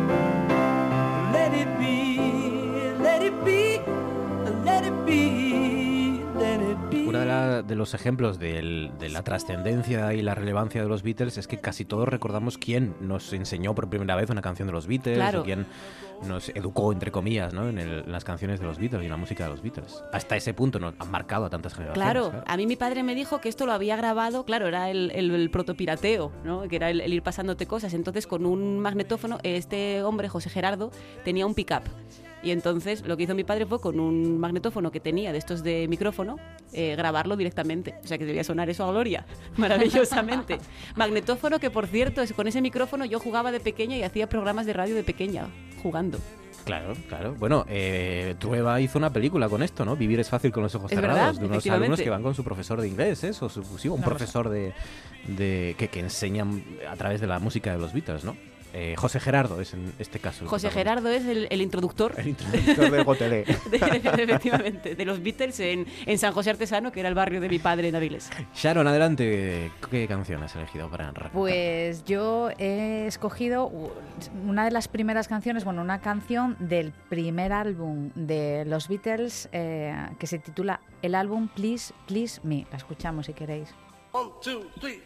La- de los ejemplos del- de la trascendencia y la relevancia de los Beatles es que casi todos recordamos quién nos enseñó por primera vez una canción de los Beatles, Claro. o quién nos educó, entre comillas, ¿no? en, el- en las canciones de los Beatles y en la música de los Beatles. Hasta ese punto nos han marcado a tantas generaciones. Claro, a mí mi padre me dijo que esto lo había grabado, claro, era el, el, el protopirateo, ¿no? que era el ir pasándote cosas. Entonces, con un magnetófono, este hombre, José Gerardo, tenía un pick-up. Y entonces lo que hizo mi padre fue con un magnetófono que tenía de estos de micrófono, eh, grabarlo directamente. O sea que debía sonar eso a gloria, maravillosamente. magnetófono que, por cierto, es- con ese micrófono yo jugaba de pequeña y hacía programas de radio de pequeña, jugando. Claro, claro. Bueno, eh, Trueba hizo una película con esto, ¿no? Vivir es fácil con los ojos cerrados. verdad, de unos alumnos que van con su profesor de inglés, ¿eh? O su, sí, un No, profesor de, de que, que enseñan a través de la música de los Beatles, ¿no? Eh, José Gerardo es en este caso. José. Gerardo es el, el introductor. El introductor de Gotelé. de- efectivamente, de los Beatles en, en San José Artesano, que era el barrio de mi padre en Avilés. Sharon, adelante. ¿Qué canción has elegido para arrancar? Pues yo he escogido una de las primeras canciones, bueno, una canción del primer álbum de los Beatles eh, que se titula el álbum Please, Please Me. La escuchamos si queréis. One, two, three,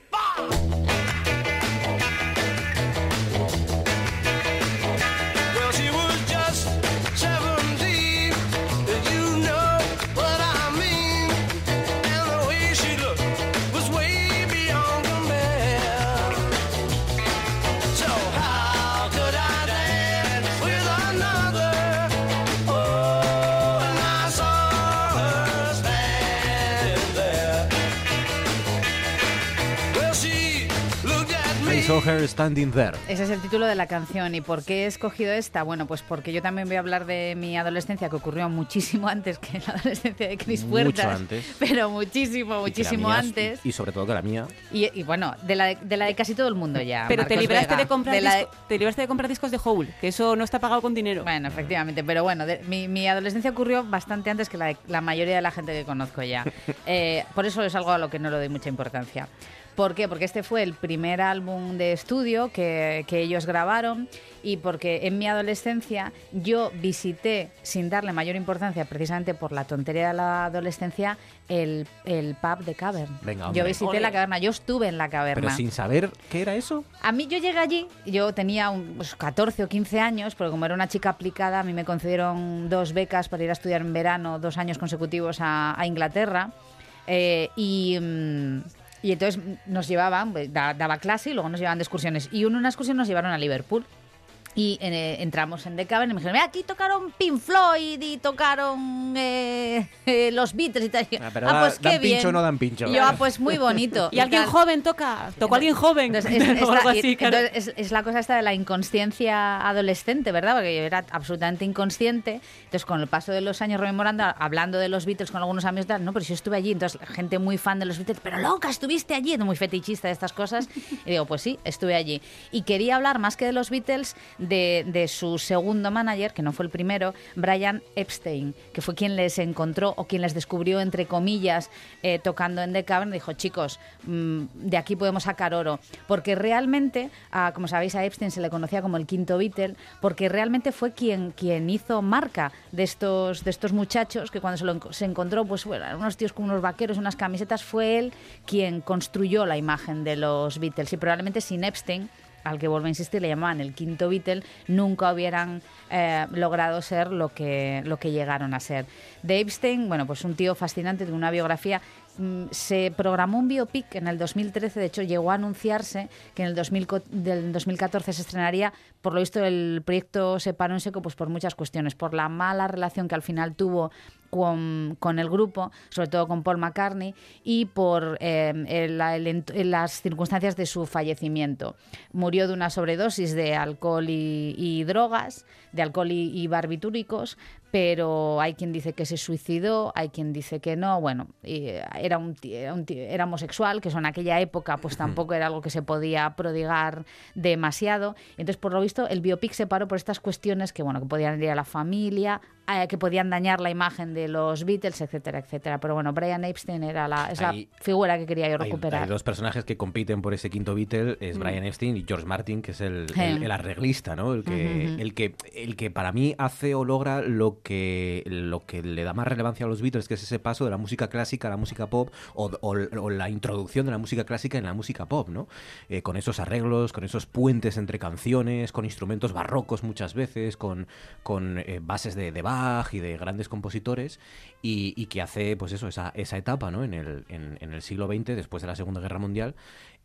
her standing there. Ese es el título de la canción. ¿Y por qué he escogido esta? Bueno, pues porque yo también voy a hablar de mi adolescencia, que ocurrió muchísimo antes que la adolescencia de Chris Mucho Puertas. antes. Pero muchísimo, Y muchísimo mía- antes. Y, y sobre todo que la mía. Y, y bueno, de la de, de la de casi todo el mundo ya. Pero te libraste Vega. de, comprar De disco- te libraste de comprar discos de Hole, que eso no está pagado con dinero. Bueno, efectivamente, pero bueno, de- mi, mi adolescencia ocurrió bastante antes que la, de la mayoría de la gente que conozco ya. Eh, por eso es algo a lo que no le doy mucha importancia. ¿Por qué? Porque este fue el primer álbum de estudio que, que ellos grabaron y porque en mi adolescencia yo visité, sin darle mayor importancia, precisamente por la tontería de la adolescencia, el, el pub de Cavern. Venga, yo visité Ole. la caverna, yo estuve en la caverna. Pero sin saber qué era eso. A mí yo llegué allí, yo tenía unos 14 o 15 años, pero como era una chica aplicada, a mí me concedieron dos becas para ir a estudiar en verano, dos años consecutivos a, a Inglaterra. Eh, y, mm, y entonces nos llevaban, pues, da- daba clase y luego nos llevaban de excursiones. Y en una excursión nos llevaron a Liverpool. Y eh, entramos en The Cavern y me dijeron, "Mira, aquí tocaron Pink Floyd y tocaron eh, eh, los Beatles y tal. Ah, pero ah, da- pues qué dan pincho bien. o no dan pincho. Y yo, ah, pues muy bonito. Y alguien tal. joven toca, tocó alguien joven. Entonces, es, es o la, algo y- así, claro. entonces, es- es la cosa esta de la inconsciencia adolescente, ¿verdad? Porque yo era absolutamente inconsciente. Entonces, con el paso de los años rememorando, hablando de los Beatles con algunos amigos, tal, no, pero si yo estuve allí, entonces gente muy fan de los Beatles, pero loca, estuviste allí, muy fetichista de estas cosas. Y digo, pues sí, estuve allí. Y quería hablar más que de los Beatles, de, de su segundo manager, que no fue el primero, Brian Epstein, que fue quien les encontró o quien les descubrió, entre comillas, eh, tocando en The Cavern. Dijo, chicos, mm, de aquí podemos sacar oro. Porque realmente, como sabéis, a Epstein se le conocía como el quinto Beatle, porque realmente fue quien, quien hizo marca de estos, de estos muchachos, que cuando se, lo se encontró, pues bueno, unos tíos con unos vaqueros, unas camisetas, fue él quien construyó la imagen de los Beatles. Y probablemente sin Epstein al que vuelvo a insistir, le llamaban el quinto Beatle, nunca hubieran eh, logrado ser lo que, lo que llegaron a ser. De Epstein, bueno, pues un tío fascinante, de una biografía mm, se programó un biopic en el 2013, de hecho llegó a anunciarse que en el 2000 co- del 2014 se estrenaría, por lo visto el proyecto se paró en seco pues por muchas cuestiones, por la mala relación que al final tuvo con, con el grupo, sobre todo con Paul McCartney, y por eh, el- el ent- las circunstancias de su fallecimiento. Murió de una sobredosis de alcohol y, y drogas, de alcohol y, y barbitúricos, pero hay quien dice que se suicidó, hay quien dice que no. Bueno, eh, era, un, ti- era, un ti- era homosexual, que eso en aquella época pues tampoco era algo que se podía prodigar demasiado. Entonces, por lo visto, el biopic se paró por estas cuestiones que, bueno, que podían ir a la familia, eh, que podían dañar la imagen de los Beatles, etcétera, etcétera. Pero bueno, Brian Epstein era la, es Ahí- la figura que quería yo Hay, recuperar. hay dos personajes que compiten por ese quinto Beatle, es Mm. Brian Epstein y George Martin, que es el, Sí. el- el arreglista, ¿no? El que, el, que, el que para mí hace o logra lo que, lo que le da más relevancia a los Beatles, que es ese paso de la música clásica a la música pop, o, o- o la introducción de la música clásica en la música pop, ¿no? Eh, con esos arreglos, con esos puentes entre canciones, con instrumentos barrocos muchas veces, con, con eh, bases de, de Y de grandes compositores, y, y que hace, pues eso, esa, esa etapa, ¿no? En el, en, en el siglo XX, después de la Segunda Guerra Mundial,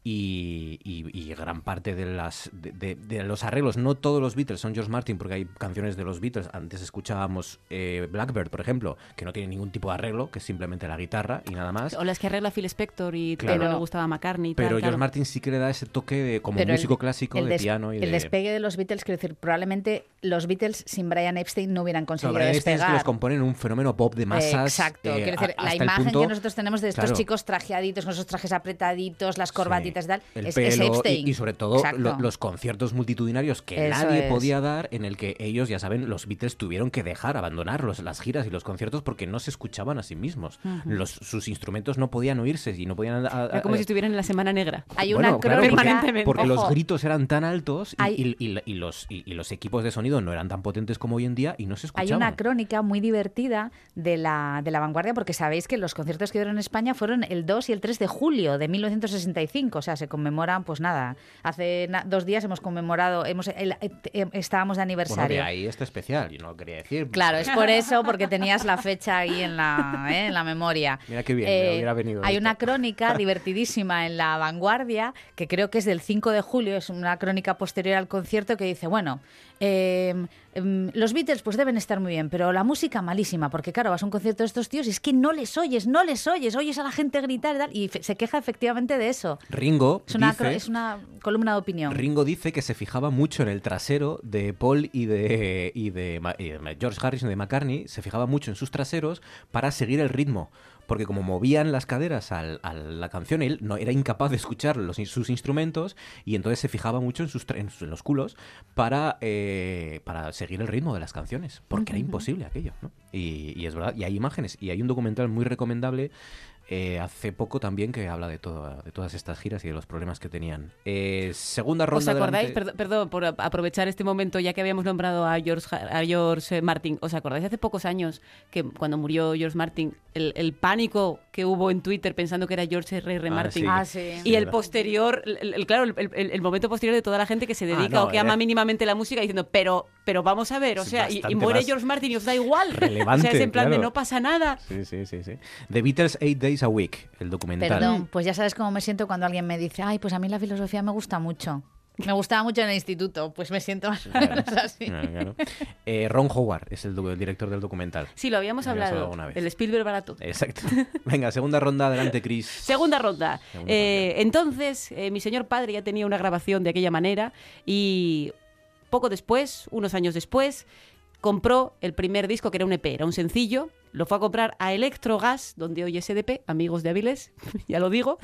y, y- y gran parte de, las, de, de- de los arreglos, no todos los Beatles son George Martin, porque hay canciones de los Beatles, antes escuchábamos eh, Blackbird, por ejemplo, que no tiene ningún tipo de arreglo, que es simplemente la guitarra y nada más. O las que arregla Phil Spector y Claro. pero no le gustaba McCartney y tal, Pero claro. George Martin sí que le da ese toque de, como Pero el- músico clásico el de piano y el de... despegue de los Beatles, quiero decir, probablemente los Beatles sin Brian Epstein no hubieran No, conseguido Brian Epstein es que despegar. los componen un fenómeno pop de masas. Exacto, eh, quiero decir, a- la imagen punto- que nosotros tenemos de estos Claro. chicos trajeaditos, con esos trajes apretaditos, las corbatitas y tal, el es, es pelo y, Epstein. y sobre todo lo- los conciertos multitudinarios que Eso nadie es. podía dar en el que ellos, ya saben, los Beatles tuvieron que dejar, abandonar los- las giras y los conciertos porque no se escuchaban a sí mismos. Los, sus instrumentos no podían oírse y no podían... a- como si estuvieran en la Semana Negra. Hay Bueno, una claro, crónica... porque- Permanentemente. porque los gritos eran tan altos y, Hay- y- y- y los, y, y los equipos de sonido no eran tan potentes como hoy en día y no se Hay escuchaban. una crónica muy divertida de la, de la vanguardia, porque sabéis que los conciertos que dieron en España fueron el 2 y el 3 de julio de 1965. O sea, se conmemoran, pues nada, hace na- dos días hemos conmemorado, hemos, el- eh, eh, estábamos de Bueno, de aniversario. ahí este especial, yo no lo quería decir. Claro, es por eso, porque tenías la fecha ahí en la, ¿eh? en la memoria. Mira qué bien, me hubiera venido Hay una crónica divertidísima en La Vanguardia, que creo que es del 5 de julio, es una crónica posterior al concierto, que dice, bueno, eh, em, los Beatles pues deben estar muy bien, pero la música malísima, porque claro, vas a un concierto de estos tíos y es que no les oyes, no les oyes, oyes a la gente gritar y tal, y se queja efectivamente de eso. Ringo Es una, dice... cro- es una columna de opinión. Ringo dice que se fijaba mucho en el trasero de Paul y de, y de, y de George Harrison y de McCartney, se fijaba mucho en sus traseros para seguir el ritmo. Porque como movían las caderas al- a la canción, él no era incapaz de escuchar los, sus instrumentos y entonces se fijaba mucho en, sus, en, sus- en los culos para, eh, para seguir el ritmo de las canciones. Porque era imposible aquello. ¿no? Y, y es verdad, y hay imágenes. Y hay un documental muy recomendable eh, hace poco también que habla de, todo, de todas estas giras y de los problemas que tenían. Eh, segunda ¿Os ronda. acordáis? delante- Perdón, perdón por ap- aprovechar este momento, ya que habíamos nombrado a George, a George eh, Martin. ¿Os acordáis hace pocos años que cuando murió George Martin, el, el pánico que hubo en Twitter pensando que era George R. R. Ah, Martin? sí. Ah, sí. Y Sí, el posterior, el, el- claro, el, el- el momento posterior de toda la gente que se dedica no, o que ama era- mínimamente la música diciendo, pero, pero vamos a ver, o sea, y- y, muere George Martin y os da igual. o relevante, sea, es en plan de claro. no pasa nada. Sí, sí, sí, sí. The Beatles Eight Days a Week, el documental. Perdón, pues ya sabes cómo me siento cuando alguien me dice, ay, pues a mí la filosofía me gusta mucho. Me gustaba mucho en el instituto, pues me siento más o menos así. Claro, claro. Eh, Ron Howard es el, director del documental. Sí, lo habíamos Lo habíamos hablado. hablado alguna vez. El Spielberg barato. Exacto. Venga, segunda ronda, adelante, Chris. Segunda ronda. Segunda Eh, entonces, eh, mi señor padre ya tenía una grabación de aquella manera y poco después, unos años después, compró el primer disco que era un EP, era un sencillo. Lo fue a comprar a Electrogas, donde hoy es EDP, amigos de Avilés, ya lo digo,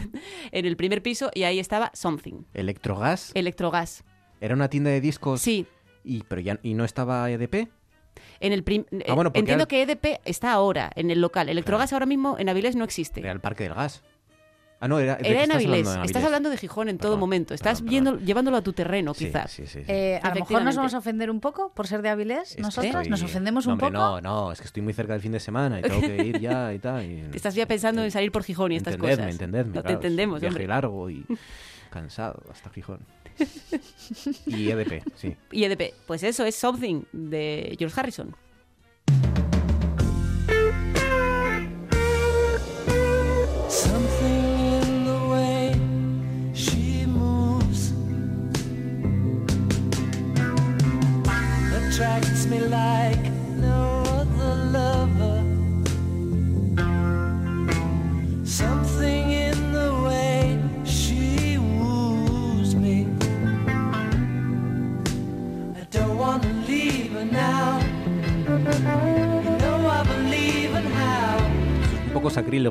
en el primer piso y ahí estaba Something. Electrogas. Electrogas. Era una tienda de discos. Sí. Y, pero ya, ¿Y no estaba EDP? En el prim- Ah, bueno, Entiendo al- que EDP está ahora en el local. Electrogas ahora mismo en Avilés no existe. Era el Parque del Gas. Ah, no, era, ¿de qué Era en Avilés. hablando en Estás hablando de Gijón en todo momento. Estás perdón, viendo- llevándolo a tu terreno, Sí, quizá. sí, sí, sí. Eh, a lo mejor nos vamos a ofender un poco por ser de Avilés, Es nosotros, estoy- nos ofendemos No, un hombre, poco. No, no, es que estoy muy cerca del fin de semana y tengo que ir ya y tal. y- Estás ya pensando en salir por Gijón y estas entendedme, cosas. entendedme. No, claro, te un entendemos, viaje hombre. largo y cansado hasta Gijón. y EDP, sí. Y EDP, pues eso es Something de George Harrison.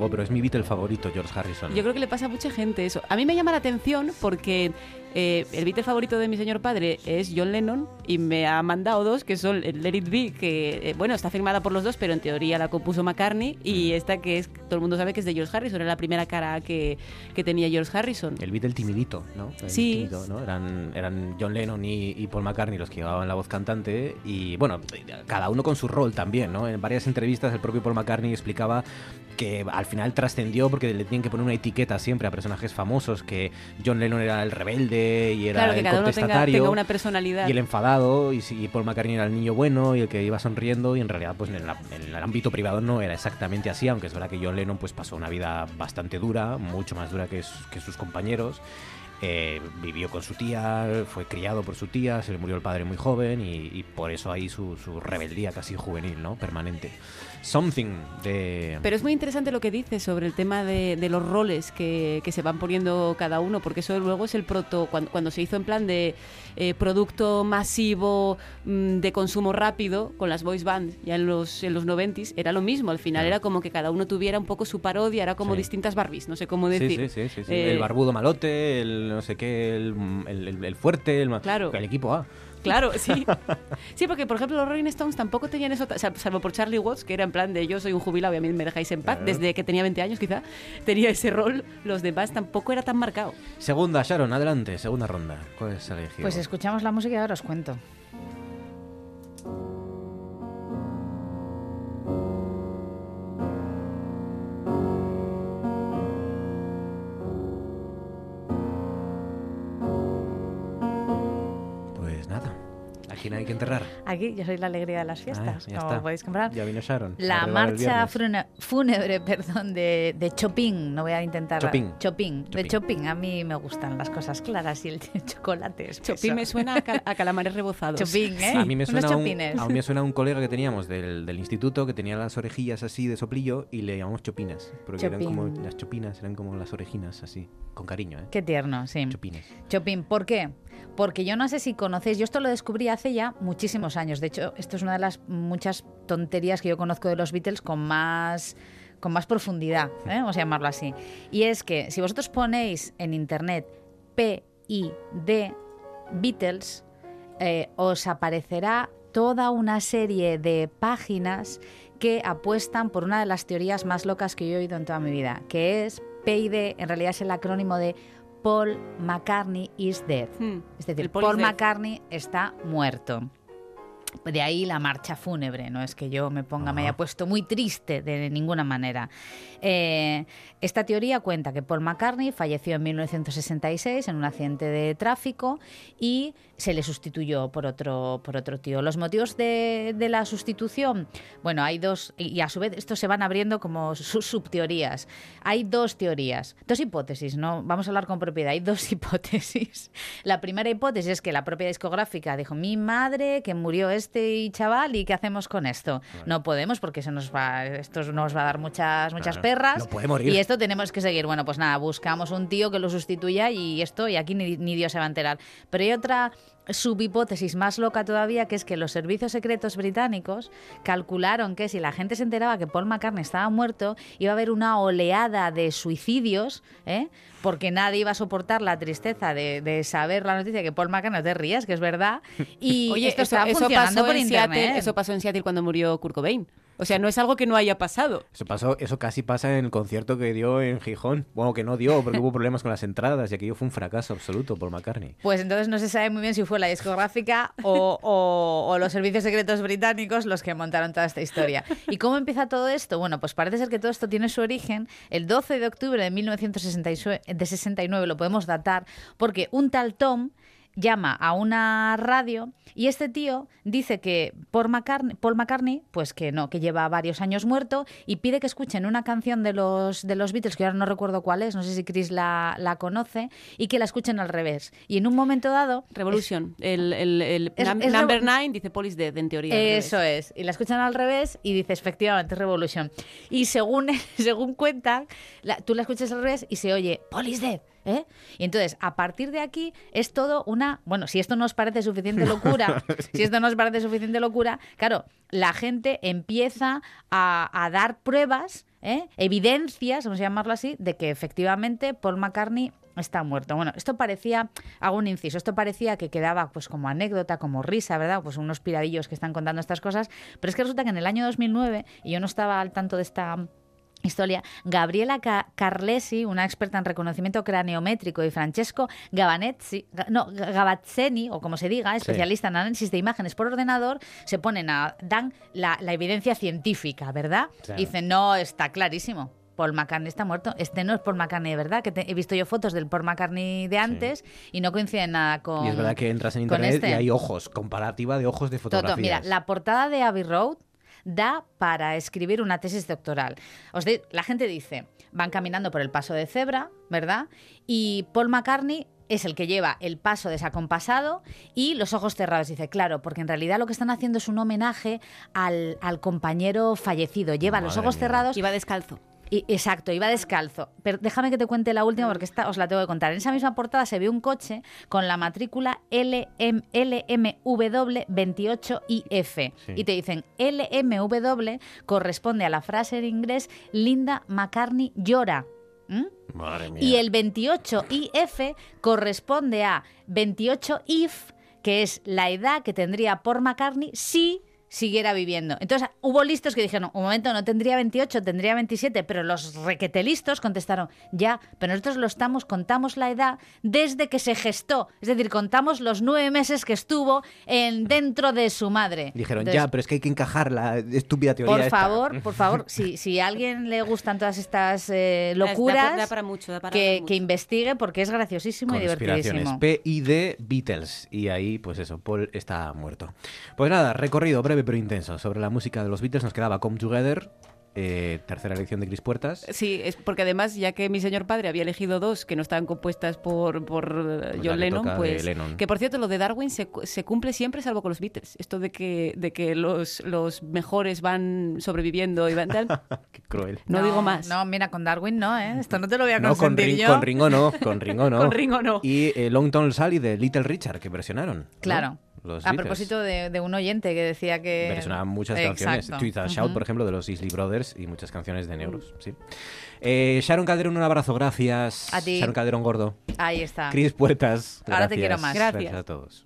Pero es mi Beatle favorito, George Harrison. Yo creo que le pasa a mucha gente eso. A mí me llama la atención porque eh, el Beatle favorito de mi señor padre es John Lennon y me ha mandado dos que son el Let It Be, que eh, bueno, está firmada por los dos, pero en teoría la compuso McCartney y esta que es, todo el mundo sabe que es de George Harrison, era la primera cara que, que tenía George Harrison. El Beatle timidito, ¿no? El Sí. Eran, eran John Lennon y, y Paul McCartney los que llevaban la voz cantante y, bueno, cada uno con su rol también, ¿no? En varias entrevistas el propio Paul McCartney explicaba que al final trascendió porque le tienen que poner una etiqueta siempre a personajes famosos, que John Lennon era el rebelde y era Claro, que el cada uno tenga, contestatario. tenga una personalidad. Y el enfadado, y, y Paul McCartney era el niño bueno y el que iba sonriendo, y en realidad, pues en, la- en el ámbito privado no era exactamente así, aunque es verdad que John Lennon pues pasó una vida bastante dura, mucho más dura que, sus- que sus compañeros. Eh, vivió con su tía, fue criado por su tía, se le murió el padre muy joven y, y por eso ahí su, su rebeldía casi juvenil, ¿no? Permanente. Something de... Pero es muy interesante lo que dices sobre el tema de, de los roles que, que se van poniendo cada uno, porque eso luego es el proto, cuando, cuando se hizo en plan de eh, producto masivo, mm, de consumo rápido, con las voice bands, ya en los, en los 90s, era lo mismo, al final era como que cada uno tuviera un poco su parodia, era como Sí. distintas Barbies, no sé cómo decir. sí, sí, sí, sí. Eh, el barbudo malote, el no sé qué, el, el- el- el fuerte, el, Claro. el equipo A. Claro, sí. Sí, porque por ejemplo los Rolling Stones tampoco tenían eso, sal- salvo por Charlie Watts, que era en plan de yo soy un jubilado y a mí me dejáis en paz, Claro. desde que tenía 20 años quizá, tenía ese rol, los demás tampoco era tan marcado. Segunda, Sharon, adelante, segunda ronda. ¿Cuál es elegido? Pues escuchamos la música y ahora os cuento. Nada, aquí no hay que enterrar. Aquí yo soy la alegría de las fiestas, Ah, como está. podéis comprar. Ya vino Sharon. La marcha fúnebre, perdón, de, de Chopin. No voy a intentar. Chopin. Chopin. De Chopin. A mí me gustan las cosas claras y el chocolate. espeso. Chopin me suena a, cal- a calamares rebozados. Chopin, ¿eh? A mí me Unos suena, un, a mí me suena un colega que teníamos del, del instituto que tenía las orejillas así de soplillo y le llamamos chopinas. Porque eran como las chopinas, eran como las orejinas así, con cariño, ¿eh? Qué tierno, sí. Chopines. Chopin, ¿por qué? Porque yo no sé si conocéis, yo esto lo descubrí hace ya muchísimos años. De hecho, esto es una de las muchas tonterías que yo conozco de los Beatles con más con más profundidad, ¿eh? vamos a llamarlo así. Y es que si vosotros ponéis en internet P-I-D Beatles, eh, os aparecerá toda una serie de páginas que apuestan por una de las teorías más locas que yo he oído en toda mi vida, que es PID, en realidad es el acrónimo de Paul McCartney is dead. Es decir, Paul. McCartney está muerto. De ahí la marcha fúnebre, no es que yo me ponga, me haya puesto muy triste de ninguna manera. Eh, esta teoría cuenta que Paul McCartney falleció en 1966 en un accidente de tráfico y se le sustituyó por otro, por otro tío. Los motivos de, de la sustitución, bueno, hay dos, y y a su vez estos se van abriendo como sus subteorías. Hay dos teorías, dos hipótesis, ¿no? Vamos a hablar con propiedad, hay dos hipótesis. La primera hipótesis es que la propia discográfica dijo, mi madre, que murió este chaval, ¿y qué hacemos con esto? No podemos porque se nos va, esto nos va a dar muchas, muchas Claro, no puede morir. Y esto tenemos que seguir. Bueno, pues nada, buscamos un tío que lo sustituya y esto, y aquí ni, ni Dios se va a enterar. Pero hay otra subhipótesis más loca todavía, que es que los servicios secretos británicos calcularon que si la gente se enteraba que Paul McCartney estaba muerto, iba a haber una oleada de suicidios, ¿eh? Porque nadie iba a soportar la tristeza de, de saber la noticia que Paul McCartney, no te rías, que es verdad, y Oye, esto eso, está eso funcionando pasó por en internet. Seattle, eso pasó en Seattle cuando murió Kurt Cobain. O sea, no es algo que no haya pasado. Eso pasó, eso casi pasa en el concierto que dio en Gijón. Bueno, que no dio porque hubo problemas con las entradas y aquello fue un fracaso absoluto por McCartney. Pues entonces no se sabe muy bien si fue la discográfica o, o- o los servicios secretos británicos los que montaron toda esta historia. ¿Y cómo empieza todo esto? Bueno, pues parece ser que todo esto tiene su origen el 12 de octubre de 1969, de 69, lo podemos datar, porque un tal Tom llama a una radio y este tío dice que Paul McCartney, Paul McCartney, pues que no, que lleva varios años muerto y pide que escuchen una canción de los, de los Beatles, que ahora no recuerdo cuál es, no sé si Chris la, la conoce, y que la escuchen al revés. Y en un momento dado... Revolution. El, el, el Es- num- es number 9 dice Paul is dead, en teoría. Eso es. Y la escuchan al revés y dices, efectivamente, Revolution. Y según, según cuentan, la- tú la escuchas al revés y se oye, Paul is dead. ¿Eh? Y entonces, a partir de aquí, es todo una... Bueno, si esto nos parece suficiente locura, si esto nos parece suficiente locura, claro, la gente empieza a, a dar pruebas, ¿eh? evidencias, vamos a llamarlo así, de que efectivamente Paul McCartney está muerto. Bueno, esto parecía, hago un inciso, esto parecía que quedaba pues como anécdota, como risa, ¿verdad? Pues unos piradillos que están contando estas cosas, pero es que resulta que en el año 2009, y yo no estaba al tanto de esta historia, Gabriela Ca- Carlesi, una experta en reconocimiento craneométrico, y Francesco Gabanezzi, Ga- no, Gavazzeni, o como se diga, especialista en análisis de imágenes por ordenador, se ponen a, dan la, la evidencia científica, ¿verdad? Claro. Y dicen, no, está clarísimo. Paul McCartney está muerto. Este no es Paul McCartney de verdad, que te- he visto yo fotos del Paul McCartney de antes y no coinciden nada con. Y es verdad que entras en internet este. y hay ojos, comparativa de ojos de Toto, fotografías. mira, la portada de Abbey Road da para escribir una tesis doctoral. Os de- la gente dice, van caminando por el paso de cebra, ¿verdad? Y Paul McCartney es el que lleva el paso desacompasado y los ojos cerrados. Dice, claro, porque en realidad lo que están haciendo es un homenaje al, al compañero fallecido. Lleva los Madre ojos mía. cerrados. Iba descalzo. Y, exacto, iba descalzo. Pero déjame que te cuente la última porque esta os la tengo que contar. En esa misma portada se ve un coche con la matrícula LM, LMW28IF. Sí. Y te dicen LMW corresponde a la frase en inglés Linda McCartney llora. ¿Mm? Madre mía. Y el 28IF corresponde a 28 if, que es la edad que tendría Paul McCartney si siguiera viviendo. Entonces hubo listos que dijeron, un momento, no tendría 28, tendría 27, pero los requetelistos contestaron, ya, pero nosotros lo estamos, contamos la edad desde que se gestó, es decir, contamos los nueve meses que estuvo en, dentro de su madre. Dijeron, Entonces, ya, pero es que hay que encajar la estúpida teoría por esta". favor, por favor, si, si a alguien le gustan todas estas eh, da- locuras, da para mucho, da para que, mucho. que investigue porque es graciosísimo y divertidísimo. P y D Beatles. Y ahí, pues eso, Paul está muerto. Pues nada, recorrido breve pero intenso sobre la música de los Beatles. Nos quedaba Come Together, eh, tercera elección de Cris Puertas. Sí, es porque además, ya que mi señor padre había elegido dos que no estaban compuestas por, por Pues John Lennon, pues. Lennon. Que por cierto, lo de Darwin se, se cumple siempre, salvo con los Beatles. Esto de que, de que los, los mejores van sobreviviendo y van tal. Qué cruel. No, digo más. No, mira, con Darwin no, ¿eh? Esto no te lo voy a No, con, consentir Ring- yo. con Ringo no, con Ringo no. Con Ringo no. Y eh, Long Tall Sally de Little Richard, que versionaron. ¿no? Los a Beatles. propósito de, de un oyente que decía que... Versionaban muchas Exacto. canciones. Tweet and Shout, por ejemplo, de los Isley Brothers y muchas canciones de Neuros. Sí. Eh, Sharon Calderón, un abrazo, gracias. A ti. Sharon Calderón Gordo. Ahí está. Cris Puertas. Ahora te gracias. quiero más. Gracias a todos.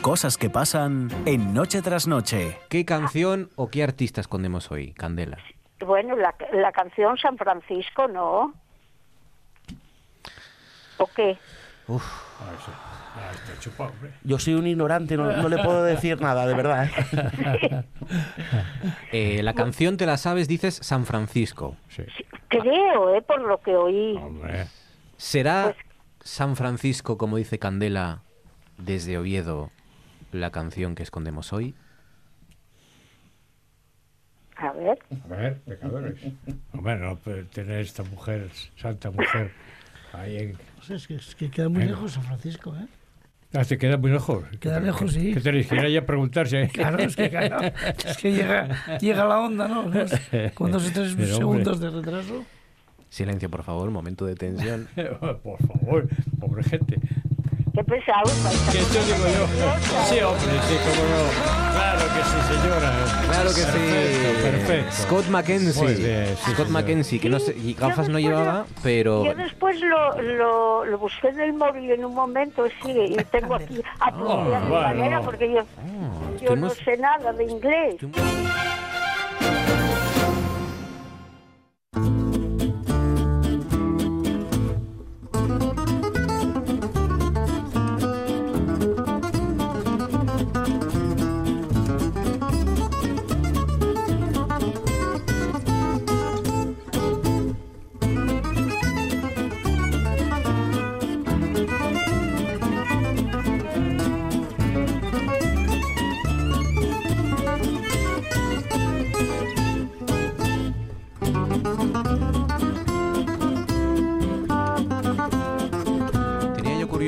Cosas que pasan en Noche tras Noche. ¿Qué canción o qué artista escondemos hoy, Candela? Bueno, la, la canción San Francisco, ¿no? ¿O qué? Uf. Yo soy un ignorante, no, no le puedo decir nada, de verdad. ¿eh? Eh, la canción te la sabes, dices San Francisco. Creo, ¿eh? Por lo que oí. ¿Será Pues San Francisco, como dice Candela, desde Oviedo, la canción que escondemos hoy? A ver. A ver, pecadores. Hombre, no tener esta mujer, santa mujer, ahí en... O sea, es, que, es que queda muy Venga. lejos San Francisco, ¿eh? Ah, te queda muy lejos. Queda ¿Qué- lejos, qué- sí. ¿Qué tenéis que ir allá a preguntarse? Claro, es que, claro, es que llega, llega la onda, ¿no? Unos- Con dos o tres Pero, hombre. segundos de retraso. Silencio, por favor, momento de tensión. Por favor, pobre gente. Qué pesado. ¿Qué te digo yo? Sí, hombre, sí, cómo no. Claro que sí, señora. Claro que Perfecto, sí. perfecto. Scott Mackenzie. Muy bien, sí, Scott señor. Mackenzie, que no sé, y gafas no llevaba, pero Yo después lo, lo, lo busqué en el móvil en un momento, sí, y tengo aquí apunté a mi bueno. manera porque yo, yo no sé nada de inglés.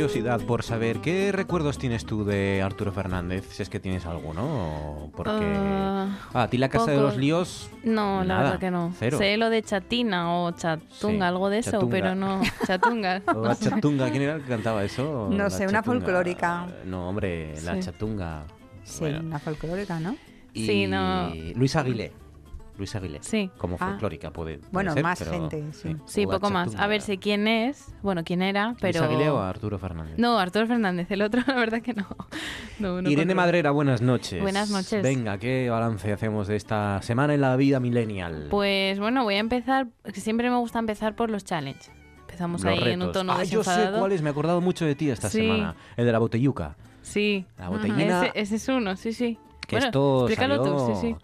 Curiosidad por saber, ¿qué recuerdos tienes tú de Arturo Fernández? Si es que tienes alguno, porque... Ah, Ah, a ti la Casa de los Líos... No, la nada, verdad que no. Cero. Sé lo de chatina o chatunga, Sí, algo de eso, pero no. Chatunga. O la chatunga, ¿quién era el que cantaba eso? No La sé, una folclórica. No, hombre, la Sí. chatunga. Sí, Bueno. una folclórica, ¿no? Y Sí, no. Luis Aguilé. Luis Aguilé. Sí. Como Ah. folclórica puede, puede Bueno, ser, más pero- gente, sí. Sí, poco más. A ver, sé quién es, bueno, quién era, pero... ¿Luis Aguilé o Arturo Fernández? No, Arturo Fernández, el otro, la verdad que no. no, no Irene. Madrera, buenas noches. Buenas noches. Venga, ¿qué balance hacemos de esta semana en la vida millennial? Pues bueno, voy a empezar, que siempre me gusta empezar por los challenge. Empezamos Los ahí en un tono ah, yo sé desenfadado. cuál es, me he acordado mucho de ti esta Sí. semana. El de la botelluca. Sí. La botellina- Ese, ese es uno, sí, sí. Que bueno, esto explícalo salió tú, sí, sí.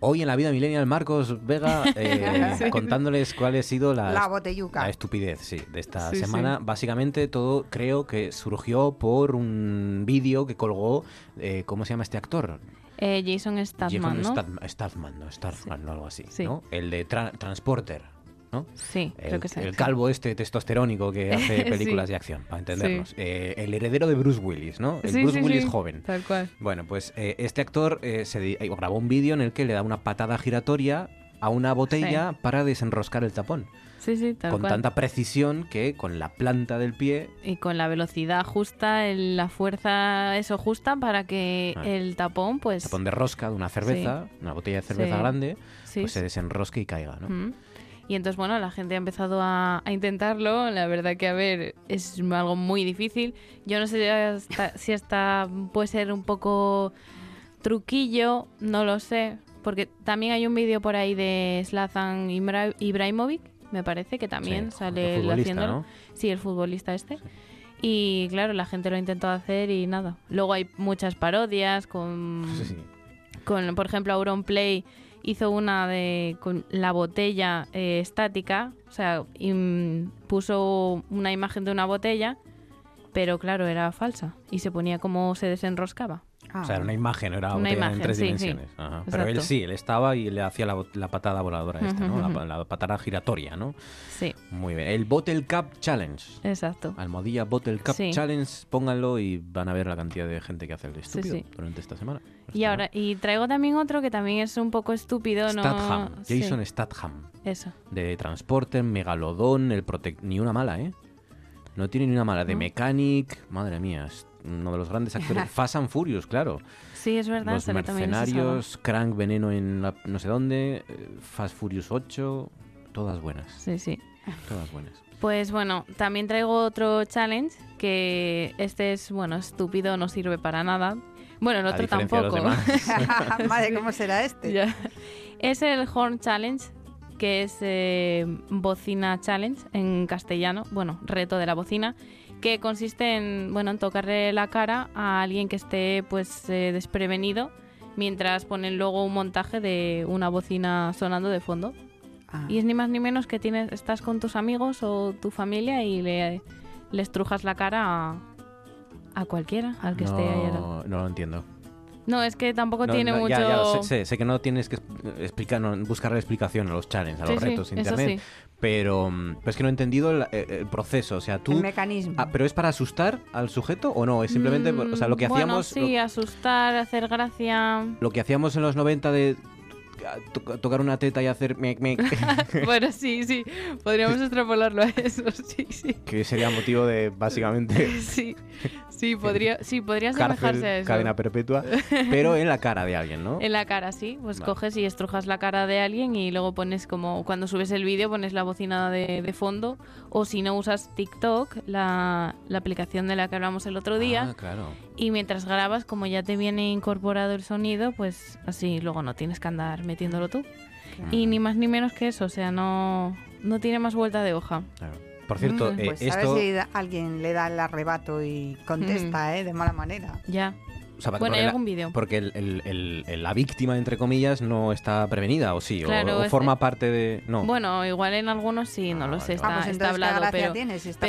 Hoy en la vida millennial, Marcos Vega eh, Sí. contándoles cuál ha sido la, La botelluca. la estupidez sí, de esta Sí, semana. sí. Básicamente todo creo que surgió por un vídeo que colgó, eh, ¿cómo se llama este actor? Eh, Jason Statham, Jason ¿no? Statham- Statham, no, Statham, algo así, Sí. ¿no? El de Tra- Transporter, ¿no? Sí, El, creo que sí. el calvo este testosterónico que hace Sí. películas de acción, para entendernos. Sí. Eh, el heredero de Bruce Willis, ¿no? El Sí, Bruce Willis joven. Tal cual. Bueno, pues eh, este actor eh, se grabó un vídeo en el que le da una patada giratoria a una botella para desenroscar el tapón. Sí, sí, tal con cual. tanta precisión que con la planta del pie Y con la velocidad justa, el- la fuerza eso justa para que Ah. el tapón, pues... tapón de rosca de una cerveza, una botella de cerveza grande, pues se desenrosque y caiga, ¿no? Mm. Y entonces, bueno, la gente ha empezado a, a intentarlo. La verdad que, a ver, es algo muy difícil. Yo no sé hasta- si hasta puede ser un poco truquillo, no lo sé. Porque también hay un vídeo por ahí de Zlatan Ibra- Ibrahimovic, me parece, que también Sí, sale el haciéndolo. ¿no? Sí, el futbolista este. Y claro, la gente lo ha intentado hacer y nada. Luego hay muchas parodias con Sí, con, por ejemplo, Auronplay hizo una de con la botella eh, estática, o sea, im- puso una imagen de una botella, pero claro, era falsa y se ponía como se desenroscaba. O sea, era una imagen, era una botella en imagen, tres sí, sí. dimensiones. Ajá. Pero él sí, él estaba y le hacía la, patada voladora esta, ¿no? La, patada giratoria, ¿no? Sí, Muy bien. El Bottle Cup Challenge. exacto. Almohadilla Bottle Cup Sí. Challenge, pónganlo y van a ver la cantidad de gente que hace el estúpido durante esta semana. Y ahora y traigo también otro que también es un poco estúpido, ¿no? Statham, Jason Statham. Eso. De Transporter, Megalodón, el Protect... Ni una mala, ¿eh? No tiene ni una mala. De No. Mechanic, madre mía, es uno de los grandes actores. Fast and Furious, claro. Sí, es verdad, Los. Mercenarios, Crank, Veneno en la- no sé dónde, eh, Fast Furious 8, todas buenas. Sí, sí. Todas buenas. Pues bueno, también traigo otro challenge que este es, bueno, estúpido, no sirve para nada. Bueno, el A otro diferencia de los tampoco. Madre, ¿cómo será este? Ya. Es el Horn Challenge, que es eh, bocina challenge en castellano, bueno, reto de la bocina, que consiste en, bueno, en tocarle la cara a alguien que esté pues eh, desprevenido mientras ponen luego un montaje de una bocina sonando de fondo. Ah. Y es ni más ni menos que tienes, estás con tus amigos o tu familia y le, le estrujas la cara a, a cualquiera, al que esté ahí. No, no lo entiendo. No, es que tampoco No, tiene no, mucho... ya, ya lo sé, sé, sé que no tienes que explicar, no, buscar la explicación a los challenges, a los sí, retos de internet, sí. Pero, mm, pero es que no he entendido el, el- el proceso. O sea, tú. El mecanismo. Ah, ¿Pero es para asustar al sujeto o no? Es simplemente, o sea, lo que Mm, bueno, hacíamos. sí, asustar, hacer gracia. Lo que hacíamos en los 90 de to- tocar una teta y hacer mec, mec, bueno, sí, sí. Podríamos extrapolarlo a eso, sí, sí. que sería motivo de básicamente Sí, sí, podría, sí, podría asemejarse a eso. cadena perpetua, pero en la cara de alguien, ¿no? En la cara, sí. Pues Vale. coges y estrujas la cara de alguien y luego pones como, cuando subes el vídeo, pones la bocina de, de fondo. O si no usas TikTok, la, la aplicación de la que hablamos el otro día. Ah, claro. Y mientras grabas, como ya te viene incorporado el sonido, pues así luego no tienes que andar metiéndolo tú. Y ni más ni menos que eso, o sea, no, no tiene más vuelta de hoja. Claro. Por cierto, Mm, eh, pues esto. a ver si alguien le da el arrebato y contesta, ¿eh? De mala manera. Ya. O sea, Bueno, porque hay la- algún vídeo. Porque el- el- el- el- la víctima, entre comillas, no está prevenida, o sí, o- Claro, o, es- forma parte de... No. Bueno, igual en algunos sí, no lo sé, está, Ah, pues está entonces, ¿qué hablado, pero, tiene si está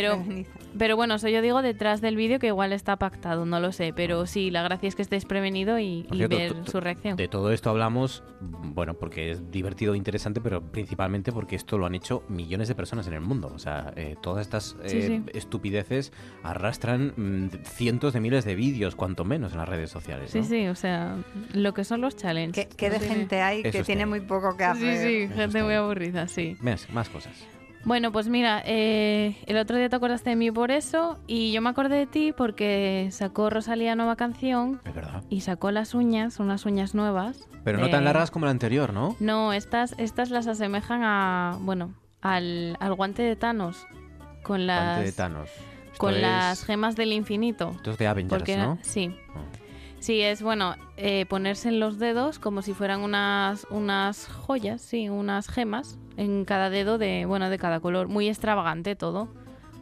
pero, bueno, eso yo digo detrás del vídeo que igual está pactado, no lo sé, pero sí, la gracia es que estés prevenido y, y cierto, ver su reacción. De todo esto hablamos, bueno, porque es divertido e interesante, pero principalmente porque esto lo han hecho millones de personas en el mundo. O sea, eh, todas estas Sí, eh, sí. estupideces arrastran mm, cientos de miles de vídeos, cuanto menos, en las redes sociales. Sí, ¿no? sí, o sea, lo que son los challenges. ¿Qué, de tiene- gente hay Eso que tiene bien. muy poco que Sí, hacer? sí, gente muy aburrida, sí. Más, más cosas. Bueno, pues mira, eh, el otro día te acordaste de mí por eso y yo me acordé de ti porque sacó Rosalía nueva canción Es verdad. y sacó las uñas, unas uñas nuevas. Pero no tan largas como la anterior, ¿no? No, estas, estas las asemejan a, bueno, al, al guante de Thanos con las, Guante de Thanos. Esto con es- las gemas del infinito. Esto es de Avengers, Porque, ¿no? Sí. Sí, es bueno eh, ponerse en los dedos como si fueran unas, unas joyas, sí, unas gemas en cada dedo de, bueno, de cada color. Muy extravagante todo.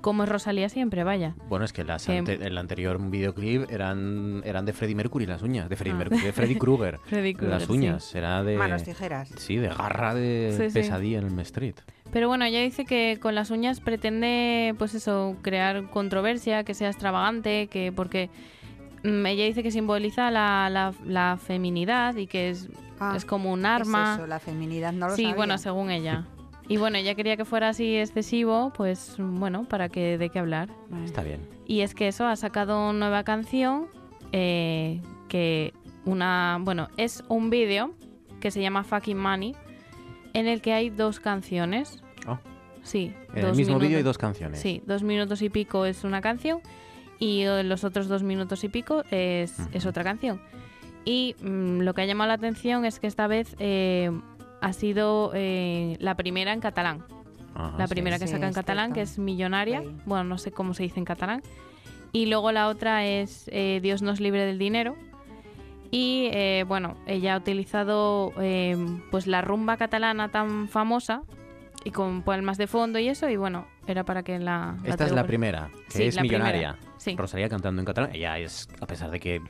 Como es Rosalía siempre, vaya. Bueno, es que las ante- el anterior videoclip eran, eran de Freddie Mercury las uñas, de Freddie, Ah. Mercury, de Freddie Krueger. Las uñas, era de... Manos tijeras. Sí, de garra de Sí, sí. pesadilla en el Street. Pero bueno, ella dice que con las uñas pretende, pues eso, crear controversia, que sea extravagante, que porque ella dice que simboliza la, la, la feminidad y que es, Ah, es como un ¿qué es arma. eso? La feminidad no lo sí, sabía. bueno, según ella. Y bueno, ella quería que fuera así excesivo, pues bueno, para que de qué hablar. Está bien. Y es que eso, ha sacado una nueva canción eh, que una, bueno, es un vídeo que se llama Fucking Money, en el que hay dos canciones. Oh. Sí. En el mismo vídeo hay dos canciones. Sí, dos minutos y pico es una canción y los otros dos minutos y pico es, es otra canción. Y mm, lo que ha llamado la atención es que esta vez eh, ha sido eh, la primera en catalán. Ajá, la sí. primera que Sí, saca en catalán, cierto. que es Millonaria. Bueno, no sé cómo se dice en catalán. Y luego la otra es eh, Dios nos libre del dinero. Y eh, bueno, ella ha utilizado eh, pues la rumba catalana tan famosa y con palmas de fondo y eso. Y bueno, era para que la. Esta es la primera, que Sí, es la millonaria. Sí. Rosalía cantando en catalán. Ella es, a pesar de que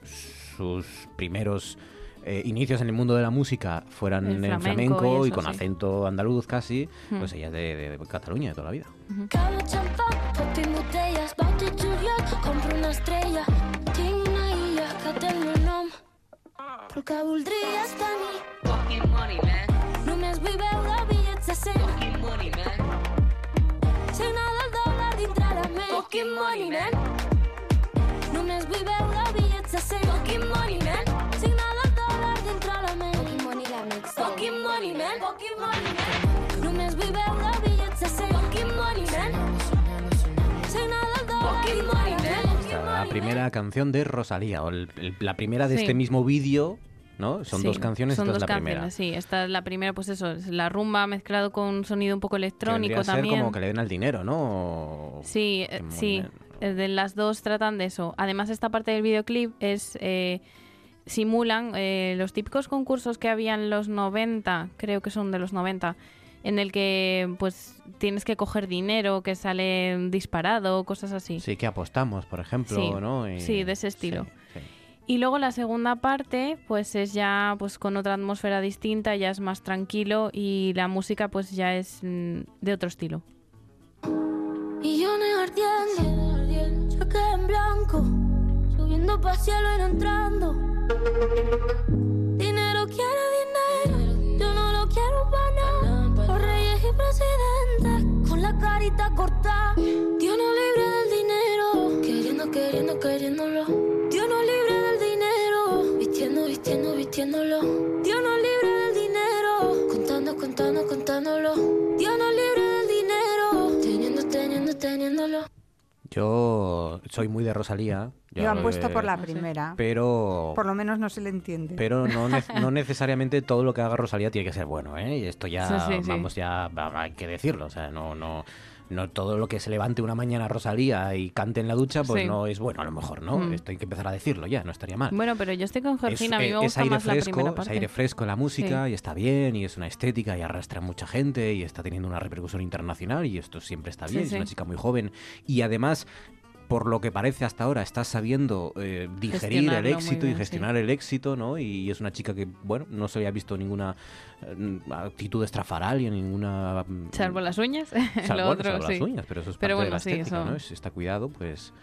sus primeros eh, inicios en el mundo de la música fueran El en flamenco y con sí. acento andaluz casi, Hmm. pues ella es de, de Cataluña de toda la vida. Money, man. Només vull veure bitllets de 100. Fucking money, man. Signar el dòlar dintre la ment. Fucking money, man. Només vull veure bitllets de 100. Fucking money, man. Signar el dòlar dintre la ment. Fucking money, la mix. Fucking money, man. Fucking money, man. Només vull veure bitllets de 100. Fucking money, man. Signar el dòlar dintre la ment. Esta, la primera canción de Rosalía, o el- el- la primera de Sí. este mismo vídeo, ¿no? Son Sí, dos canciones, son esta dos es la canciones, primera. sí. Esta es la primera, pues eso, es la rumba mezclado con un sonido un poco electrónico ser también. como que le den al dinero, ¿no? O- Sí, eh, sí. bien. eh, De las dos tratan de eso. Además, esta parte del videoclip es eh, simulan eh, los típicos concursos que había en los 90, creo que son de los 90, en el que pues tienes que coger dinero que sale disparado, cosas así. Sí, que apostamos, por ejemplo, Sí, ¿no? Y- sí, de ese estilo. sí. Y luego la segunda parte, pues es ya pues con otra atmósfera distinta, ya es más tranquilo y la música pues ya es mm, de otro estilo. Soy muy de Rosalía. Yo han puesto por la primera. Pero... Por lo menos no se le entiende. Pero no, ne- no necesariamente todo lo que haga Rosalía tiene que ser bueno, ¿eh? Y esto ya, Sí, sí, sí. vamos, ya hay que decirlo. O sea, no, no, no todo lo que se levante una mañana Rosalía y cante en la ducha, pues Sí. no es bueno, a lo mejor, ¿no? Mm. Esto hay que empezar a decirlo ya, no estaría mal. Bueno, pero yo estoy con Es, Georgina, a mí me es gusta aire más la fresco, primera es parte. aire fresco en la música Sí. y está bien y es una estética y arrastra a mucha gente y está teniendo una repercusión internacional y esto siempre está Sí, bien, es una chica muy joven y además por lo que parece hasta ahora, está sabiendo eh, digerir el éxito y bien, gestionar el éxito, ¿no? Y es una chica que, bueno, no se había visto ninguna eh, actitud estrafalaria, ninguna... mm, Salvo las uñas. Salvo, lo otro, salvo sí. las uñas, pero eso es Pero parte de bueno, la sí, estética, eso- está cuidado, pues...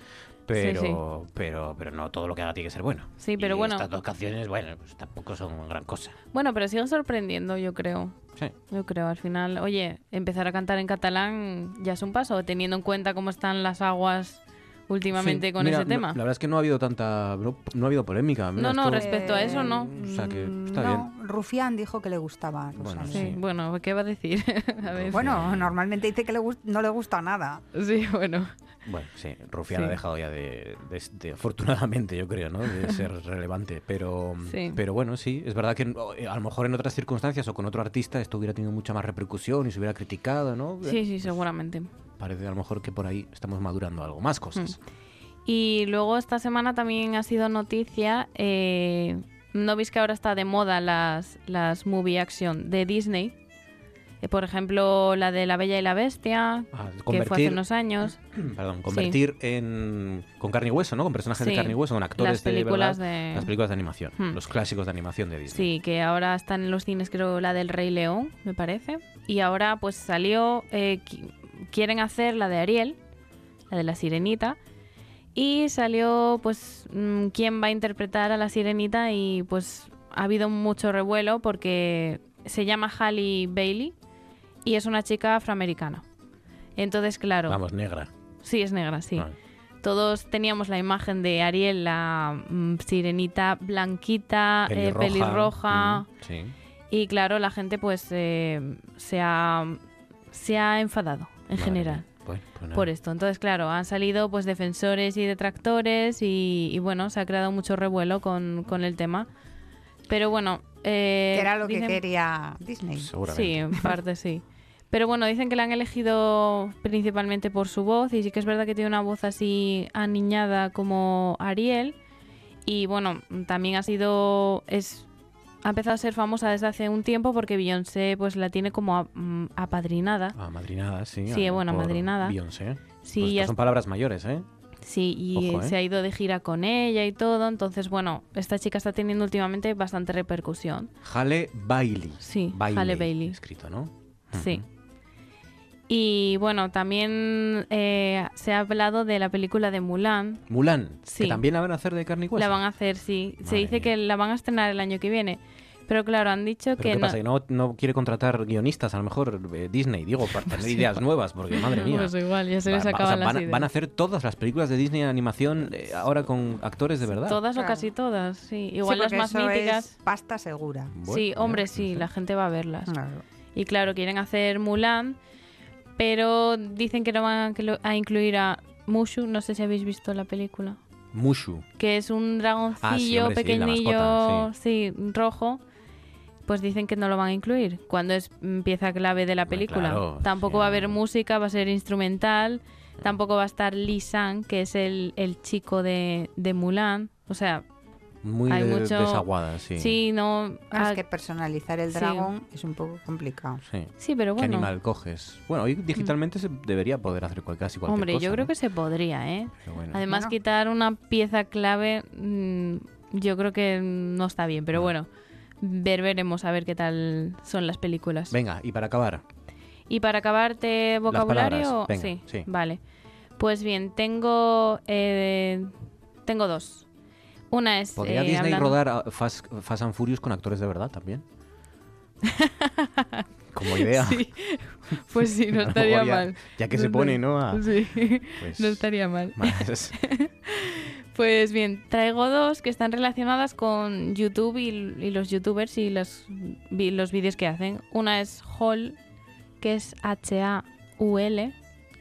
Pero, sí. pero, pero no todo lo que haga tiene que ser bueno. Sí, pero Y bueno. Estas dos canciones, bueno, pues tampoco son gran cosa. Bueno, pero sigue sorprendiendo, yo creo. Sí. Yo creo, al final, oye, empezar a cantar en catalán ya es un paso, teniendo en cuenta cómo están las aguas últimamente Sí, con mira, ese tema. La verdad es que no ha habido tanta. No, no ha habido polémica. Mira, No, no, esto- respecto a eso no. O sea que está no, bien. Rufián dijo que le gustaba. Bueno. Sí, bueno, ¿qué va a decir? a ver. Bueno, normalmente dice que le no le gusta nada. Sí, bueno. Bueno, sí, Rufián Sí. ha dejado ya de, de- de- afortunadamente, yo creo, ¿no? De ser relevante. Pero, Sí. pero bueno, sí, es verdad que eh, a lo mejor en otras circunstancias o con otro artista esto hubiera tenido mucha más repercusión y se hubiera criticado, ¿no? Sí, sí, seguramente. Parece a lo mejor que por ahí estamos madurando algo, más cosas. Y luego esta semana también ha sido noticia, eh, ¿no veis que ahora está de moda las, las movie action de Disney? Eh, por ejemplo, la de La Bella y la Bestia, Ah, que fue hace unos años. Perdón, convertir en con carne y hueso, ¿no? Con personajes de carne y hueso, con actores las películas de, verdad, de- las películas de animación, Hmm. los clásicos de animación de Disney. Sí, que ahora están en los cines, creo, la del Rey León, me parece. Y ahora pues salió, eh, quieren hacer la de Ariel, la de la Sirenita. Y salió pues mm, quién va a interpretar a la Sirenita y pues ha habido mucho revuelo porque se llama Halle Bailey y es una chica afroamericana. Entonces, claro. Vamos, negra. Sí, es negra, sí. Ah. Todos teníamos la imagen de Ariel, la mm, sirenita blanquita, eh, Pelirroja, pelirroja. mm, sí. Y claro, la gente pues eh, se, ha, se ha enfadado en Madre general. Bueno, pues nada. por esto. Entonces, claro, han salido pues defensores y detractores y, y, bueno, se ha creado mucho revuelo con, con el tema. Pero bueno... eh, que era lo que quería Disney. Sí, en parte sí. Pero bueno, dicen que la han elegido principalmente por su voz y sí que es verdad que tiene una voz así aniñada como Ariel. Y bueno, también ha sido... es ha empezado a ser famosa desde hace un tiempo porque Beyoncé pues la tiene como a- mm, apadrinada. Ah, madrinada, sí. Sí, bueno, por madrinada. Beyoncé. Sí, Pues ya estas son palabras mayores, ¿eh? Sí, y Ojo, ¿eh? se ha ido de gira con ella y todo. Entonces, bueno, esta chica está teniendo últimamente bastante repercusión. Halle Bailey. Sí, Bailey, Halle Bailey. Escrito, ¿no? Sí. Y bueno, también eh, se ha hablado de la película de Mulan. Mulan, Sí. que también la van a hacer de carne y hueso. La van a hacer, sí. Se dice que la van a estrenar el año que viene. Pero claro, han dicho ¿Pero que qué no. pasa? ¿Que no, no quiere contratar guionistas? A lo mejor eh, Disney, digo, para tener ideas nuevas, porque madre mía. Pues igual, ya se les va- o sea, acaban las van, a, ideas. van a hacer todas las películas de Disney en animación eh, ahora con actores de verdad. Todas o casi todas, sí. Igual Sí, las más eso míticas. es pasta segura. sí, hombre, sí, la gente va a verlas. Claro. Y claro, quieren hacer Mulan, pero dicen que no van a, incluir a Mushu. No sé si habéis visto la película. Mushu. que es un dragoncillo Ah, sí, hombre, pequeñillo, sí, rojo, pues dicen que no lo van a incluir cuando es pieza clave de la película. claro, tampoco va a haber música, va a ser instrumental, tampoco va a estar Lee Sang, que es el, el chico de, de Mulan. O sea, Muy hay de- mucho... desaguada, sí. Sí, no... Ah, ah, es que personalizar el sí. dragón es un poco complicado. Sí. Sí, pero ¿Qué bueno. animal coges? Bueno, hoy digitalmente se debería poder hacer cual- casi cualquier Hombre, cosa. yo creo ¿no? que se podría, ¿eh? Pero bueno. Además, Bueno. quitar una pieza clave, mm, yo creo que no está bien, pero bueno, ver, veremos a ver qué tal son las películas. Venga, y para acabar, Y para acabarte vocabulario, venga, sí, sí. vale. Pues bien, tengo eh, tengo dos. Una es ¿podría eh, Disney hablando- rodar Fast, Fast and Furious con actores de verdad también? Como idea. Sí. Pues sí, no estaría mal. ya que se pone, ¿no? a- Sí, pues- no estaría mal. Más. Pues bien, traigo dos que están relacionadas con YouTube y, y los youtubers y los, vi- los vídeos que hacen. Una es Haul, que es H-A-U-L,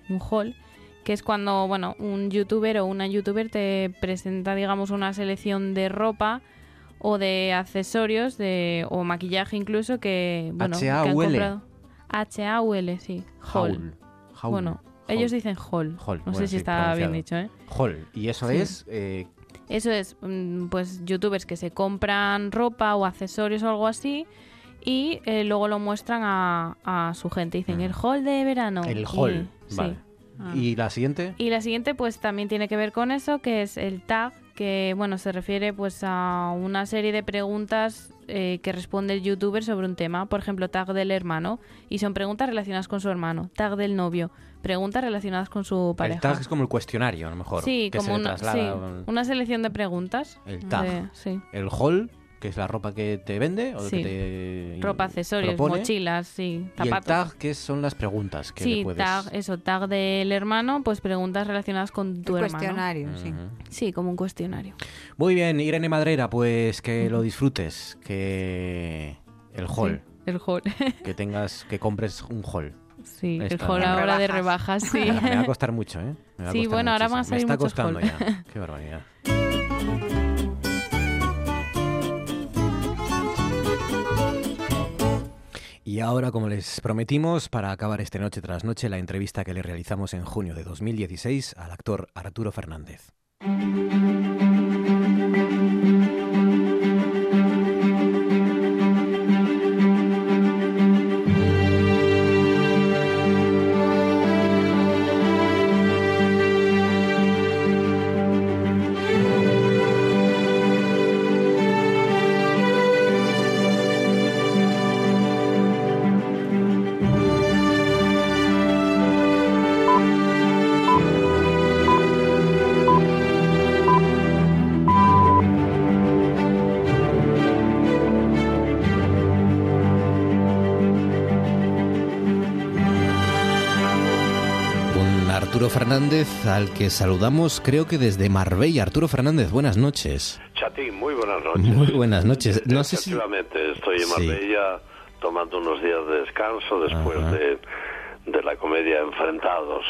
un haul, que es cuando, bueno, un youtuber o una youtuber te presenta, digamos, una selección de ropa o de accesorios de, o maquillaje incluso que, bueno, que han comprado. H-A-U-L, sí. Haul. Haul. Bueno, Haul. ellos dicen. Haul, No bueno, sé si sí, está bien dicho, ¿eh? Haul. Y eso Sí. es... eh, Eso es, mm, pues youtubers que se compran ropa o accesorios o algo así y eh, luego lo muestran a, a su gente. Dicen el haul de verano. Mm. el Y- haul. sí. Vale. ¿Y la siguiente? Y la siguiente pues también tiene que ver con eso, que es el tag, que bueno, se refiere pues a una serie de preguntas eh, que responde el youtuber sobre un tema. Por ejemplo, tag del hermano, y son preguntas relacionadas con su hermano. Tag del novio, preguntas relacionadas con su pareja. El tag es como el cuestionario, a lo mejor. Sí, que como una, traslada sí, al- una selección de preguntas. El tag. de- sí. El haul, que es la ropa que te vende o Sí. que te Ropa, accesorios, propone. mochilas, sí, Y el zapatos. tag, que son las preguntas que sí, le puedes... tag, eso, tag del hermano, pues preguntas relacionadas con tu El hermano. cuestionario, sí. Sí, como un cuestionario. Muy bien, Irene Madrera, pues que lo disfrutes, que el haul, El haul. que tengas, que compres un haul. Sí, el haul ahora de rebajas, sí. Me va a costar mucho, ¿eh? Me va a Sí, costar bueno, ahora van a salir Me está muchos costando ya. Qué barbaridad. Y ahora, como les prometimos, para acabar este noche tras noche, la entrevista que le realizamos en junio de 2016 al actor Arturo Fernández. Arturo Fernández al que saludamos creo que desde Marbella. Arturo Fernández, buenas noches. Chatín, muy buenas noches. Muy buenas noches. No sé si... Estoy en Sí. Marbella tomando unos días de descanso después de, de la comedia Enfrentados,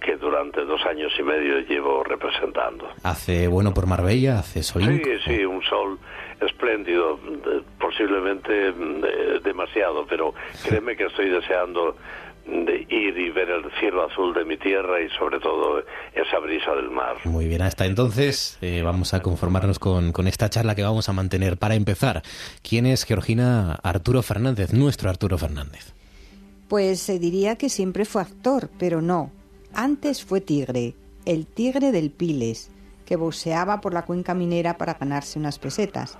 que durante dos años y medio llevo representando. Hace bueno por Marbella, hace solín. Sí, sí, un sol espléndido, de- posiblemente mm, de- demasiado, pero créeme que estoy deseando de ir y ver el cielo azul de mi tierra y sobre todo esa brisa del mar. Muy bien, hasta entonces eh, vamos a conformarnos con, con esta charla que vamos a mantener. Para empezar, ¿quién es Georgina Arturo Fernández, nuestro Arturo Fernández? Pues se diría que siempre fue actor, pero no. Antes fue tigre, el tigre del Piles, que boxeaba por la cuenca minera para ganarse unas pesetas.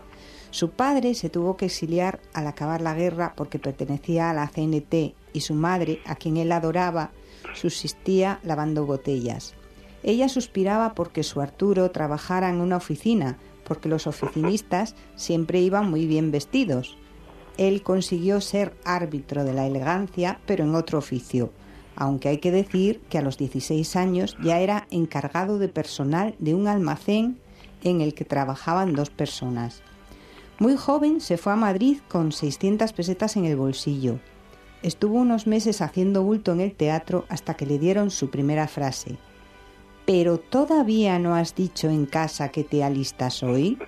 Su padre se tuvo que exiliar al acabar la guerra porque pertenecía a la CNT y su madre, a quien él adoraba, subsistía lavando botellas. Ella suspiraba porque su Arturo trabajara en una oficina, porque los oficinistas siempre iban muy bien vestidos. Él consiguió ser árbitro de la elegancia, pero en otro oficio, aunque hay que decir que a los 16 años ya era encargado de personal de un almacén en el que trabajaban dos personas. Muy joven se fue a Madrid con 600 pesetas en el bolsillo. Estuvo unos meses haciendo bulto en el teatro hasta que le dieron su primera frase. ¿Pero todavía no has dicho en casa que te alistas hoy?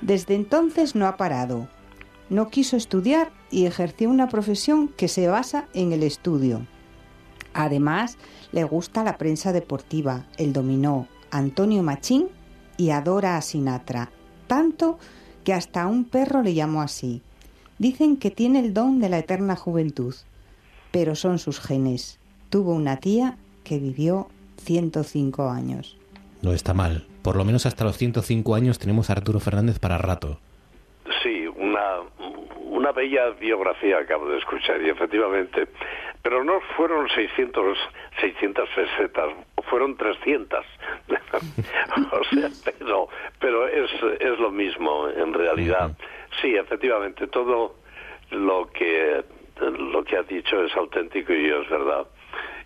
Desde entonces no ha parado. No quiso estudiar y ejerció una profesión que se basa en el estudio. Además, le gusta la prensa deportiva, el dominó, Antonio Machín y adora a Sinatra, tanto que hasta a un perro le llamó así. Dicen que tiene el don de la eterna juventud, pero son sus genes. Tuvo una tía que vivió 105 años. No está mal. Por lo menos hasta los 105 años tenemos a Arturo Fernández para rato. Sí, una, una bella biografía acabo de escuchar y efectivamente, pero no fueron 600, 600 pesetas, fueron 300. o sea, pero, pero es, es lo mismo en realidad. Sí, efectivamente, todo lo que, lo que ha dicho es auténtico y es verdad.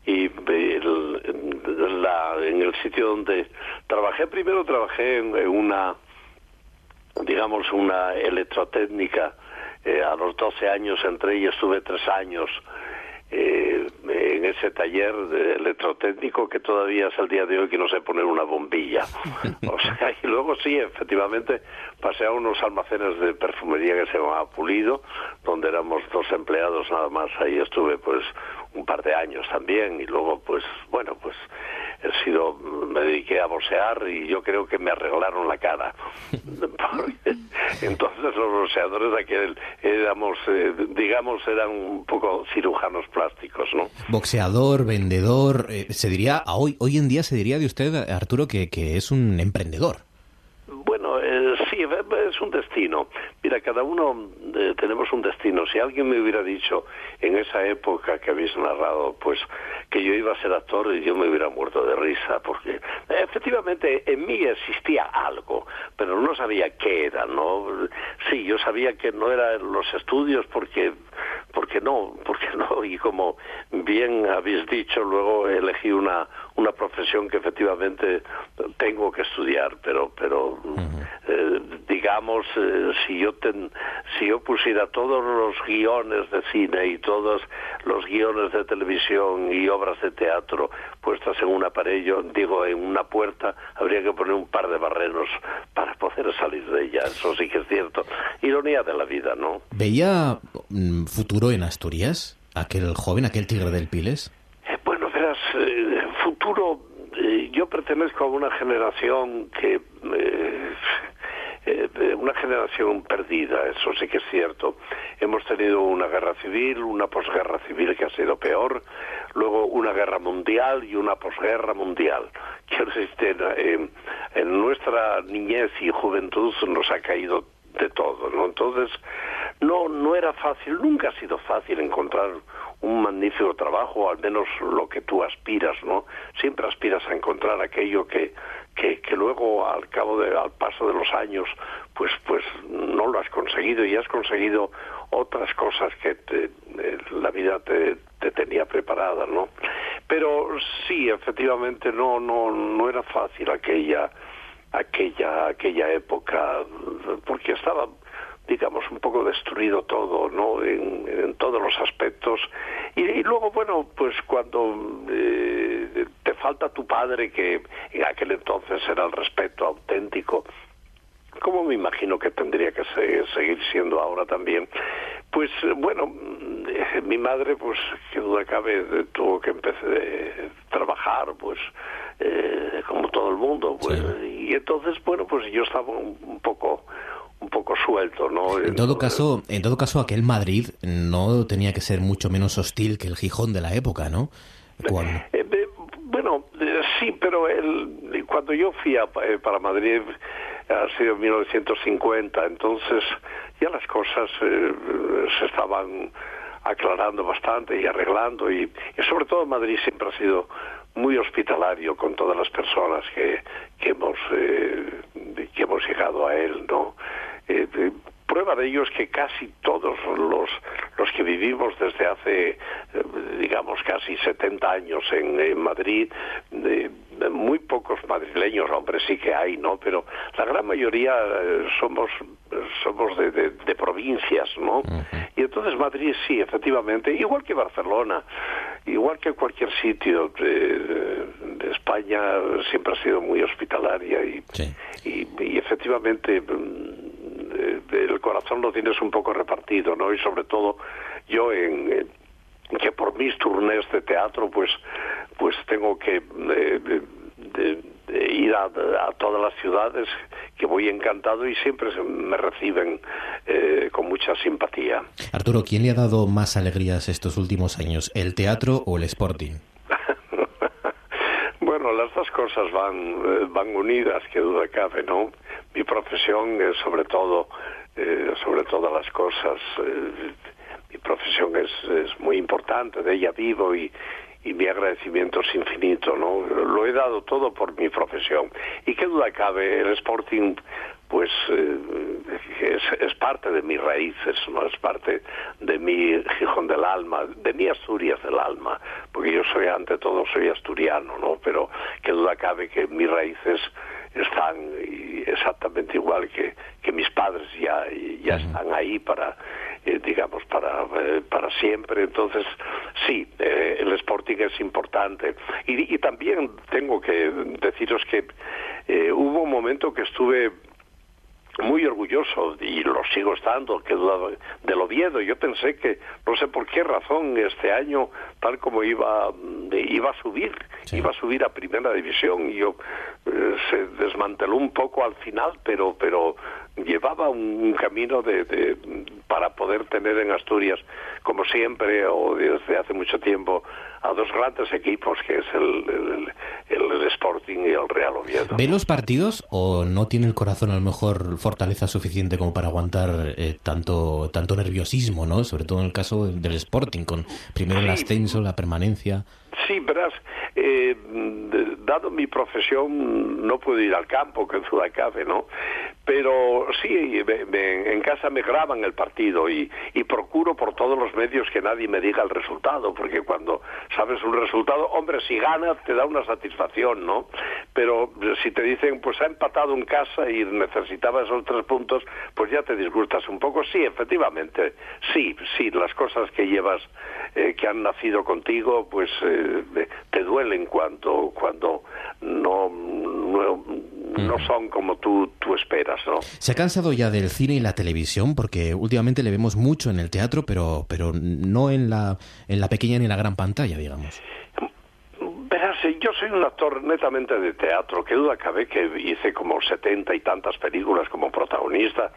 Y la- en el sitio donde trabajé primero trabajé en, en una digamos una electrotécnica eh, a los 12 años entré y estuve tres años eh, en ese taller de electrotécnico que todavía es el día de hoy que no sé poner una bombilla. O sea, y luego sí, efectivamente, pasé a unos almacenes de perfumería que se llamaba Pulido, donde éramos dos empleados nada más. Ahí estuve pues un par de años también y luego pues bueno pues he sido me dediqué a boxear y yo creo que me arreglaron la cara Entonces los boxeadores de aquel éramos, eh, digamos, eran un poco cirujanos plásticos, ¿no? Boxeador, vendedor, eh, se diría, a hoy, hoy en día se diría de usted, Arturo, que, que es un emprendedor. Bueno, sí, es un destino. Mira, cada uno eh, tenemos un destino. Si alguien me hubiera dicho en esa época que habéis narrado, pues que yo iba a ser actor, yo me hubiera muerto de risa, porque efectivamente en mí existía algo, pero no sabía qué era, ¿no? Sí, yo sabía que no eran los estudios porque porque no, porque no, y como bien habéis dicho, luego elegí una, una profesión que efectivamente tengo que estudiar, pero, pero eh, digamos, eh, si yo ten, si yo pusiera todos los guiones de cine y todos los guiones de televisión y obras de teatro puestas en un aparello, digo, en una puerta, habría que poner un par de barrenos para poder salir de ella, eso sí que es cierto. Ironía de la vida, ¿no? ¿Veía mm, futuro en Asturias? Aquel joven, aquel tigre del Piles. Eh, bueno, verás, eh, futuro, eh, yo pertenezco a una generación que... Eh, eh, una generación perdida, eso sí que es cierto. Hemos tenido una guerra civil, una posguerra civil que ha sido peor, luego una guerra mundial y una posguerra mundial. Decir, eh, en nuestra niñez y juventud nos ha caído de todo, ¿no? Entonces, no, no era fácil, nunca ha sido fácil encontrar un magnífico trabajo, al menos lo que tú aspiras, ¿no? Siempre aspiras a encontrar aquello que, que, luego al cabo de, al paso de los años, pues, pues no lo has conseguido y has conseguido otras cosas que te, eh, la vida te, te tenía preparada, ¿no? Pero sí, efectivamente no, no, no era fácil aquella, aquella, aquella época, porque estaba digamos, un poco destruido todo, ¿no? En, en todos los aspectos. Y, y, luego, bueno, pues cuando eh, te falta tu padre, que en aquel entonces era el respeto auténtico, como me imagino que tendría que se, seguir siendo ahora también, pues bueno, eh, mi madre, pues que duda cabe, tuvo que empezar a trabajar, pues eh, como todo el mundo, pues, sí. y entonces, bueno, pues yo estaba un, un poco un poco suelto, ¿no? En todo caso, en todo caso, aquel Madrid no tenía que ser mucho menos hostil que el Gijón de la época, ¿no? Cuando... Eh, eh, bueno, eh, sí, pero el, cuando yo fui a, eh, para Madrid ha sido en 1950, entonces ya las cosas eh, se estaban aclarando bastante y arreglando y, y, sobre todo Madrid siempre ha sido muy hospitalario con todas las personas que, que hemos que hemos llegado a él, ¿no? Eh, prueba de ello es que casi todos los, los que vivimos desde hace, eh, digamos, casi 70 años en, en Madrid, eh, muy pocos madrileños, hombre, sí que hay, ¿no? Pero la gran mayoría eh, somos somos de, de, de provincias, ¿no? Uh -huh. Y entonces Madrid sí, efectivamente, igual que Barcelona, igual que cualquier sitio de, de España, siempre ha sido muy hospitalaria y, sí. y, y efectivamente el corazón lo tienes un poco repartido, ¿no? Y sobre todo yo en, que por mis turnés de teatro pues pues tengo que eh, de, de ir a, a, todas las ciudades que voy encantado y siempre me reciben eh, con mucha simpatía. Arturo, ¿quién le ha dado más alegrías estos últimos años, el teatro o el Sporting? bueno, las dos cosas van, eh, van unidas, que duda cabe, ¿no? Mi profesión es sobre todo, eh, sobre todas las cosas, eh, mi profesión es, es muy importante, de ella vivo y, y mi agradecimiento es infinito, ¿no? Lo he dado todo por mi profesión. Y qué duda cabe, el Sporting pues eh, es, es, parte de mis raíces, no es parte de mi Gijón del alma, de mi Asturias del alma, porque yo soy ante todo soy asturiano, ¿no? Pero qué duda cabe que mis raíces están exactamente igual que, que mis padres ya ya están ahí para eh, digamos para eh, para siempre. Entonces sí eh, el Sporting es importante. Y, y, también tengo que deciros que eh, hubo un momento que estuve muy orgulloso y lo sigo estando que duda del Oviedo yo pensé que no sé por qué razón este año tal como iba iba a subir sí. iba a subir a primera división y yo eh, se desmanteló un poco al final pero pero llevaba un, camino de, de- para poder tener en Asturias, como siempre o desde hace mucho tiempo, a dos grandes equipos, que es el, el- Sporting y el Real Oviedo. ¿Ve los partidos o no tiene el corazón a lo mejor fortaleza suficiente como para aguantar eh, tanto tanto nerviosismo, ¿no? Sobre todo en el caso del Sporting, con primero el ascenso, la permanencia. Sí, verás, eh, dado mi profesión no puedo ir al campo, que duda cabe, ¿no? Pero sí, me- en casa me graban el partido y, y procuro por todos los medios que nadie me diga el resultado, porque cuando sabes un resultado, hombre, si gana te da una satisfacción, ¿no? Pero si te dicen, pues ha empatado en casa y necesitaba esos tres puntos, pues ya te disgustas un poco. Sí, efectivamente, sí, sí, las cosas que llevas, eh, que han nacido contigo, pues eh, te duelen cuando, cuando no, no son como tú, tú esperas, ¿no? ¿Se ha cansado ya del cine y la televisión? Porque últimamente le vemos mucho en el teatro, pero, pero no en la, en la pequeña ni en la gran pantalla, digamos. Verás, yo soy un actor netamente de teatro, que duda cabe que hice como setenta y tantas películas como protagonista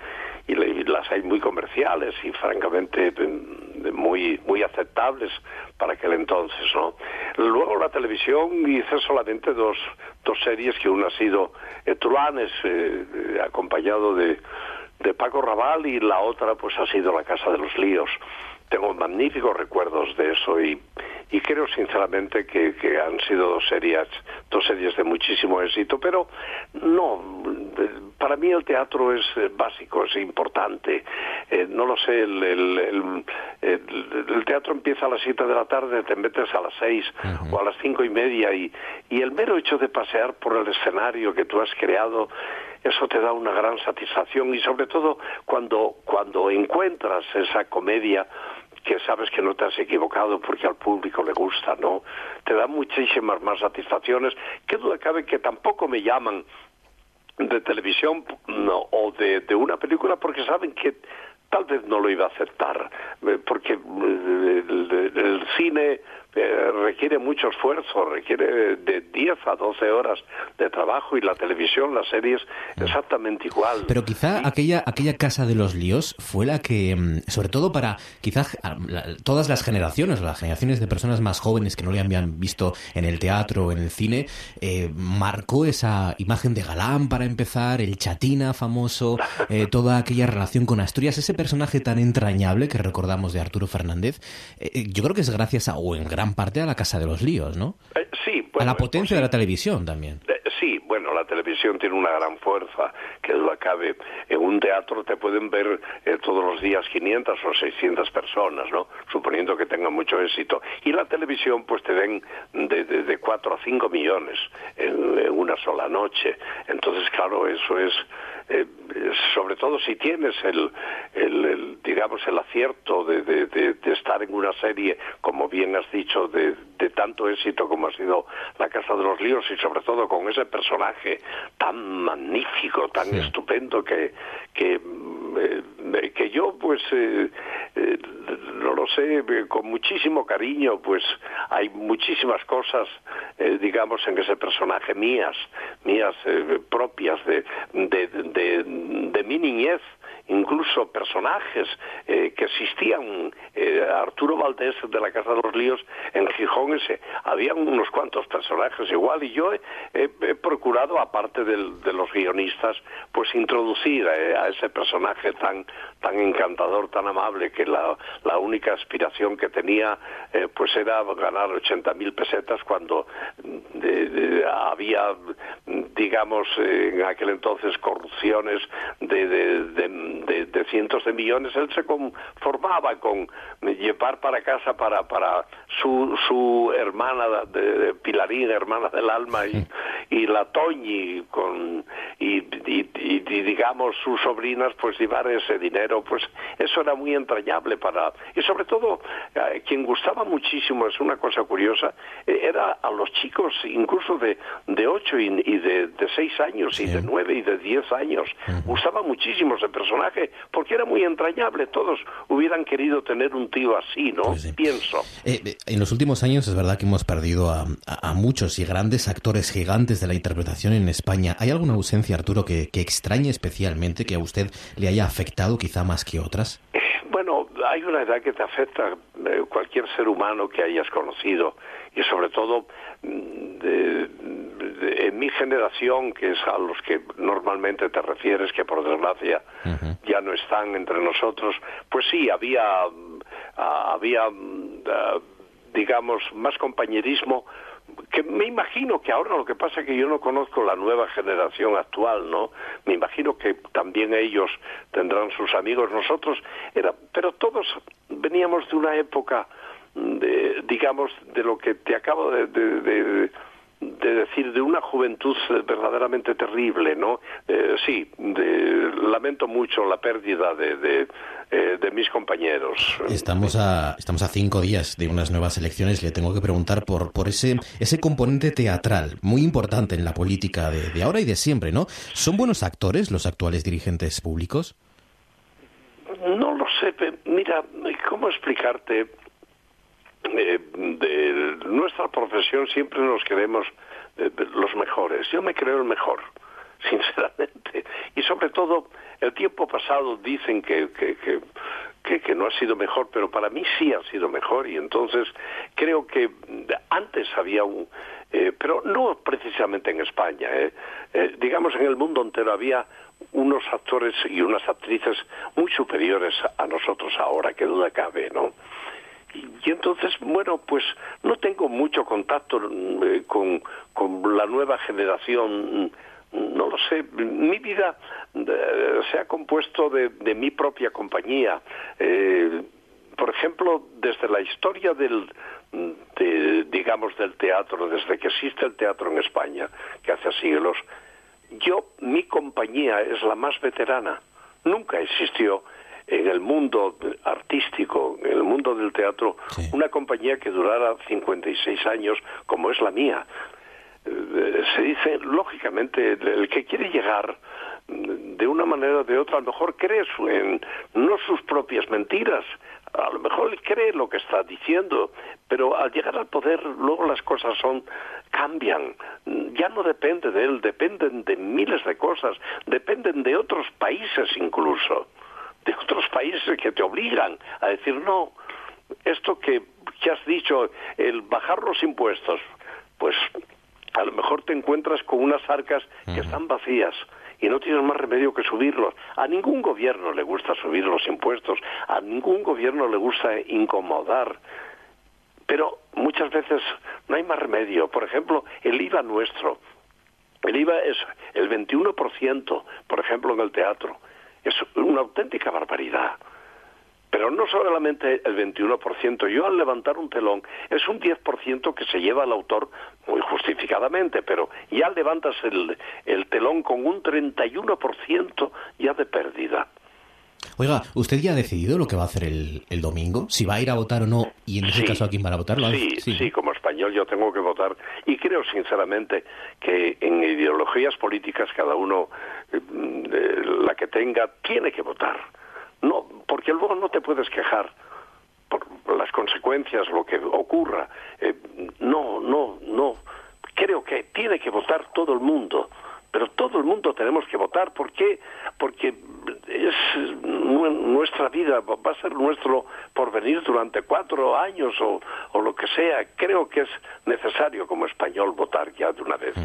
y, las hay muy comerciales y francamente mm, muy muy aceptables para aquel entonces, ¿no? Luego la televisión hice solamente dos, dos series, que una ha sido eh, eh, eh, acompañado de, de Paco Raval y la otra pues ha sido La Casa de los Líos. Tengo magníficos recuerdos de eso y, y creo sinceramente que, que han sido dos series, dos series de muchísimo éxito, pero no, para mí el teatro es eh, básico, es importante. Eh, no lo sé, el, el- el- el- el teatro empieza a las 7 de la tarde, te metes a las 6 o a las cinco y media y, y el mero hecho de pasear por el escenario que tú has creado, eso te da una gran satisfacción y sobre todo cuando, cuando encuentras esa comedia que sabes que no te has equivocado porque al público le gusta, ¿no? Te da muchísimas más satisfacciones. Qué duda cabe que tampoco me llaman de televisión no, o de, de una película porque saben que tal vez no lo iba a aceptar, eh, porque eh, el, cine eh, requiere mucho esfuerzo, requiere de 10 a 12 horas de trabajo y la televisión, las series, exactamente igual. Pero quizá aquella, aquella casa de los líos fue la que, mm, sobre todo para quizás a- la- todas las generaciones, las generaciones de personas más jóvenes que no le habían visto en el teatro o en el cine, eh, marcó esa imagen de galán para empezar, el chatina famoso, eh, toda aquella relación con Asturias, ese personaje tan entrañable que recordamos de Arturo Fernández. yo creo que es gracias a, o en gran parte a la casa de los líos, ¿no? Eh, sí, a bueno, la es potencia de la televisión también. Eh, Sí, bueno, la televisión tiene una gran fuerza, que duda cabe. En un teatro te pueden ver eh, todos los días 500 o 600 personas, ¿no? Suponiendo que tengan mucho éxito. Y la televisión, pues te den de, de, de 4 a 5 millones en, en una sola noche. Entonces, claro, eso es, eh, sobre todo si tienes el, el- el, digamos, el acierto de, de- de- de estar en una serie, como bien has dicho, de, de tanto éxito como ha sido La Casa de los Líos y sobre todo con ese personaje tan magnífico, tan estupendo que, que, eh, que yo pues eh, eh, no lo sé, eh, con muchísimo cariño, pues hay muchísimas cosas, eh, digamos, en ese personaje mías, mías eh, propias de, de, de mi niñez incluso personajes eh, que existían. Eh, Arturo Valdés de la Casa de los Líos en Gijón, ese, habían unos cuantos personajes igual y yo he, procurado, aparte de los guionistas, pues introducir eh, a ese personaje tan tan encantador, tan amable, que la, la única aspiración que tenía pues era ganar 80 mil pesetas cuando mm, de- había, mm, digamos, en aquel entonces corrupciones de, de- de- cientos de millones. Él se conformaba con llevar para casa para, para su, su hermana de, de Pilarín, hermana del alma, y, y la Toñi, con, y, y- y- y, digamos sus sobrinas, pues llevar ese dinero, pues eso era muy entrañable para... Y sobre todo, eh, quien gustaba muchísimo, es una cosa curiosa, eh, era a los chicos incluso de, de 8 y, y de, de 6 años, y de 9 y de 10 años. Gustaba muchísimo ese personaje, porque era muy entrañable. Todos hubieran querido tener un tío así, ¿no? Pienso. Eh, eh, en los últimos años es verdad que hemos perdido a, a- a muchos y grandes actores gigantes de la interpretación en España, ¿hay alguna ausencia, Arturo, que, que extrañe especialmente, que a usted le haya afectado quizá más que otras? Bueno, hay una edad que te afecta eh, cualquier ser humano que hayas conocido y sobre todo mm, de- de- en mi generación, que es a los que normalmente te refieres, que por desgracia ya no están entre nosotros, pues sí, había, mm, había mm, digamos, más compañerismo que me imagino que ahora lo que pasa es que yo no conozco la nueva generación actual, ¿no? Me imagino que también ellos tendrán sus amigos. Nosotros era, pero todos veníamos de una época, de, digamos, de lo que te acabo de, de- de- de decir, de una juventud verdaderamente terrible, ¿no? Eh, sí, de- lamento mucho la pérdida de, de, eh, de mis compañeros. Estamos a, estamos a cinco días de unas nuevas elecciones. Le tengo que preguntar por, por ese, ese componente teatral muy importante en la política de, de ahora y de siempre, ¿no? ¿Son buenos actores los actuales dirigentes públicos? No lo sé, mira, ¿cómo explicarte? Eh, de nuestra profesión siempre nos creemos eh, los mejores. Yo me creo el mejor, sinceramente. Y sobre todo, el tiempo pasado dicen que, que, que, que- que no ha sido mejor, pero para mí sí ha sido mejor. Y entonces creo que antes había un... eh, pero no precisamente en España, eh, eh, digamos en el mundo entero había unos actores y unas actrices muy superiores a nosotros ahora, que duda cabe, ¿no? Y, entonces, bueno, pues no tengo mucho contacto eh, con, con la nueva generación, no lo sé, mi vida eh, se ha compuesto de, de mi propia compañía. Eh, por ejemplo, desde la historia del, de, digamos, del teatro, desde que existe el teatro en España, que hace siglos, yo, mi compañía es la más veterana. Nunca existió en el mundo artístico, en el mundo del teatro, una compañía que durara 56 años como es la mía. Eh, Se dice, lógicamente, el que quiere llegar de una manera o de otra, a lo mejor cree en no sus propias mentiras, a lo mejor él cree lo que está diciendo, pero al llegar al poder luego las cosas son cambian. Ya no depende de él, dependen de miles de cosas, dependen de otros países incluso, de otros países que te obligan a decir no, esto que, que has dicho, el bajar los impuestos, pues a lo mejor te encuentras con unas arcas que están vacías y no tienes más remedio que subirlos. A ningún gobierno le gusta subir los impuestos, a ningún gobierno le gusta incomodar, pero muchas veces no hay más remedio. Por ejemplo, el IVA nuestro, el IVA es el 21%, por ejemplo, en el teatro. Es una auténtica barbaridad. Pero no solamente el 21%, yo al levantar un telón es un 10% que se lleva el autor muy justificadamente, pero ya levantas el, el telón con un 31% ya de pérdida. Oiga, ¿usted ya ha decidido lo que va a hacer el, el domingo? ¿Si va a ir a votar o no? Y en ese Sí. caso, ¿a quién van a votar? ¿Lo ha- Sí, sí, como español yo tengo que votar y creo sinceramente que en ideologías políticas cada uno, eh, eh, la que tenga, tiene que votar. No, porque luego no te puedes quejar por las consecuencias, lo que ocurra. Eh, no, no, no. Creo que tiene que votar todo el mundo. Pero todo el mundo tenemos que votar. ¿Por qué? Porque es nu- nuestra vida, va a ser nuestro porvenir durante cuatro años o, o lo que sea. Creo que es necesario como español votar ya de una vez.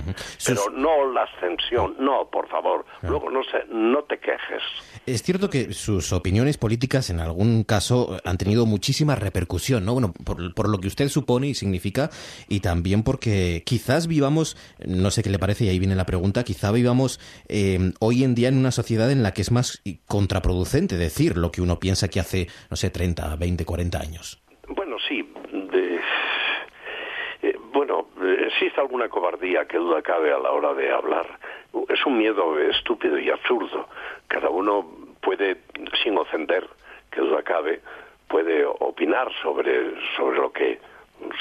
Pero no la abstención, no, por favor. Luego no, se, no te quejes. Es cierto que sus opiniones políticas en algún caso han tenido muchísima repercusión, ¿no? Bueno, por, por lo que usted supone y significa, y también porque quizás vivamos, no sé qué le parece, y ahí viene la pregunta, quizá vivamos eh, hoy en día en una sociedad en la que es más contraproducente decir lo que uno piensa que hace, no sé, 30, 20, 40 años. Bueno, sí. eh, bueno, eh, existe alguna cobardía que duda cabe a la hora de hablar. Es un miedo estúpido y absurdo. Cada uno puede, sin ofender, que duda cabe, puede opinar sobre, sobre lo que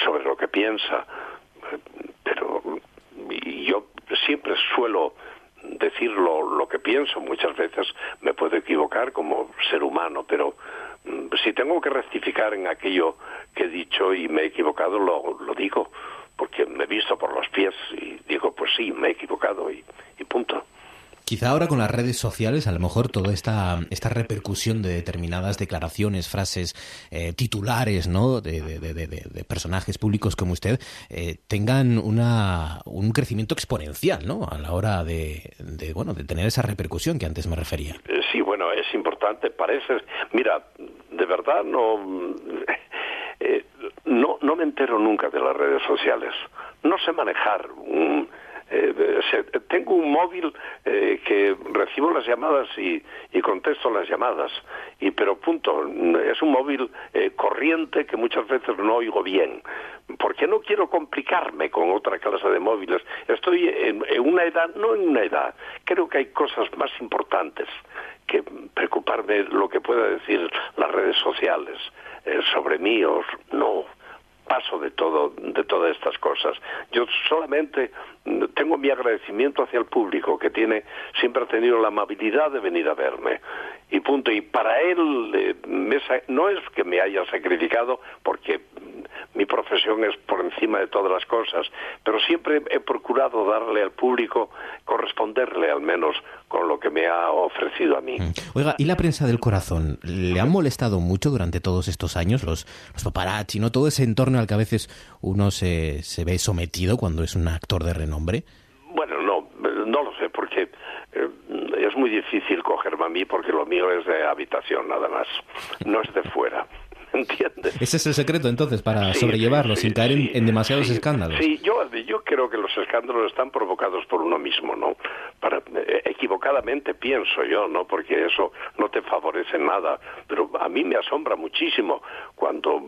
sobre lo que piensa. Pero yo siempre suelo decir lo, lo que pienso. Muchas veces me puedo equivocar como ser humano, pero mm, si tengo que rectificar en aquello que he dicho y me he equivocado, lo, lo digo. porque me he visto por los pies y digo, pues sí, me he equivocado y, y punto. Quizá ahora con las redes sociales, a lo mejor toda esta, esta repercusión de determinadas declaraciones, frases, eh, titulares, ¿no? De, de- de- de- personajes públicos como usted, eh, tengan una, un crecimiento exponencial, ¿no? A la hora de, bueno, de tener esa repercusión que antes me refería. Eh, Sí, bueno, es importante, parece. Mira, de verdad no, eh, no, no me entero nunca de las redes sociales. No sé manejar. un- eh, tengo un móvil eh, que recibo las llamadas y, y contesto las llamadas, y pero punto. Es un móvil eh, corriente que muchas veces no oigo bien. Porque no quiero complicarme con otra clase de móviles. Estoy en, en una edad, no en una edad, creo que hay cosas más importantes que preocuparme lo que pueda decir las redes sociales eh, sobre mí o no paso de todo de todas estas cosas. Yo solamente tengo mi agradecimiento hacia el público que tiene siempre ha tenido la amabilidad de venir a verme y punto y para él eh, no es que me haya sacrificado porque mm, mi profesión es por encima de todas las cosas pero siempre he procurado darle al público corresponderle al menos con lo que me ha ofrecido a mí Oiga, ¿y la prensa del corazón? ¿Le han molestado mucho durante todos estos años los, los paparazzi, no? Todo ese entorno al que a veces uno se, se ve sometido cuando es un actor de renombre. Bueno, no, no lo sé, porque eh, es muy difícil cogerme a mí porque lo mío es de habitación nada más, no es de fuera. ¿Entiendes? Ese es el secreto entonces para Sí, sobrellevarlo sí, sin caer en, en demasiados escándalos. Sí, yo, yo creo que los escándalos están provocados por uno mismo, ¿no? Para, eh, equivocadamente pienso yo, ¿no? Porque eso no te favorece nada. Pero a mí me asombra muchísimo cuando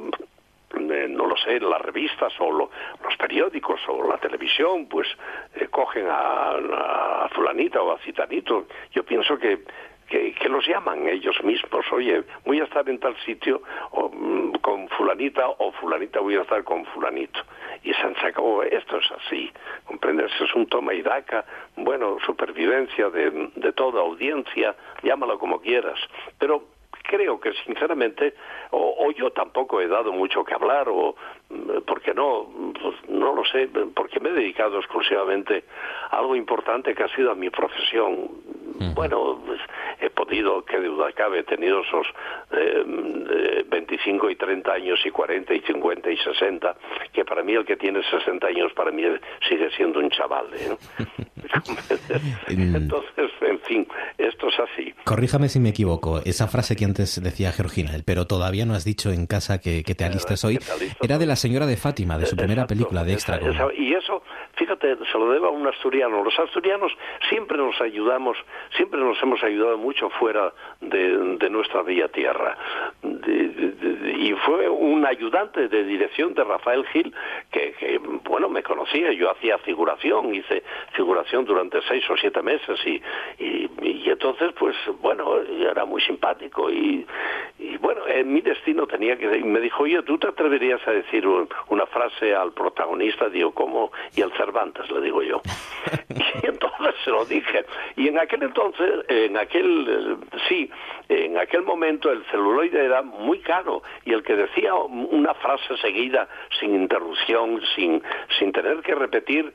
eh, no lo sé, las revistas o lo- los periódicos o la televisión, pues eh, cogen a, a fulanita o a citanito. Yo pienso que, que, los llaman ellos mismos. Oye, voy a estar en tal sitio o, mm, con fulanita o fulanita voy a estar con fulanito. Y se sacado, esto es así, ¿comprendes? Es un toma y daca, bueno, supervivencia de, de toda audiencia, llámalo como quieras. Pero creo que sinceramente o, yo tampoco he dado mucho que hablar o porque no pues, no lo sé porque me he dedicado exclusivamente a algo importante que ha sido a mi profesión bueno pues, he podido qué duda cabe he tenido esos eh, eh, 25 y 30 años y 40 y 50 y 60 que para mí el que tiene 60 años para mí sigue siendo un chaval ¿eh? entonces en fin esto es así Corríjame si me equivoco. Esa frase que antes decía Georgina, el pero todavía no has dicho en casa que, que te alistas hoy, era de la señora de Fátima, de su primera película de extra. Y eso, fíjate, se lo debo a un asturiano. Los asturianos siempre nos ayudamos, siempre nos hemos ayudado mucho fuera de, nuestra bella tierra. Y fue un ayudante de dirección de Rafael Gil que, bueno, me conocía. Yo hacía figuración, hice figuración durante seis o siete meses y, entonces, pues, bueno, era muy simpático y, bueno, en mi destino tenía que... Y me dijo, oye, ¿tú te atreverías a decir un- una frase al protagonista? Digo, ¿cómo? Y al Cervantes, le digo yo. Y entonces se lo dije. Y en aquel entonces, en aquel, eh, sí, en aquel momento el celuloide era muy caro y el que decía una frase seguida, sin interrupción, sin, sin tener que repetir,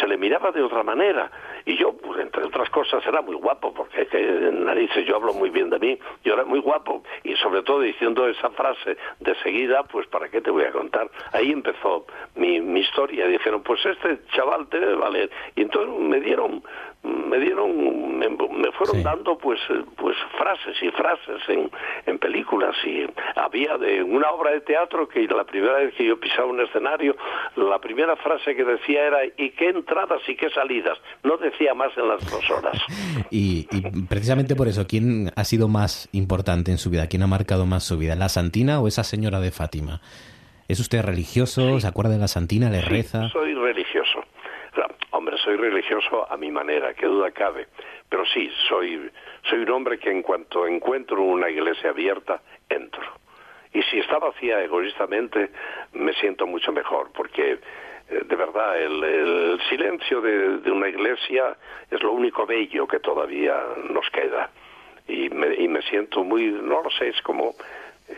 se le miraba de otra manera. Y yo, pues, entre otras cosas, era muy guapo, porque que, narices, yo hablo muy bien de mí, yo era muy guapo, y sobre todo diciendo esa frase de seguida, pues ¿para qué te voy a contar? Ahí empezó mi, mi historia, dijeron, pues este chaval te debe valer. Y entonces me dieron, me dieron, me, me fueron dando pues, eh, pues frases y frases en, en películas, y había de una obra de teatro que la primera vez que yo pisaba un escenario, la primera frase que decía era, ¿y qué entradas y qué salidas? No decía más en las dos horas. Y, y precisamente por eso, ¿quién ha sido más importante en su vida? ¿Quién ha marcado más su vida? ¿La Santina o esa señora de Fátima? ¿Es usted religioso? ¿Se acuerda de la Santina? ¿Le reza? Soy soy religioso a mi manera, qué duda cabe. Pero sí, soy, soy un hombre que en cuanto encuentro una iglesia abierta, entro. Y si está vacía egoístamente, me siento mucho mejor, porque eh, de verdad el, el silencio de, una iglesia es lo único bello que todavía nos queda. Y me, y me siento muy, no lo sé, es como, eh,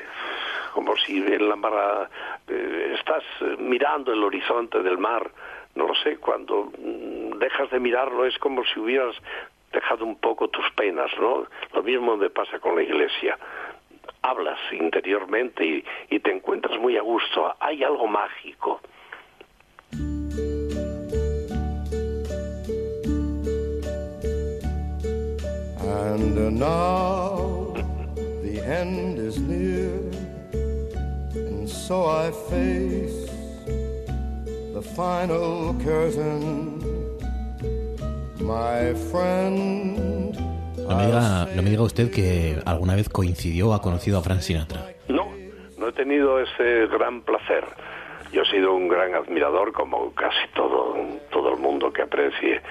como si en la mar eh, estás mirando el horizonte del mar, no lo sé, cuando mm, dejas de mirarlo es como si hubieras dejado un poco tus penas, ¿no? Lo mismo me pasa con la iglesia. Hablas interiormente y, te encuentras muy a gusto, hay algo mágico. And now the end is near, the final curtain. My friend, No me, diga, no me diga usted que alguna vez coincidió o ha conocido a Frank Sinatra. No, no he tenido ese gran placer. Yo he sido un gran admirador, como casi todo, todo el mundo que aprecie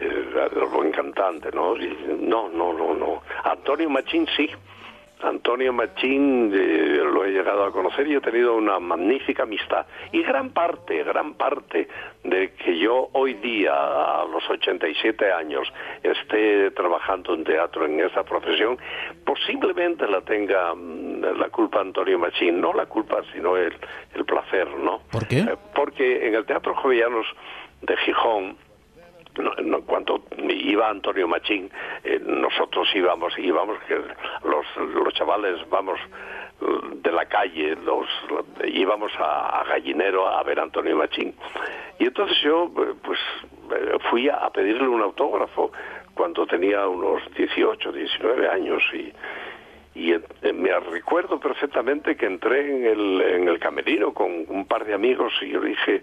eh, el buen cantante, ¿no? Y no, no, no, no. Antonio Machín sí. Antonio Machín eh, lo he llegado a conocer y he tenido una magnífica amistad. Y gran parte, gran parte de que yo hoy día, a los 87 años, esté trabajando en teatro en esa profesión, posiblemente la tenga mm, la culpa Antonio Machín. No la culpa, sino el, el placer, ¿no? ¿Por qué? Eh, porque en el Teatro Jovellanos de Gijón, no, no, cuando iba Antonio Machín, eh, nosotros íbamos, íbamos, que los, los chavales vamos eh, de la calle, los íbamos a, a Gallinero a ver a Antonio Machín. Y entonces yo, eh, pues, eh, fui a, a pedirle un autógrafo cuando tenía unos 18, 19 años y, y eh, me recuerdo perfectamente que entré en el, en el camerino con un par de amigos y yo dije,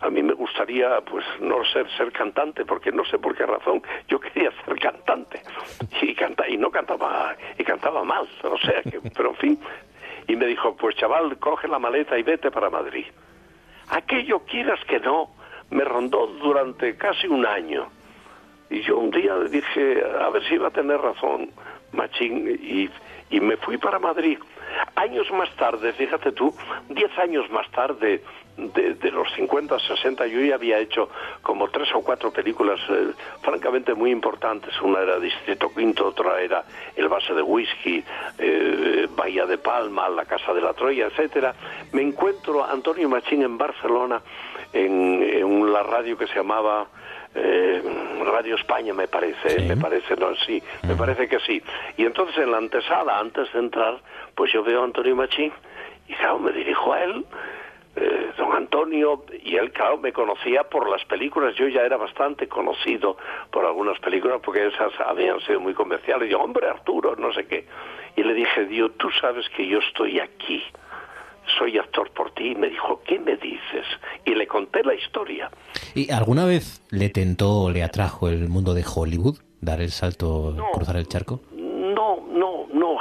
a mí me gustaría pues no ser ser cantante porque no sé por qué razón yo quería ser cantante y canta y no cantaba y cantaba mal, o sea que pero en fin y me dijo, pues chaval, coge la maleta y vete para Madrid. Aquello quieras que no, me rondó durante casi un año. Y yo un día dije, a ver si iba a tener razón, Machín, y, y me fui para Madrid. Años más tarde, fíjate tú, diez años más tarde, de, los 50, 60, yo ya había hecho como tres o cuatro películas eh, francamente muy importantes. Una era Distrito Quinto, otra era El Base de Whisky, eh, Bahía de Palma, La Casa de la Troya, etcétera. Me encuentro Antonio Machín en Barcelona, en, en la radio que se llamaba eh, Radio España me parece, me parece, no, sí, me parece que sí. Y entonces en la antesala, antes de entrar, pues yo veo a Antonio Machín y claro, me dirijo a él, eh, don Antonio, y él, claro, me conocía por las películas, yo ya era bastante conocido por algunas películas porque esas habían sido muy comerciales. Y yo, hombre, Arturo, no sé qué. Y le dije, Dios, tú sabes que yo estoy aquí soy actor por ti. Y me dijo, ¿qué me dices? Y le conté la historia. ¿Y alguna vez le tentó o le atrajo el mundo de Hollywood? ¿Dar el salto, cruzar el charco?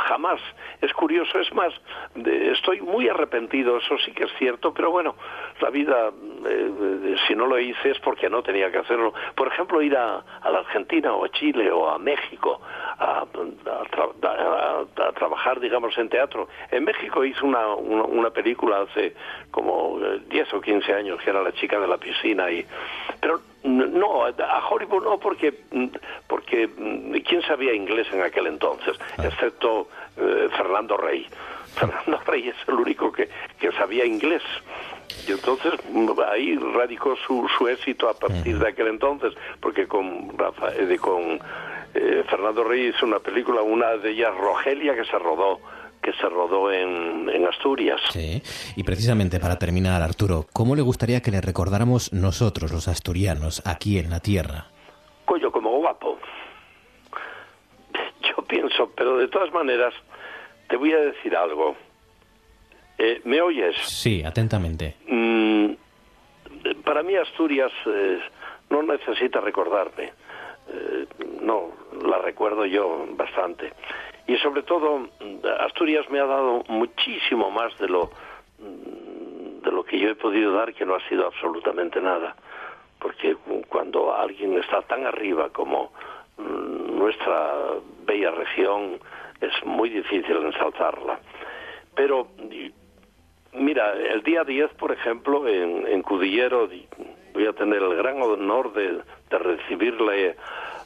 Jamás. Es curioso, es más, de- estoy muy arrepentido, eso sí que es cierto, pero bueno, la vida, eh, eh, si no lo hice es porque no tenía que hacerlo. Por ejemplo, ir a, la Argentina o a Chile o a México a, a tra- a- a trabajar, digamos, en teatro. En México hice una, una, película hace como eh, 10 o 15 años, que era La chica de la piscina, y pero no, a Hollywood no, porque, porque mm, ¿quién sabía inglés en aquel entonces? Excepto eh, Fernando Rey. Fernando Rey es el único que, que sabía inglés. Y entonces mm, ahí radicó su, su éxito a partir de aquel entonces, porque con, Rafa- eh, con eh, Fernando Rey hizo una película, una de ellas Rogelia, que se rodó que se rodó en, en Asturias. Sí. Y precisamente para terminar, Arturo, ¿cómo le gustaría que le recordáramos nosotros, los asturianos, aquí en la tierra? Coño, como guapo. Yo pienso, pero de todas maneras, te voy a decir algo. Eh, ¿Me oyes? Sí, atentamente. Mm, para mí Asturias eh, no necesita recordarme. Eh, no, la recuerdo yo bastante. Y sobre todo, Asturias me ha dado muchísimo más de lo, de lo que yo he podido dar, que no ha sido absolutamente nada. Porque cu- cuando alguien está tan arriba como mm, nuestra bella región, es muy difícil ensalzarla. Pero Mira, el día 10, por ejemplo, en, en Cudillero di- voy a tener el gran honor de, de recibirle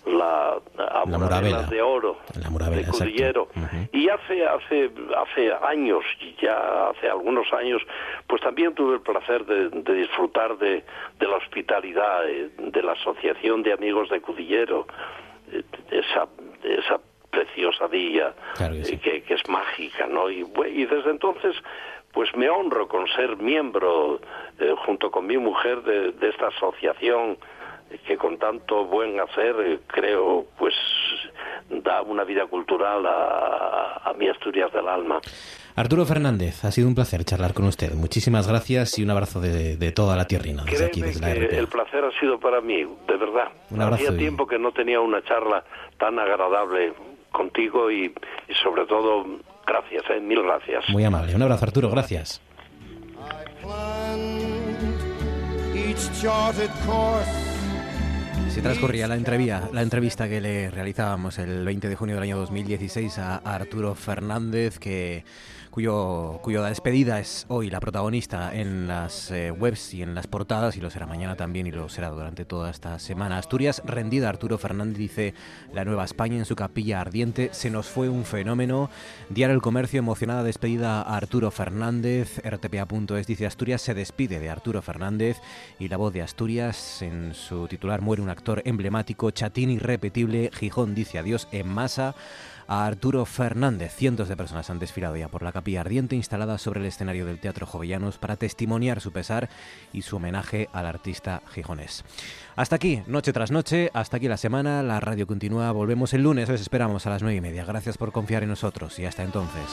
la, La de oro La de. Cudillero. Y hace, hace, hace años, ya hace algunos años, pues también tuve el placer de, de disfrutar de, de la hospitalidad eh, de la Asociación de Amigos de Cudillero, eh, esa, esa preciosa Claro que eh, sí. que, que es mágica, ¿no? Y, y desde entonces, pues me honro con ser miembro, eh, junto con mi mujer, de, de esta asociación que con tanto buen hacer, eh, creo, pues da una vida cultural a, a mi Asturias del alma. Arturo Fernández, ha sido un placer charlar con usted. Muchísimas gracias y un abrazo de, de toda la tierrina, desde aquí, desde la RPA. el placer ha sido para mí, de verdad. Un abrazo Hacía y- tiempo que no tenía una charla tan agradable contigo y, y sobre todo, gracias, ¿eh? mil gracias. Muy amable. Un abrazo, Arturo, gracias. each charted course. Se transcurría la, la entrevista que le realizábamos el 20 de junio del año 2016 a, a Arturo Fernández, que, cuyo, cuya despedida es hoy la protagonista en las eh, webs y en las portadas, y lo será mañana también, y lo será durante toda esta semana. Asturias rendida, Arturo Fernández dice la Nueva España en su capilla ardiente, se nos fue un fenómeno. Diario El Comercio, emocionada despedida a Arturo Fernández, rtpa.es dice Asturias se despide de Arturo Fernández y la voz de Asturias en su titular muere un actor emblemático, chatín irrepetible, Gijón dice adiós en masa a Arturo Fernández. Cientos de personas han desfilado ya por la capilla ardiente instalada sobre el escenario del Teatro Jovellanos para testimoniar su pesar y su homenaje al artista gijonés. Hasta aquí, noche tras noche, hasta aquí la semana, la radio continúa, volvemos el lunes, os esperamos a las nueve y media. Gracias por confiar en nosotros y hasta entonces.